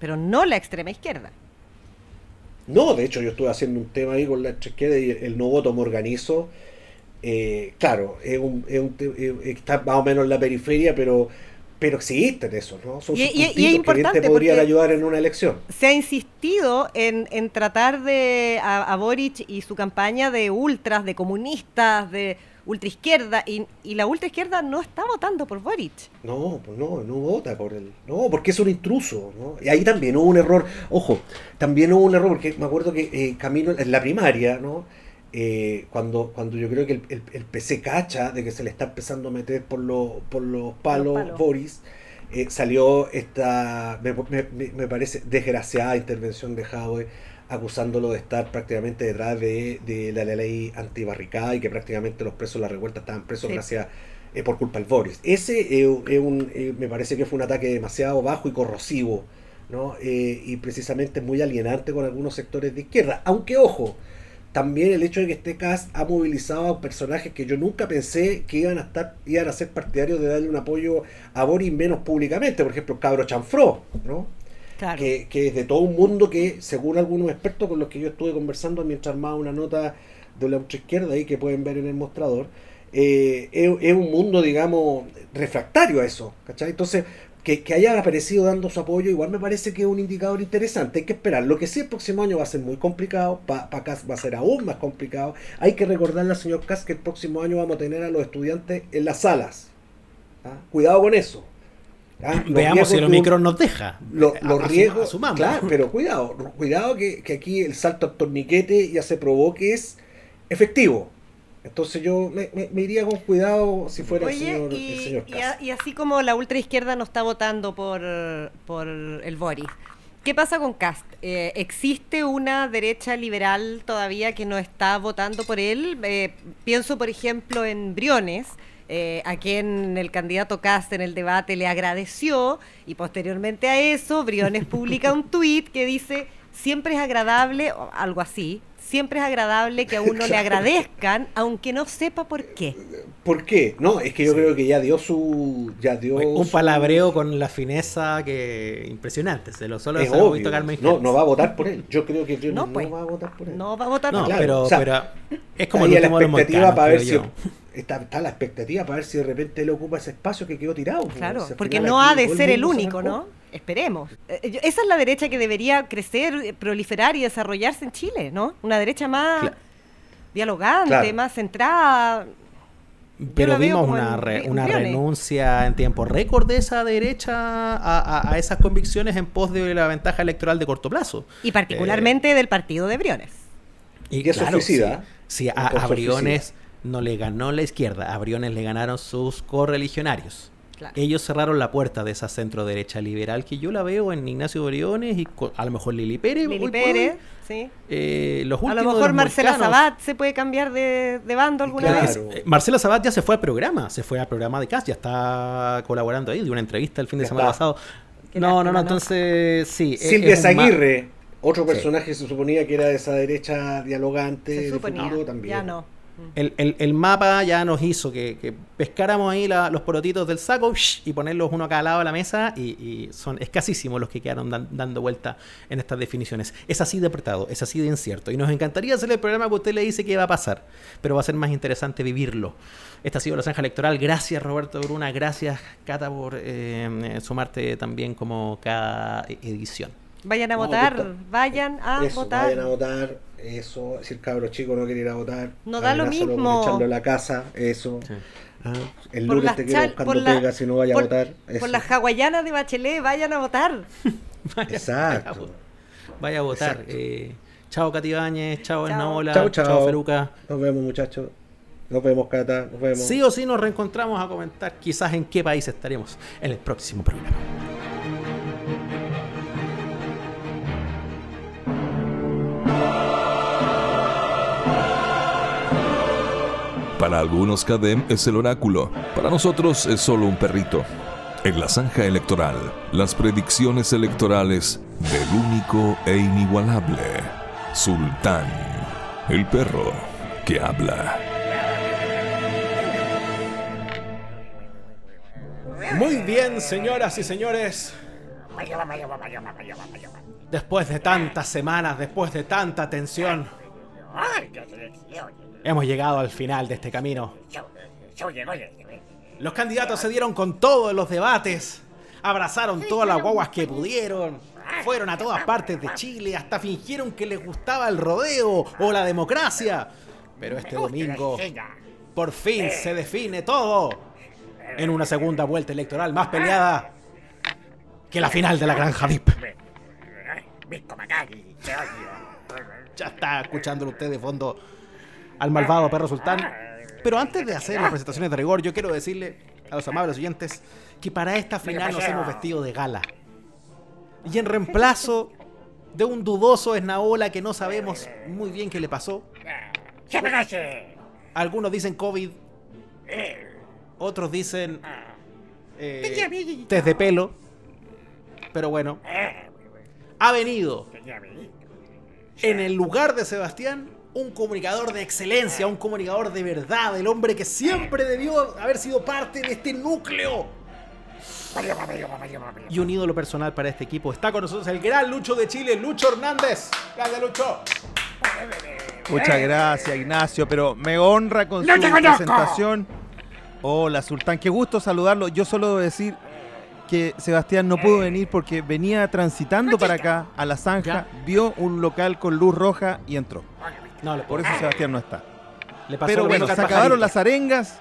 pero no la extrema izquierda. No, de hecho yo estuve haciendo un tema ahí con la chequera y el no voto me organizo. Eh, claro, es un, es un está más o menos en la periferia, pero pero existen esos, ¿no? Son Y- y- y es sus puntitos que te podrían ayudar en una elección. Se ha insistido en, en tratar de a, a Boric y su campaña de ultras, de comunistas, de ultraizquierda, y, y la ultraizquierda no está votando por Boric. No, pues no, no vota por él. No, porque es un intruso, ¿no? Y ahí también hubo un error. Ojo, también hubo un error, porque me acuerdo que eh, Camino, en la primaria, ¿no? Eh, cuando, cuando yo creo que el, el- el PC cacha de que se le está empezando a meter por, los por los palos, palos. Boris, eh, salió esta, me, me- me- parece, desgraciada intervención de Jadwe acusándolo de estar prácticamente detrás de, de la ley antibarricada y que prácticamente los presos de la revuelta estaban presos Sí. gracias eh, por culpa del Boris. Ese eh, es un, eh, me parece que fue un ataque demasiado bajo y corrosivo, ¿no? Eh, y precisamente muy alienante con algunos sectores de izquierda. Aunque, ojo, también el hecho de que este cast ha movilizado a personajes que yo nunca pensé que iban a estar, iban a ser partidarios de darle un apoyo a Boris menos públicamente. Por ejemplo, Cabro Chanfró, ¿no? Que, que es de todo un mundo que, según algunos expertos con los que yo estuve conversando mientras armaba una nota de la izquierda ahí que pueden ver en el mostrador, eh, es, un mundo, digamos, refractario a eso. Entonces, que, que haya aparecido dando su apoyo, igual me parece que es un indicador interesante. Hay que esperar. Lo que sí el próximo año va a ser muy complicado, para Cas va a ser aún más complicado. Hay que recordarle al señor Cas que el próximo año vamos a tener a los estudiantes en las salas. ¿ah? Cuidado con eso. ¿Ah? Veamos si el Omicron nos deja. lo- Eh, los riesgos, asumamos. claro, pero cuidado, cuidado que, que aquí el salto al torniquete ya se probó que es efectivo. Entonces yo me, me- me iría con cuidado si fuera el señor, y, el señor y Kass. a- y así como la ultraizquierda no está votando por, por el Boris, ¿qué pasa con Cast? Eh, ¿Existe una derecha liberal todavía que no está votando por él? Eh, pienso, por ejemplo, en Briones. Eh, a quien el candidato Cast en el debate le agradeció y posteriormente a eso Briones publica un tuit que dice siempre es agradable, o algo así, siempre es agradable que a uno le agradezcan aunque no sepa por qué. ¿Por qué? No, es que yo creo que ya dio su... Ya dio Un su- palabreo con la fineza que impresionante. Se lo solo Es se lo visto Carmen No, no va a votar por él. Yo creo que Briones No, no, pues. va a votar por él. No va a votar No, por él. pero, o sea, pero es como el de la los expectativa para ver si yo. Está, está la expectativa para ver si de repente él ocupa ese espacio que quedó tirado. pues, Claro, porque no ha de ser el único. ¿no? Esperemos. Eh, esa es la derecha que debería crecer, eh, proliferar y desarrollarse en Chile, ¿no? Una derecha más Claro. dialogante, Claro. más centrada. Pero vimos una, en re- Bri- una renuncia en tiempo récord de esa derecha a, a- a esas convicciones en pos de la ventaja electoral de corto plazo. Y particularmente del partido de Briones. Y, eso claro, suicida, Sí, sí, a, Briones no le ganó la izquierda, a Briones le ganaron sus correligionarios. Claro. Ellos cerraron la puerta de esa centro derecha liberal que yo la veo en Ignacio Briones y a lo mejor Lili Pérez. Lili Pérez, sí. Eh, los A lo mejor Marcela. Sabat se puede cambiar de, de bando alguna Claro. vez. Eh, Marcela Sabat ya se fue al programa, se fue al programa de CAS, ya está colaborando ahí, de una entrevista el fin de Ya semana está. pasado. Qué No, no, no, entonces sí. es- Silvia Zaguirre, otro Sí. personaje que se suponía que era de esa derecha dialogante Se de futuro también. ya no. El, el- el mapa ya nos hizo que, que pescáramos ahí la- los porotitos del saco ¡shh! y ponerlos uno a cada lado de la mesa y, y son escasísimos los que quedaron dan- dando vuelta en estas definiciones. Es así de apretado, es así de incierto y nos encantaría hacer el programa que usted le dice que va a pasar, pero va a ser más interesante vivirlo. Esta ha sido la zanja electoral. Gracias Roberto Bruna, gracias Cata por eh, sumarte también como cada e- edición. Vayan a No, votar, puta. vayan a Eso, votar. vayan a votar, eso, si el cabro chico no quiere ir a votar, No da lo mismo. echarlo a la casa, eso. Ah, el Por lunes te quiero chal- buscando por la- pega si no vaya por- a votar. Por eso. las hawaianas de Bachelet, vayan a votar. Exacto. Vaya a votar. Eh, chao Catibáñez, chao Chao. Esnaola, Chao, chao. chao Feruca. Nos vemos muchachos. Nos vemos Cata, nos vemos. Sí o sí nos reencontramos a comentar quizás en qué país estaremos en el próximo programa. Para algunos Cadem es el oráculo, para nosotros es solo un perrito. En la zanja electoral, las predicciones electorales del único e inigualable Sultán, el perro que habla. Muy bien, señoras y señores. Después de tantas semanas, después de tanta tensión, hemos llegado al final de este camino. Los candidatos se dieron con todo en los debates, abrazaron todas las guaguas que pudieron, fueron a todas partes de Chile, hasta fingieron que les gustaba el rodeo o la democracia. Pero este domingo, por fin se define todo en una segunda vuelta electoral más peleada que la final de la Granja VIP. Ya está escuchándolo usted de fondo al malvado perro sultán. Pero antes de hacer las presentaciones de rigor, yo quiero decirle a los amables oyentes que para esta final nos hemos vestido de gala. Y en reemplazo de un dudoso esnaola que no sabemos muy bien qué le pasó. Algunos dicen COVID, otros dicen eh, test de pelo. Pero bueno, ha venido en el lugar de Sebastián un comunicador de excelencia, un comunicador de verdad, el hombre que siempre debió haber sido parte de este núcleo. Y un ídolo personal para este equipo. Está con nosotros el gran Lucho de Chile, Lucho Hernández. Grande Lucho. Muchas gracias, Ignacio, pero me honra con ¡No su presentación. Hola, Sultán, qué gusto saludarlo. Yo solo debo decir que Sebastián no pudo venir porque venía transitando para acá, a la zanja, vio un local con luz roja y entró. No, Por eso Sebastián no está. Le pasó Pero lo bueno, mismo se al acabaron pajarito. las arengas,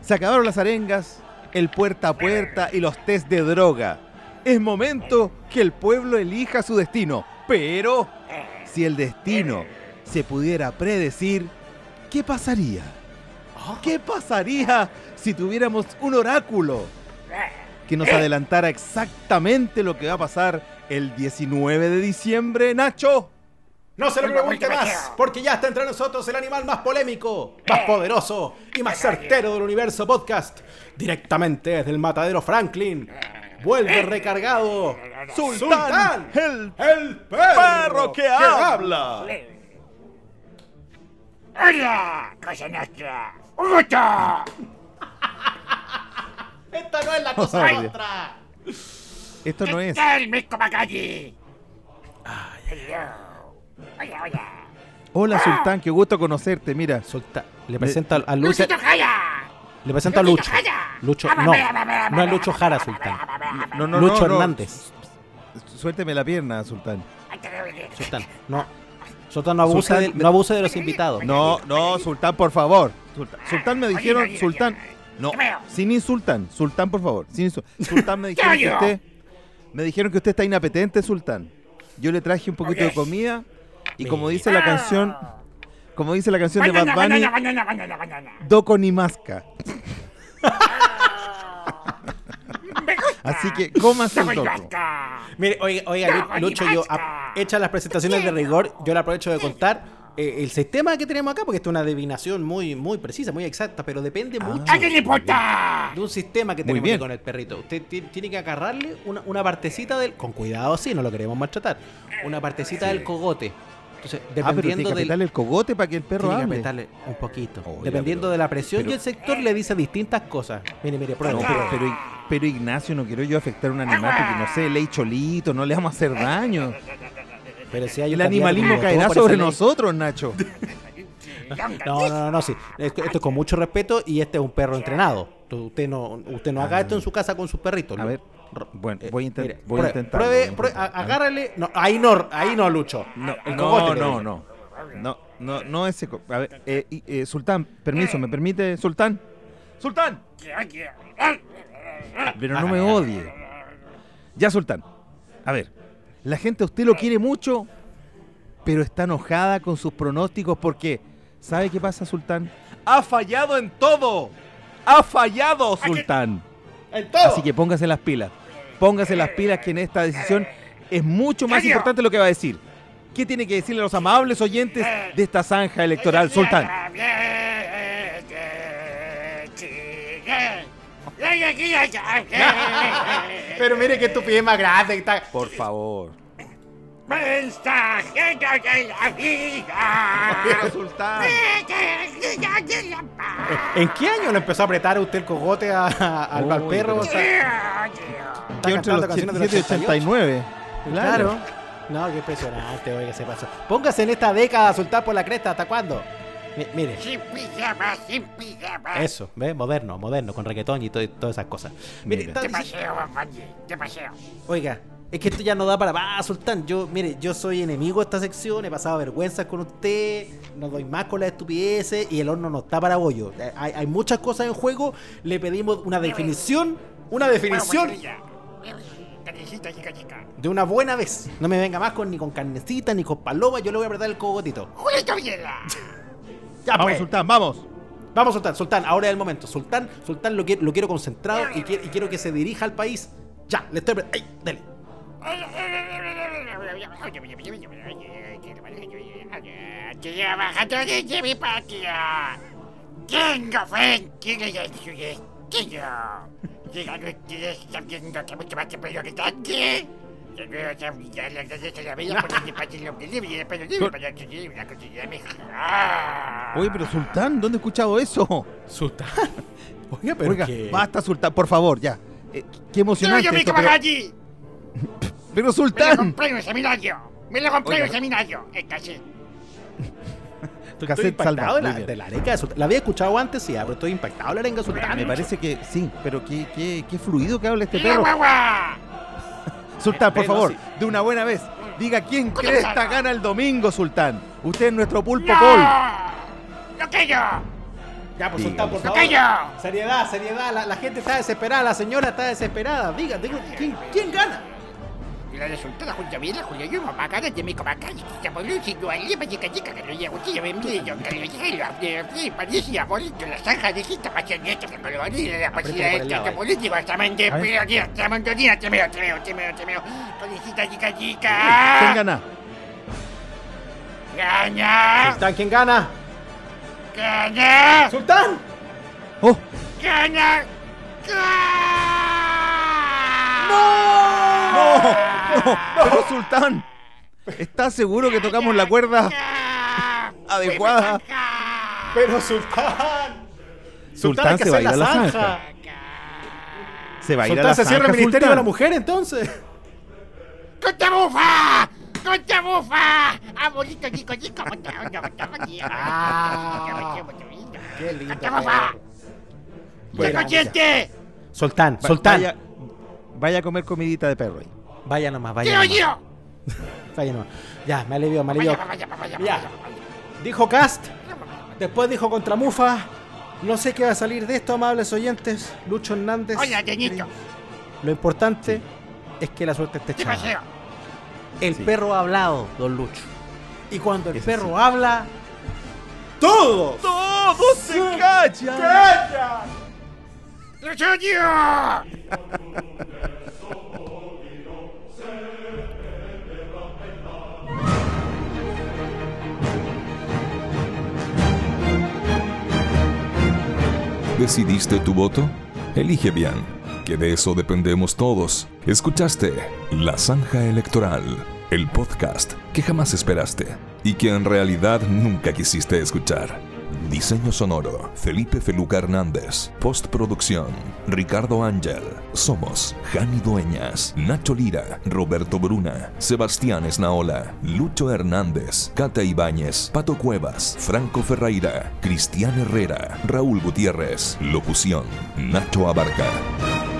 se acabaron las arengas, el puerta a puerta y los test de droga. Es momento que el pueblo elija su destino. Pero si el destino se pudiera predecir, ¿qué pasaría? ¿Qué pasaría si tuviéramos un oráculo que nos adelantara exactamente lo que va a pasar el 19 de diciembre, Nacho? No se lo pregunte más, porque ya está entre nosotros el animal más polémico, más poderoso y más certero del universo podcast. Directamente desde el matadero Franklin. Vuelve recargado. Sultán, el, el perro, que habla. Hola, cosa nuestra. Un gusto. Esta no es la cosa Oye. nuestra. Esto no es. El Misco Macalli. Hola, hola. Hola, Sultán, qué gusto conocerte. Mira, Sultán, le presento al Lucho. Luchito Jaya. Le presento a Lucho. Lucho, no, no es Lucho Jara, Sultán. No, no, Lucho no, no. Hernández. Suélteme la pierna, Sultán. Sultán, no. Sultán, no abuse, Sultán, de, no abuse de los invitados. No, no, Sultán, por favor. Sultán, Sultán me dijeron, Sultán. No, sin insultán. Sultán, por favor. Sin Sultán me dijeron que usted. Me dijeron que usted está inapetente, Sultán. Yo le traje un poquito de comida. Y como dice la canción. Como dice la canción de Bad Bunny. Doco ni masca. Así que cómase el doco. Mire, oiga, oiga, Lu- Lucho, yo, a- hechas las presentaciones de rigor, yo le aprovecho de contar eh, el sistema que tenemos acá, porque esto es una adivinación muy, muy precisa, muy exacta, pero depende mucho ¿A quién le importa? de un sistema que tenemos bien. aquí con el perrito. Usted ti- tiene que agarrarle una, una partecita del. Con cuidado, sí, no lo queremos maltratar. Una partecita del cogote. Entonces, Ah, pero tiene dependiendo que del. apretarle el cogote para que el perro Tiene que hable. apretarle un poquito. Dependiendo pero- de la presión pero- y el sector le dice distintas cosas. Mire, mire, pruebe. No, pero, pero, pero, Ignacio, no quiero yo afectar a un animal porque no sé, ley cholito, no le vamos a hacer daño. Pero si hay El animalismo caerá sobre nosotros, Nacho. No, no, no, no, sí. Esto, esto es con mucho respeto y este es un perro entrenado. Usted no, usted no haga esto en su casa con sus perritos. A ver, bueno, voy a, inten- Mire, voy a intentar. pruebe, agárrale. No, ahí no, ahí no, Lucho. No, El no, no, no. No, no, no ese. A ver, eh, eh, Sultán, permiso, ¿me permite? Sultán. ¡Sultán! Pero no me odie. Ya, Sultán. A ver, la gente a usted lo quiere mucho, pero está enojada con sus pronósticos porque, ¿sabe qué pasa, Sultán? ¡Ha fallado en todo! ¡Ha fallado, Sultán! En todo. Así que póngase las pilas. Póngase las pilas que en esta decisión es mucho más importante lo que va a decir. ¿Qué tiene que decirle a los amables oyentes de esta zanja electoral, Sultán? Pero mire que estupidez más grande. que está- Por favor. De la vida. ¿En qué año le empezó a apretar usted el cogote a- a- al, Uy, perro? O sea, Que entre los canciones del 87 y 89. Claro. No, qué impresionante, oiga, se pasó. Póngase en esta década a soltar por la cresta, ¿hasta cuándo? Mi- mire, Sin pijama, sin pijama. eso, ¿ve? Moderno, moderno, con reggaetón y todo- todas esas cosas. Mire, está Te paseo, Fanny, te paseo. Oiga, es que esto ya no da para más, Sultán. Yo, mire, yo soy enemigo de esta sección, he pasado vergüenza con usted, no doy más con las estupideces y el horno no está para bollo. Eh, Hay, hay muchas cosas en juego, le pedimos una definición, una definición Carnecita, chica, chica. de una buena vez. No me venga más con ni con carnecita ni con paloma, yo le voy a apretar el cogotito. Ya, Vamos, pues. Sultán, vamos. Vamos, Sultán, Sultán, ahora es el momento. Sultán, Sultán lo quiero, lo quiero concentrado y quiero, y quiero que se dirija al país. Ya, le estoy... ¡Ay, dele! Estoy bajando desde mi patio. Tengo fe en su destino. Llegan ustedes sabiendo que mucho más a las gracias a la por lo que y para conseguir una mejor. Oye, pero Sultán, ¿dónde he escuchado eso? Sultán. Oiga, pero Oiga, que- basta, Sultán, por favor, ya. Eh, qué emocionante. yo me esto, como pero, allí. Pero Me lo Sultán. compré en el seminario. Me lo compré en el seminario. Es casi. Estoy Cassette impactado salva, de la, de la arenga de Sultán. La había escuchado antes, sí, pero estoy impactado de la arenga de Sultán. Me parece que sí, pero qué, qué, qué fluido que habla este ¡Mira, perro. guagua! Sultán, por favor, sí. de una buena vez, diga quién cresta salva. gana el domingo, Sultán. Usted es nuestro pulpo. ¡No que yo! Ya, pues Sultán, por ¡No favor. Seriedad, seriedad. La, la gente está desesperada, la señora está desesperada. Diga, diga, ¿quién, quién gana? La resulta la Junta Vila, Julio yo, mamá, cara de mi comaca, y se volvió sin duda, chica chica, que lo llevo, tío, me envío, que lo llevo, de fi, parecía bonito, la zanja de gita, para que nieto, que me lo olvide, la esta, lado que ahí. político, hasta mente, A ver. pero aquí, hasta montonina, te meo, te meo, te meo, te meo, parecita chica ¿Quién chica. gana? ¡Gana! Sultán, ¿quién gana? ¡Gana! ¡Sultán! Oh, ¡Gana! No, no, pero Sultán, ¿estás seguro que tocamos la cuerda adecuada? Pero Sultán. Sultán hay que se va a hacer ir a la zanja. zanja. Se va a ir a Sultán la se cierra el Ministerio de la Sultán. Mujer, entonces. ¡Concha bufa! ¡Concha bufa! ¡Abuelito chico chico! ¡Concha, concha, concha, concha! Ah. Qué lindo. ¡Concha bufa! ¡Qué Bueno, consciente! Sultán, Sultán. Vaya, vaya a comer comidita de perro ahí. Vaya nomás, vaya ¡Tío, nomás. tío! Vaya nomás. Ya, me alivió, me alivió. Vaya, vaya, vaya, Ya. vaya, Dijo Cast, después dijo contra Mufa. No sé qué va a salir de esto, amables oyentes. Lucho Hernández. Oye, Lo importante es que la suerte esté ¿qué echada. paseo? El Sí. perro ha hablado, don Lucho. Y cuando el Eso perro sí. habla, todos. ¡Todos se callan! ¡Lucho, ¿Decidiste tu voto? Elige bien, que de eso dependemos todos. Escuchaste La Zanja Electoral, el podcast que jamás esperaste y que en realidad nunca quisiste escuchar. Diseño sonoro, Felipe Feluca Hernández. Postproducción, Ricardo Ángel. Somos Jani Dueñas, Nacho Lira, Roberto Bruna, Sebastián Esnaola, Lucho Hernández, Cata Ibáñez, Pato Cuevas, Franco Ferreira, Cristian Herrera, Raúl Gutiérrez. Locución, Nacho Abarca.